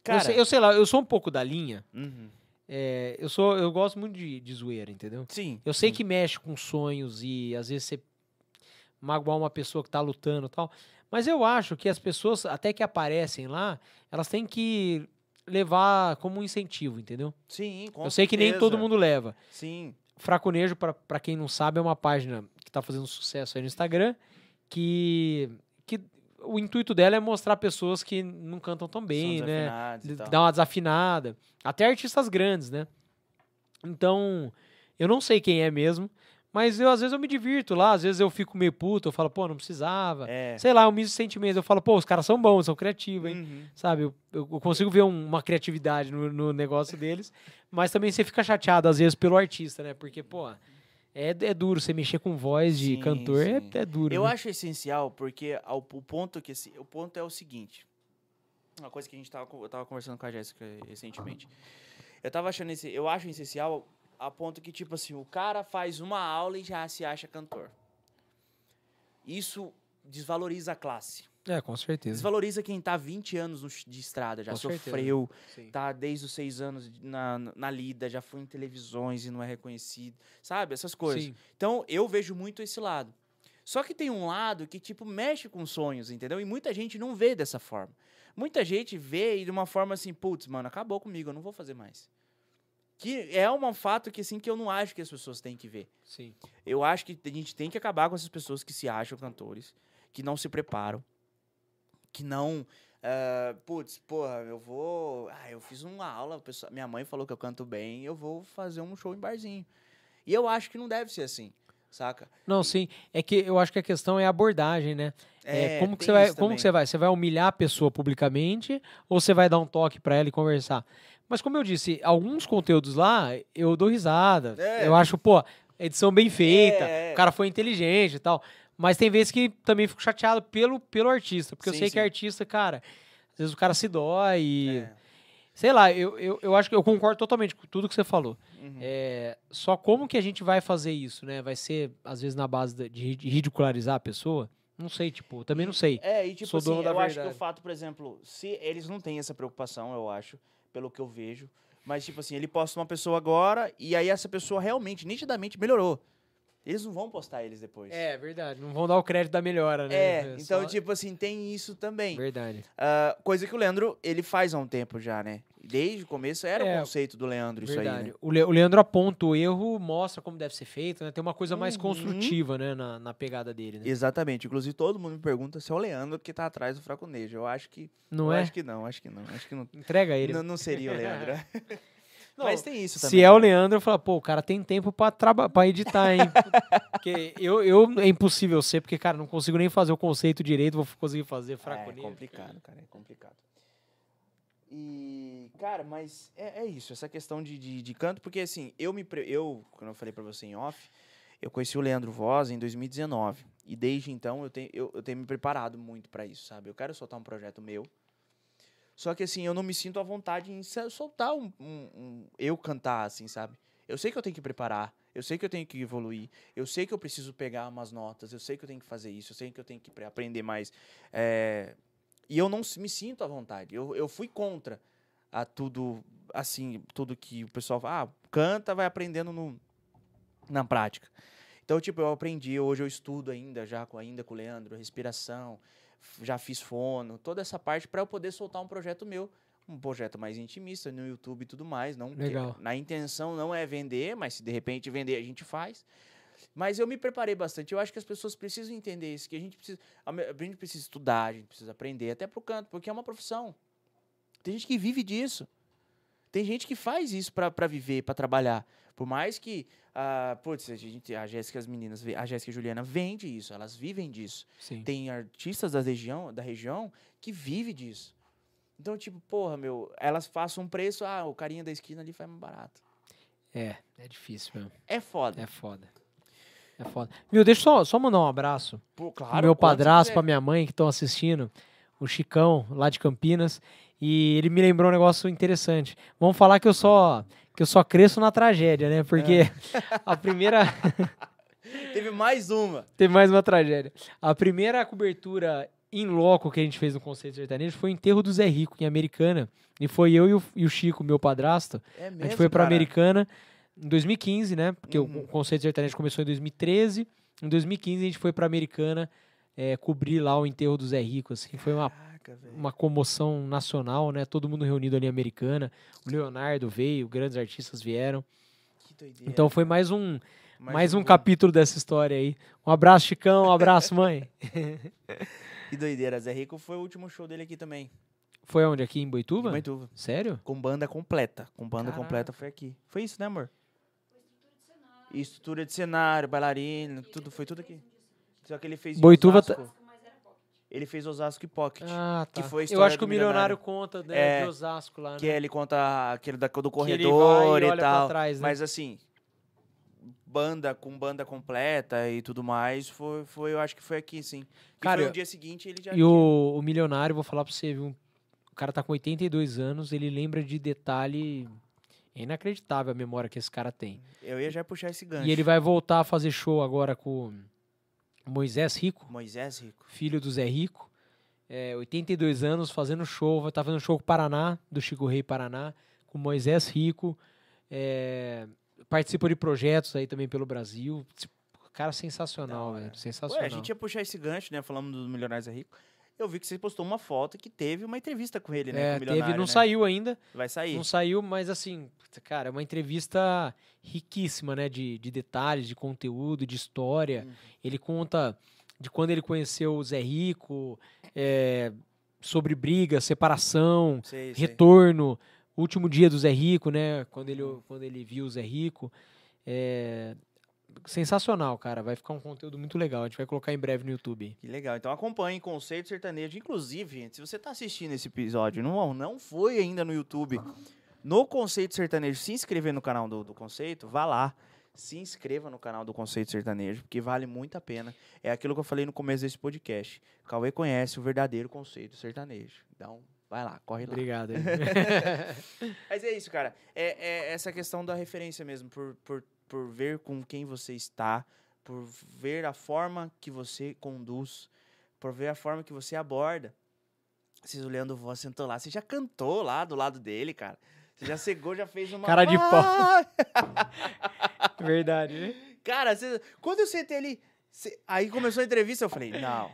Cara, eu, sei, eu sei lá, eu sou um pouco da linha. Uhum. é, eu sou, eu gosto muito de, de zoeira, entendeu? Sim. Eu sei sim. que mexe com sonhos e às vezes você magoar uma pessoa que tá lutando e tal. Mas eu acho que as pessoas, até que aparecem lá, elas têm que levar como um incentivo, entendeu? Sim, com eu sei que nem todo mundo leva. Sim. Fraconejo, pra quem não sabe, é uma página que tá fazendo sucesso aí no Instagram, que, que o intuito dela é mostrar pessoas que não cantam tão bem, né? desafinados d- tal. dar uma desafinada. Até artistas grandes, né? Então, eu não sei quem é mesmo, mas eu às vezes eu me divirto lá, às vezes eu fico meio puto, eu falo, pô, não precisava. É. Sei lá, eu misto sentimentos, eu falo, pô, os caras são bons, são criativos, hein? Uhum. Sabe, eu, eu consigo ver um- uma criatividade no, no negócio deles, mas também você fica chateado, às vezes, pelo artista, né? Porque, pô, é, é duro você mexer com voz de Sim, cantor, é, sim. é duro. Eu né? acho essencial porque ao, o ponto que esse- o ponto é o seguinte. Uma coisa que a gente tava, eu tava conversando com a Jéssica recentemente. Eu tava achando esse, eu acho essencial a ponto que tipo assim, o cara faz uma aula e já se acha cantor. Isso desvaloriza a classe. É, com certeza. Desvaloriza quem tá 20 anos de estrada, já Com sofreu, tá desde os seis anos na, na lida, já foi em televisões e não é reconhecido, sabe? Essas coisas. Sim. Então, eu vejo muito esse lado. Só que tem um lado que, tipo, mexe com sonhos, entendeu? E muita gente não vê dessa forma. Muita gente vê de uma forma assim, putz, mano, acabou comigo, eu não vou fazer mais. Que é um fato que, assim, que eu não acho que as pessoas têm que ver. Sim. Eu acho que a gente tem que acabar com essas pessoas que se acham cantores, que não se preparam, que não. ah, putz, porra, eu vou. Ah, eu fiz uma aula, pessoa- minha mãe falou que eu canto bem, eu vou fazer um show em barzinho. E eu acho que não deve ser assim, saca? Não, sim. É que eu acho que a questão é a abordagem, né? É, como que você vai, como que você vai? Você vai humilhar a pessoa publicamente ou você vai dar um toque pra ela e conversar? Mas como eu disse, alguns conteúdos lá eu dou risada. É. Eu acho, pô, edição bem feita, É, o cara foi inteligente e tal. Mas tem vezes que também fico chateado pelo, pelo artista, porque eu Sim, sei que sim. artista, cara, às vezes o cara se dói e É. sei lá, eu, eu, eu acho que eu concordo totalmente com tudo que você falou. Uhum. É, só como que a gente vai fazer isso, né? Vai ser, às vezes, na base de ri- ridicularizar a pessoa? Não sei, tipo, também não sei. É, e tipo Sou assim, dono da eu acho que o fato, por exemplo, se eles não têm essa preocupação, eu acho, pelo que eu vejo, mas tipo assim, ele posta uma pessoa agora e aí essa pessoa realmente, nitidamente melhorou. Eles não vão postar eles depois. É, verdade. Não vão dar o crédito da melhora, né? É, então, só- tipo assim, tem isso também. Verdade. Ah, coisa que o Leandro, ele faz há um tempo já, né? Desde o começo era É, o conceito do Leandro isso verdade. aí, né? o, Le- o Leandro aponta o erro, mostra como deve ser feito, né? Tem uma coisa mais Uhum. construtiva, né? Na, na pegada dele, né? Exatamente. Inclusive, todo mundo me pergunta se é o Leandro que tá atrás do Fraconejo. Eu acho que. Não eu é? acho que não, acho que não. Acho que não. Entrega ele. Não, não seria o Leandro. Não, Mas tem isso também. Se é o né? Leandro, eu falo, pô, o cara tem tempo pra, pra editar, hein? porque eu, eu é impossível ser, porque, cara, não consigo nem fazer o conceito direito, vou conseguir fazer É fraco complicado, cara, é complicado. E, cara, mas é, é isso, essa questão de, de, de canto, porque assim, eu me. Eu, quando eu falei pra você em off, eu conheci o Leandro Voz em 2019. E desde então eu tenho, eu, eu tenho me preparado muito pra isso, sabe? Eu quero soltar um projeto meu. Só que assim, eu não me sinto à vontade em soltar um, um- um- eu cantar, assim, sabe? Eu sei que eu tenho que preparar, eu sei que eu tenho que evoluir, eu sei que eu preciso pegar umas notas, eu sei que eu tenho que fazer isso, eu sei que eu tenho que pre- aprender mais. é, e eu não me sinto à vontade. Eu, eu fui contra a tudo, assim, tudo que o pessoal fala, ah, canta, vai aprendendo no, na prática. Então, tipo, eu aprendi, hoje eu estudo ainda, já com, ainda com o Leandro, respiração, já fiz fono, toda essa parte para eu poder soltar um projeto meu, um projeto mais intimista no YouTube e tudo mais. Não, que- Legal. na intenção não é vender, mas se de repente vender, a gente faz. Mas eu me preparei bastante. Eu acho que as pessoas precisam entender isso, que a gente precisa, a gente precisa estudar, a gente precisa aprender, até pro canto, porque é uma profissão. Tem gente que vive disso. Tem gente que faz isso pra, pra viver, pra trabalhar. Por mais que. ah, putz, a, gente, a Jéssica, as meninas, a Jéssica e a Juliana vende isso, elas vivem disso. Sim. Tem artistas da região, da região que vive disso. Então, tipo, porra, meu, elas façam um preço, ah, o carinha da esquina ali faz mais barato. É, é difícil mesmo. É foda. É foda. É foda. Viu, deixa eu só, só mandar um abraço Pô, pro claro. meu quando você padrasto, pra minha mãe que estão assistindo, o Chicão, lá de Campinas. E ele me lembrou um negócio interessante. Vamos falar que eu só que eu só cresço na tragédia, né? Porque É. a primeira Teve mais uma. Teve mais uma tragédia. A primeira cobertura em loco que a gente fez no Conceito Sertanejo foi o enterro do Zé Rico, em Americana. E foi eu e o, e o Chico, meu padrasto. É mesmo, a gente foi pra cara? Americana em 2015, né? Porque Uhum. o Conceito Sertanejo começou em 2013. Em 2015 a gente foi pra Americana eh, cobrir lá o enterro do Zé Rico, assim. Foi uma, Caraca, uma comoção nacional, né? Todo mundo reunido ali em Americana. O Leonardo veio, grandes artistas vieram. Que doideira. Então foi mais um, mais eu um capítulo dessa história aí. Um abraço, Chicão. Um abraço, mãe. Que doideira. Zé Rico foi o último show dele aqui também. Foi onde? Aqui em Em Boituva? Boituva. Sério? Com banda completa. Com banda Caraca. completa foi aqui. Foi isso, né, amor? E Estrutura de cenário, bailarina, tudo, foi tudo aqui. Só que ele fez Boituva tá- Osasco. Ele fez Osasco e Pocket. Ah, Que tá. foi a Eu acho que o milionário, milionário. conta né, É, de Osasco lá, né? que ele conta aquele da, do Que corredor e e, olha pra tal. trás, né? Mas assim, banda com banda completa e tudo mais, foi, foi eu acho que foi aqui, sim. E Cara, foi dia seguinte ele já E o, o milionário, vou falar pra você, viu? O cara tá com 82 anos, ele lembra de detalhe... É inacreditável a memória que esse cara tem. Eu ia já puxar esse gancho. E ele vai voltar a fazer show agora com Moisés Rico, Moisés Rico. filho do Zé Rico. É, 82 anos, fazendo show. Vai estar fazendo show com o Paraná, do Chico Rei Paraná, com o Moisés Rico. É, participa de projetos aí também pelo Brasil. Tipo, Cara sensacional, hora. velho. Sensacional. Ué, a gente ia puxar esse gancho, né? Falando dos Milionários é Rico. Eu vi que você postou uma foto que teve uma entrevista com ele, né? É, com teve, não né? saiu ainda. Vai sair. Não saiu, mas assim, cara, é uma entrevista riquíssima, né? De, de detalhes, de conteúdo, de história. Uhum. Ele conta de quando ele conheceu o Zé Rico, é, sobre briga, separação, Sei, sei. retorno, último dia do Zé Rico, né? Quando ele, quando ele viu o Zé Rico. É, sensacional, cara. Vai ficar um conteúdo muito legal. A gente vai colocar em breve no YouTube. Que legal. Então acompanhe Conceito Sertanejo. Inclusive, gente, se você está assistindo esse episódio, não, não foi ainda no YouTube, no Conceito Sertanejo, se inscrever no canal do, do Conceito, vá lá. Se inscreva no canal do Conceito Sertanejo, porque vale muito a pena. É aquilo que eu falei no começo desse podcast. Cauê conhece o verdadeiro conceito sertanejo. Então, vai lá, corre lá. Obrigado. Mas é isso, cara. É, é essa questão da referência mesmo, por, por, por ver com quem você está, por ver a forma que você conduz, por ver a forma que você aborda. Vocês o Leandro Voz sentou lá, você já cantou lá do lado dele, cara. Você já cegou, já fez uma. Cara de pau. Ah! Verdade, né? Cara, você- quando eu sentei ali. Aí começou a entrevista, eu falei, não.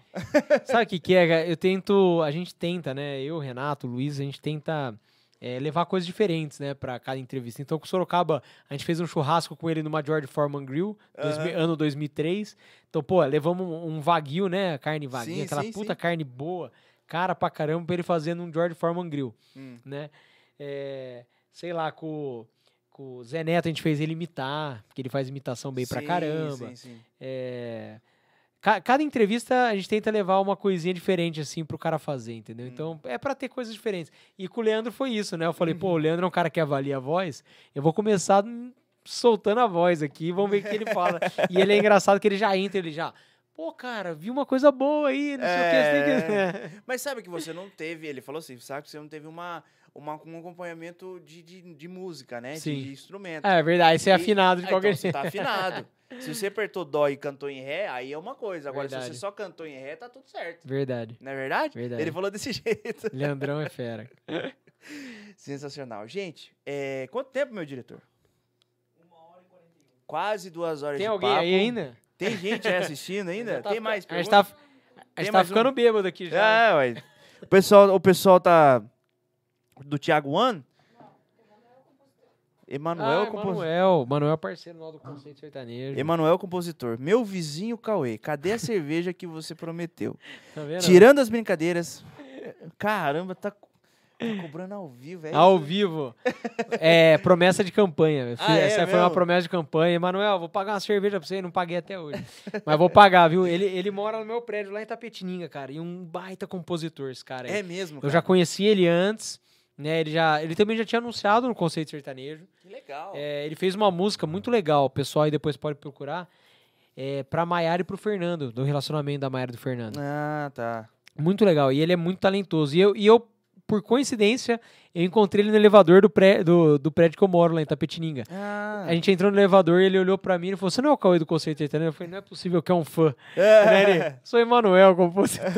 Sabe o que, que é? cara? Eu tento. A gente tenta, né? Eu, Renato, Luiz, a gente tenta é, levar coisas diferentes, né, pra cada entrevista. Então, com o Sorocaba, a gente fez um churrasco com ele numa George Foreman Grill, dois mil- ano 2003. Então, pô, levamos um, um Wagyu, né? Carne Wagyu, Sim, aquela sim, puta sim. carne boa, cara pra caramba, pra ele fazer num George Foreman Grill, Hum. né? É, sei lá, com, com o Zé Neto a gente fez ele imitar, porque ele faz imitação bem pra caramba. Sim, sim. É, ca- Cada entrevista a gente tenta levar uma coisinha diferente assim pro cara fazer, entendeu? Então é pra ter coisas diferentes. E com o Leandro foi isso, né? Eu falei, pô, o Leandro é um cara que avalia a voz. Eu vou começar hum, soltando a voz aqui, vamos ver o que ele fala. e ele é engraçado que ele já entra, ele já, pô, cara, vi uma coisa boa aí, não sei o que. tem que-" Mas sabe que você não teve, ele falou assim, sabe que você não teve uma, uma, um acompanhamento de, de, de música, né? De- Sim. De, instrumento. É verdade, você é E- afinado de Ah, qualquer então você jeito. tá afinado. se você apertou dó e cantou em ré, aí é uma coisa. Agora, se Verdade. você só cantou em ré, tá tudo certo. Verdade. Não é verdade? Verdade. Ele falou desse jeito. Leandrão é fera. Sensacional. Gente, é, quanto tempo, meu diretor? Quase duas horas Tem de alguém papo. aí ainda? Tem gente aí assistindo ainda? Tá Tem mais A gente perguntas? tá, a gente tá ficando um? bêbado aqui já. É, ué. O pessoal, o pessoal tá. Do Thiago One? Emanuel, ah, compositor. Manuel. Manuel é parceiro do Conceito Sertanejo. Emanuel, compositor. Meu vizinho Cauê, cadê a cerveja que você prometeu? Tá vendo? Tirando as brincadeiras. Caramba, tá. Tá cobrando ao vivo, é Ao isso? vivo. É, promessa de campanha. Eu Ah, é Essa foi uma promessa de campanha. Emanuel, vou pagar uma cerveja pra você. Não paguei até hoje. Mas vou pagar, viu? Ele, ele mora no meu prédio lá em Tapetininga, cara. E um baita compositor, esse cara. aí. É mesmo, Eu cara. já conheci ele antes. Né, ele, já, ele também já tinha anunciado no Conceito Sertanejo. Que legal. É, ele fez uma música muito legal, o pessoal aí depois pode procurar. É, pra Maiara e pro Fernando, do relacionamento da Maiara e do Fernando. Ah, tá. Muito legal. E ele é muito talentoso. E eu, e eu por coincidência, eu encontrei ele no elevador do, pré, do, do prédio que eu moro lá em Tapetininga. Ah. A gente entrou no elevador e ele olhou pra mim e falou: Você não é o Cauê do Conceito Sertanejo? Eu falei: Não é possível que é um fã. Né, ele, Sou Emanuel, compositor.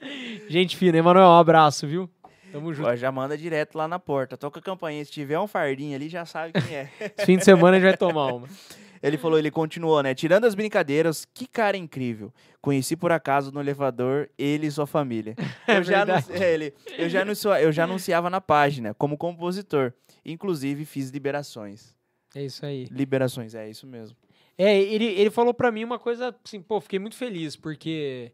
gente fina, Emanuel, um abraço, viu? Tamo junto. Ó, já manda direto lá na porta. Toca a campainha. Se tiver um fardinho ali, já sabe quem é. Fim de semana a gente vai tomar uma. Ele falou, ele continuou, né? Tirando as brincadeiras, que cara incrível. Conheci por acaso no elevador ele e sua família. É eu, já anunci- é, ele, eu, já anuncio- eu já anunciava na página como compositor. Inclusive, fiz liberações. É isso aí. Liberações, é isso mesmo. É, ele, ele falou pra mim uma coisa assim, pô, fiquei muito feliz, porque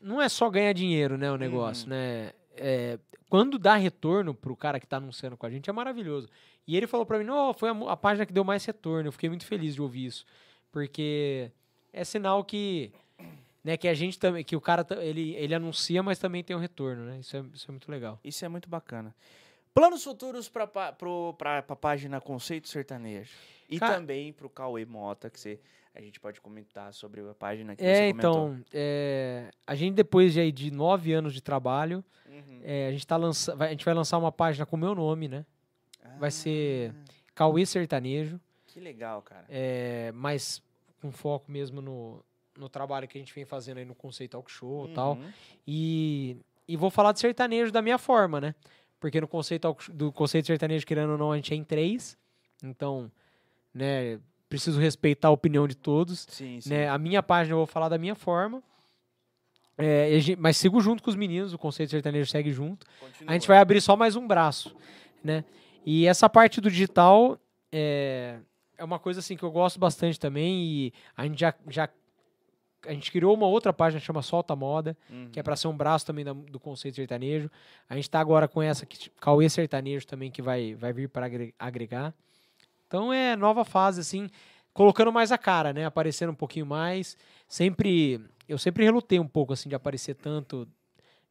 não é só ganhar dinheiro, né, o negócio, né? É, quando dá retorno pro cara que tá anunciando com a gente, é maravilhoso. E ele falou pra mim, não, foi a, a página que deu mais retorno. Eu fiquei muito feliz de ouvir isso, porque é sinal que, né, que a gente também, que o cara, ele, ele anuncia, mas também tem um retorno, né? Isso é, isso é muito legal. Isso é muito bacana. Planos futuros para a página Conceito Sertanejo. E também para o Cauê Mota, que você, a gente pode comentar sobre a página que É, você comentou. então, é, a gente depois de, aí de nove anos de trabalho, Uhum. É, a, gente tá lança... vai- a gente vai lançar uma página com o meu nome, né? vai ser- Ah, Cauê Sertanejo, Que legal, cara. é, mas com foco mesmo no, no trabalho que a gente vem fazendo aí no Conceito Talk Show e tal. Uhum. E, e vou falar de sertanejo da minha forma, né? Porque no Conceito do Conceito Sertanejo, querendo ou não, a gente é em três. Então, né, preciso respeitar a opinião de todos. Sim, sim. Né? A minha página eu vou falar da minha forma. É, mas sigo junto com os meninos, o Conceito Sertanejo segue junto. Continua. A gente vai abrir só mais um braço, né? E essa parte do digital é, é uma coisa assim que eu gosto bastante também e a gente já, já a gente criou uma outra página que chama Solta Moda, Uhum. que é para ser um braço também da- do conceito sertanejo. A gente tá agora com essa que Cauê Sertanejo também que vai vai vir para agregar. Então é nova fase assim, colocando mais a cara, né? Aparecendo um pouquinho mais. Sempre eu sempre relutei um pouco assim de aparecer tanto,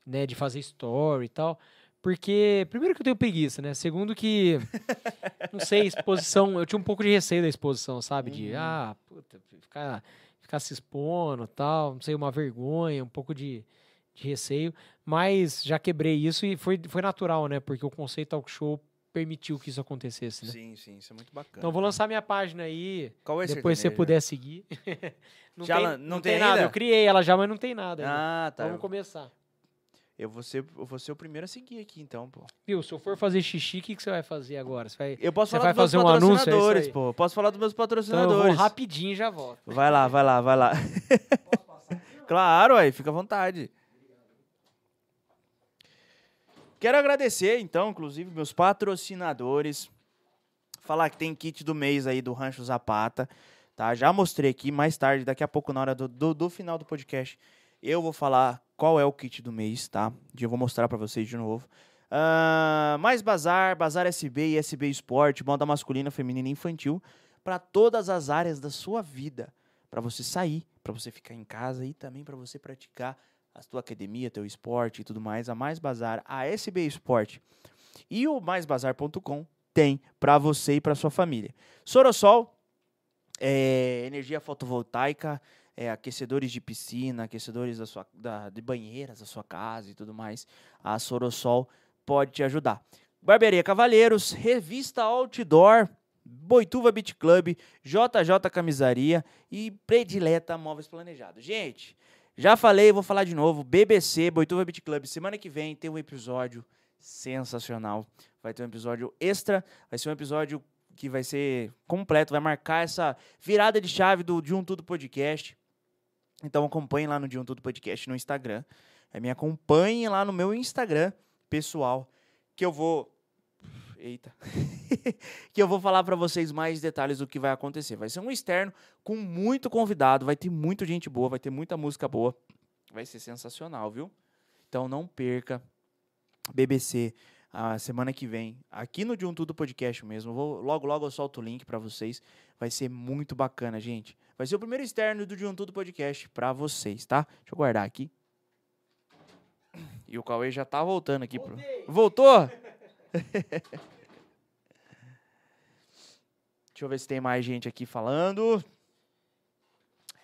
né, de fazer story e tal. Porque, primeiro que eu tenho preguiça, né? Segundo que, não sei, exposição, eu tinha um pouco de receio da exposição, sabe? De, Uhum. ah, puta, ficar, ficar se expondo tal, não sei, uma vergonha, um pouco de, de receio. Mas já quebrei isso e foi, foi natural, né? Porque o conceito talk show permitiu que isso acontecesse, né? Sim, sim, isso é muito bacana. Então vou lançar minha página aí, Cauê depois se você puder seguir. não, Já tem, não, não tem, tem nada, ainda? eu criei ela já, mas não tem nada ainda. Ah, tá. Vamos começar. Eu vou, ser, eu vou ser o primeiro a seguir aqui, então, pô. Viu, se eu for fazer xixi, o que, que você vai fazer agora? Você vai... Eu posso Você falar vai dos meus fazer um anúncio, é patrocinadores, aí. pô. Posso falar dos meus Então eu patrocinadores. vou rapidinho e já volto. Vai lá, vai lá, vai lá. claro, aí, fica à vontade. Quero agradecer, então, inclusive, meus patrocinadores. Falar que tem kit do mês aí do Rancho Zapata. Tá? Já mostrei aqui mais tarde, daqui a pouco, na hora do, do, do final do podcast, eu vou falar qual é o kit do mês, tá? Eu vou mostrar pra vocês de novo. Ah, mais Bazar, Bazar SB e SB Esporte, moda masculina, feminina e infantil, para todas as áreas da sua vida. Para você sair, para você ficar em casa e também para você praticar a tua academia, teu esporte e tudo mais. A Mais Bazar, a SB Esporte e o maisbazar.com tem para você e para sua família. Sorosol, é, energia fotovoltaica, é, aquecedores de piscina, aquecedores da sua, da, de banheiras da sua casa e tudo mais. A Sorosol pode te ajudar. Barbearia Cavalheiros, Revista Outdoor, Boituva Beach Club, JJ Camisaria e Predileta Móveis Planejados. Gente, já falei, vou falar de novo. BBC, Boituva Beach Club, semana que vem tem um episódio sensacional. Vai ter um episódio extra, vai ser um episódio que vai ser completo, vai marcar essa virada de chave do De Um Tudo Podcast. Então acompanhe lá no De Um Tudo Podcast no Instagram. É, me acompanhe lá no meu Instagram pessoal, que eu vou Eita. que eu vou falar para vocês mais detalhes do que vai acontecer. Vai ser um externo com muito convidado, vai ter muita gente boa, vai ter muita música boa. Vai ser sensacional, viu? Então não perca. BBC a semana que vem, aqui no De Um Tudo Podcast mesmo. Vou, logo, logo eu solto o link pra vocês. Vai ser muito bacana, gente. Vai ser o primeiro externo do De Um Tudo Podcast pra vocês, tá? Deixa eu guardar aqui. E o Cauê já tá voltando aqui. Pro... Voltou? Deixa eu ver se tem mais gente aqui falando.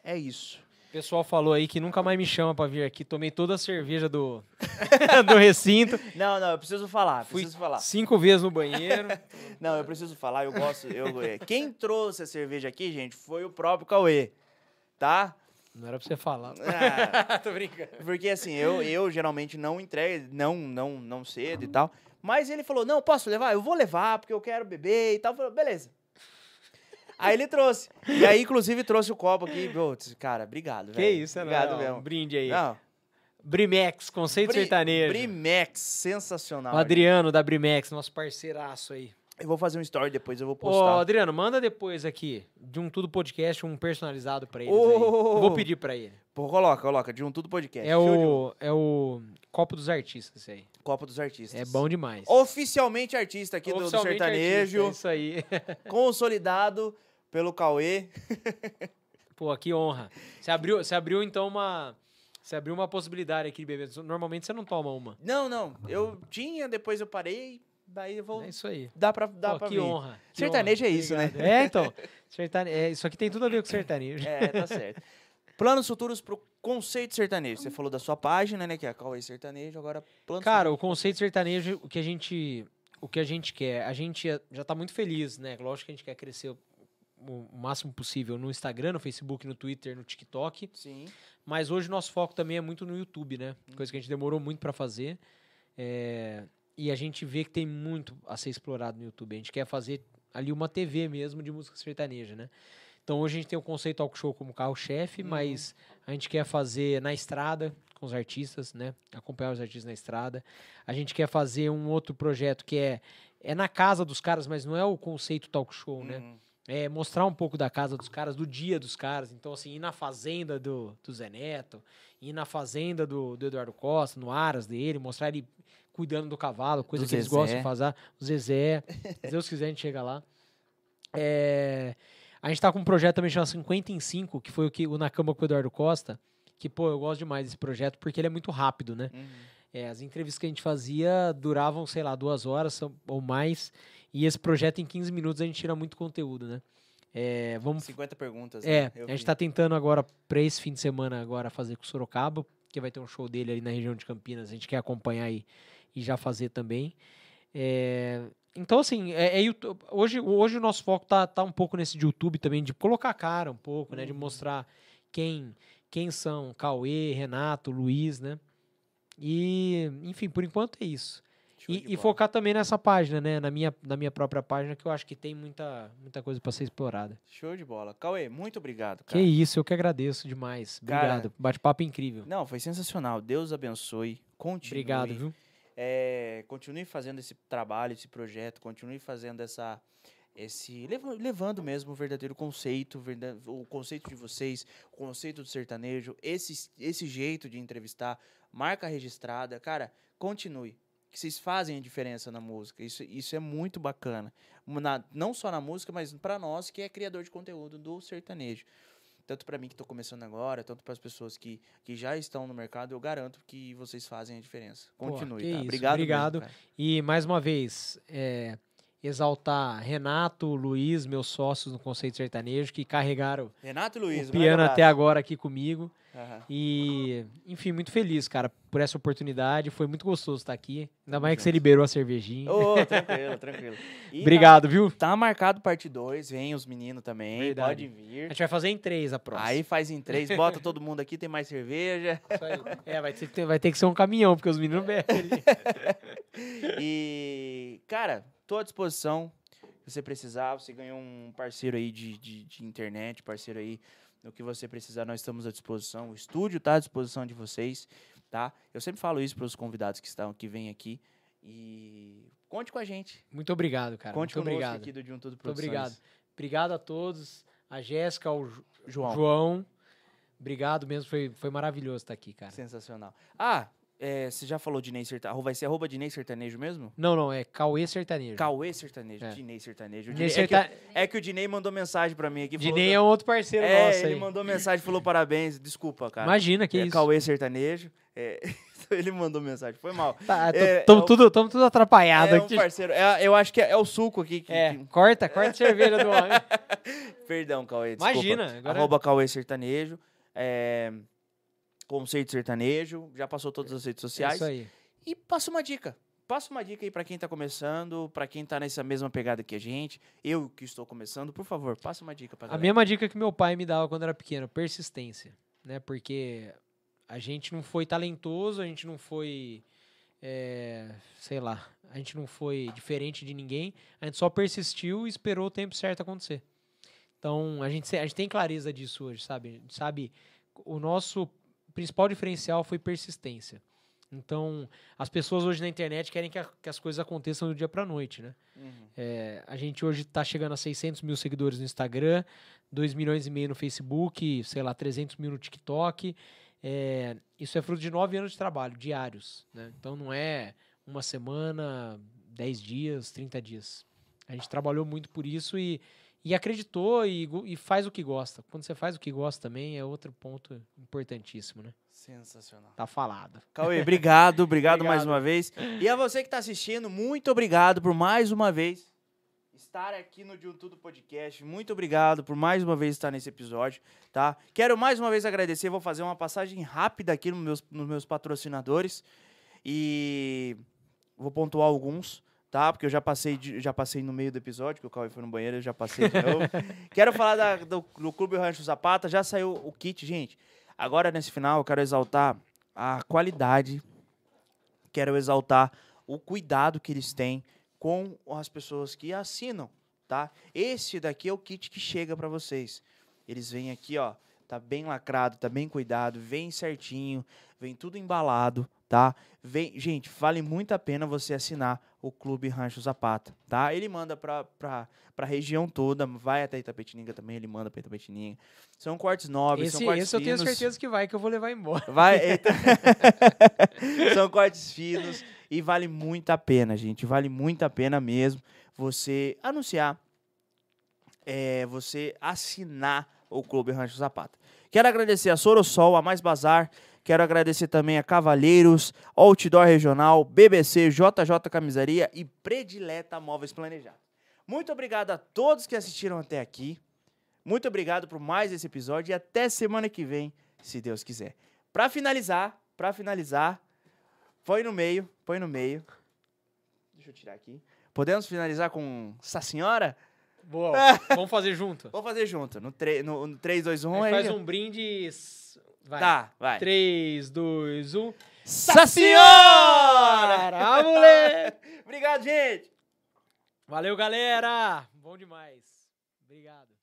É isso. O pessoal falou aí que nunca mais me chama pra vir aqui. Tomei toda a cerveja do, do recinto. Não, não, eu preciso falar, Fui preciso falar. cinco vezes no banheiro. Não, eu preciso falar, eu gosto. Eu, é, quem trouxe a cerveja aqui, gente, foi o próprio Cauê, tá? Não era pra você falar. Ah, Tô brincando. porque assim, eu, eu geralmente não entrego, não, não, não cedo e tal. Mas ele falou: não, posso levar? Eu vou levar, porque eu quero beber e tal. Eu falei, beleza. Aí ele trouxe. E aí, inclusive, trouxe o copo aqui. Cara, obrigado, Que velho. isso, é Obrigado não, Um mesmo. brinde aí. Não, Brimex, conceito Bri- sertanejo. Brimex, sensacional. O Adriano da Brimex, nosso parceiraço aí. Eu vou fazer um story depois, eu vou Ô, postar. Adriano, manda depois aqui, de um Tudo Podcast, um personalizado pra Ô, ô, ô, Eu Vou ô. pedir pra ele. Pô, coloca, coloca, de um tudo podcast. É o, é o copo dos artistas, esse aí. Copa dos Artistas. É bom demais. Oficialmente artista aqui do- do, Oficialmente sertanejo, artista, é isso aí. consolidado pelo Cauê. Pô, que honra. Você abriu, você abriu então uma... Você abriu uma possibilidade aqui de beber. Normalmente você não toma uma. Não, não, eu tinha, depois eu parei, daí eu vou... É isso aí. Dá pra, dá Pô, pra que honra. que Sertanejo honra. é isso, né? Obrigado. É, então. Sertane... é, isso aqui tem tudo a ver com sertanejo. É, tá certo. Planos futuros pro conceito sertanejo. Você falou da sua página, né, que é a Cauê Sertanejo, agora planos Cara, o conceito sertanejo, o que a gente, o que a gente quer, a gente já tá muito feliz, né? Lógico que a gente quer crescer o, máximo possível no Instagram, no Facebook, no Twitter, no TikTok, Sim. mas hoje o nosso foco também é muito no YouTube, né? Coisa que a gente demorou muito pra fazer. É, e a gente vê que tem muito a ser explorado no YouTube. A gente quer fazer ali uma TV mesmo de música sertaneja, né? Então hoje a gente tem o conceito talk show como carro-chefe, mas a gente quer fazer na estrada com os artistas, né? Acompanhar os artistas na estrada. A gente quer fazer um outro projeto que é é na casa dos caras, mas não é o conceito talk show, né? É mostrar um pouco da casa dos caras, do dia dos caras. Então, assim, ir na fazenda do, do Zé Neto, ir na fazenda do, do Eduardo Costa, no Aras dele, mostrar ele cuidando do cavalo, coisa Do que eles Zezé. gostam de fazer. O Zezé, se Deus quiser, a gente chega lá. É, a gente tá com um projeto também chamado 50 em 5, que foi o que o Na Cama com o Eduardo Costa. Que, pô, eu gosto demais desse projeto porque ele é muito rápido, né? Uhum. É, as entrevistas que a gente fazia duravam, sei lá, duas horas ou mais. E esse projeto, em 15 minutos, a gente tira muito conteúdo, né? É, vamos 50 perguntas. é, né? A gente vi. tá tentando agora, pra esse fim de semana, agora fazer com o Sorocaba, que vai ter um show dele ali na região de Campinas. A gente quer acompanhar aí e já fazer também. É, então, assim, é, é YouTube- hoje, hoje o nosso foco tá, tá um pouco nesse de YouTube também, de colocar a cara um pouco, né? De Uhum. mostrar quem, quem são Cauê, Renato, Luiz, né? E, enfim, por enquanto é isso. E, e focar também nessa página, né? Na minha, na minha própria página, que eu acho que tem muita, muita coisa para ser explorada. Show de bola. Cauê, muito obrigado, Que cara. isso, eu que agradeço demais. Obrigado. Bate-papo incrível. Não, foi sensacional. Deus abençoe. Continue. Obrigado, viu? É, continue fazendo esse trabalho, esse projeto, continue fazendo essa esse leva- levando mesmo o verdadeiro conceito, o conceito de vocês, o conceito do sertanejo, esse esse jeito de entrevistar, marca registrada, cara, continue. Que vocês fazem a diferença na música. Isso, isso é muito bacana. Na- não só na música, mas para nós que é criador de conteúdo do sertanejo. Tanto para mim que estou começando agora, tanto para as pessoas que, que já estão no mercado, eu garanto que vocês fazem a diferença. Pô, Continue, que tá? Obrigado. mesmo, obrigado. cara. E mais uma vez, é, exaltar Renato, Luiz, meus sócios no Conceito Sertanejo, que carregaram Renato Luiz, o piano até agora aqui comigo. Aham. E, enfim, muito feliz, cara, por essa oportunidade. Foi muito gostoso estar aqui. Ainda mais que você liberou a cervejinha. Ô, tranquilo, tranquilo. E Obrigado, viu? Tá, tá marcado parte 2, vem os meninos também, Verdade. pode vir. A gente vai fazer em três a próxima. Aí faz em três, bota todo mundo aqui, tem mais cerveja. Isso aí. É, vai ter, vai ter que ser um caminhão, porque os meninos bebem. E, cara, tô à disposição. Se você precisar, você ganhou um parceiro aí de, de, de internet, parceiro aí no que você precisar, nós estamos à disposição. O estúdio tá à disposição de vocês, tá? Eu sempre falo isso para os convidados que estão que vêm aqui e conte com a gente. Muito obrigado, cara. conte muito obrigado. aqui do De Um Tudo Muito obrigado. Obrigado a todos. A Jéssica, ao João. João. Obrigado mesmo, foi, foi maravilhoso estar aqui, cara. Sensacional. Ah, É, você já falou Dinei Sertanejo. Vai ser arroba Dinei Sertanejo mesmo? Não, não, é Cauê Sertanejo. Cauê Sertanejo, É. Dinei Sertanejo. Dinei Dinei- é, Serta- que, é que o Dinei mandou mensagem pra mim aqui. falou Dinei que- é um outro parceiro É, nosso ele aí. mandou mensagem, falou parabéns. Desculpa, cara. Imagina, que é isso. Cauê Sertanejo. É, ele mandou mensagem, foi mal. Tá, É, tamo, é o- tudo, tamo tudo atrapalhado é um aqui. parceiro. É, eu acho que é, é o suco aqui. Que, É, que- corta, corta a cerveja do homem. Perdão, Cauê. Desculpa. Imagina, agora- Arroba Cauê Sertanejo. É, conceito Sertanejo. Já passou todas as redes É sociais. isso aí. E passa uma dica. Passa uma dica aí pra quem tá começando, pra quem tá nessa mesma pegada que a gente. Eu que estou começando, por favor, passa uma dica pra A galera. mesma dica que meu pai me dava quando era pequeno, persistência, né? Porque a gente não foi talentoso, a gente não foi, é, sei lá, a gente não foi diferente de ninguém, a gente só persistiu e esperou o tempo certo acontecer. Então, a gente, a gente tem clareza disso hoje, sabe? A sabe, o nosso principal diferencial foi persistência. Então, as pessoas hoje na internet querem que, a- que as coisas aconteçam do dia pra noite, né? Uhum. É, a gente hoje está chegando a 600 mil seguidores no Instagram, 2 milhões e meio no Facebook, sei lá, 300 mil no TikTok. É, isso é fruto de nove anos de trabalho, diários. né? Então não é uma semana, 10 dias, 30 dias. A gente trabalhou muito por isso e, e acreditou e, e faz o que gosta. Quando você faz o que gosta também é outro ponto importantíssimo, né? Sensacional. Tá falado. Cauê, obrigado, obrigado, mais Obrigado. uma vez. E a você que está assistindo, muito obrigado por mais uma vez estar aqui no De Um Tudo Podcast. Muito obrigado por mais uma vez estar nesse episódio, tá? Quero mais uma vez agradecer, vou fazer uma passagem rápida aqui nos meus, nos meus patrocinadores e vou pontuar alguns, tá? Porque eu já passei, de- já passei no meio do episódio, que o Cauê foi no banheiro, eu já passei de novo. Quero falar da- do, do Clube Rancho Zapata, já saiu o kit, gente. Agora, nesse final, eu quero exaltar a qualidade, quero exaltar o cuidado que eles têm com as pessoas que assinam, tá? Esse daqui é o kit que chega para vocês. Eles vêm aqui, ó, tá bem lacrado, tá bem cuidado, vem certinho, vem tudo embalado, tá? Vem, gente, vale muito a pena você assinar o Clube Rancho Zapata, tá? Ele manda pra, pra, pra região toda, vai até Itapetininga também, ele manda pra Itapetininga. São cortes nobres, são Esse, cortes esse eu tenho finos. certeza que vai, que eu vou levar embora. Vai. São cortes finos e vale muito a pena, gente. Vale muito a pena mesmo você anunciar, é, você assinar o Clube Rancho Zapata. Quero agradecer a Sorosol, a Mais Bazar. Quero agradecer também a Cavalheiros, Outdoor Regional, BBC, JJ Camisaria e Predileta Móveis Planejados. Muito obrigado a todos que assistiram até aqui. Muito obrigado por mais esse episódio e até semana que vem, se Deus quiser. Pra finalizar, para finalizar, põe no meio, põe no meio. Deixa eu tirar aqui. Podemos finalizar com essa senhora? Boa, vamos fazer junto. Vamos fazer junto. No, tre no, no 3, 2, 1. A gente aí. faz um brinde. Vai. Tá, vai. 3, 2, 1. Essa senhora! Ah, moleque! Obrigado, gente! Valeu, galera! Bom demais. Obrigado.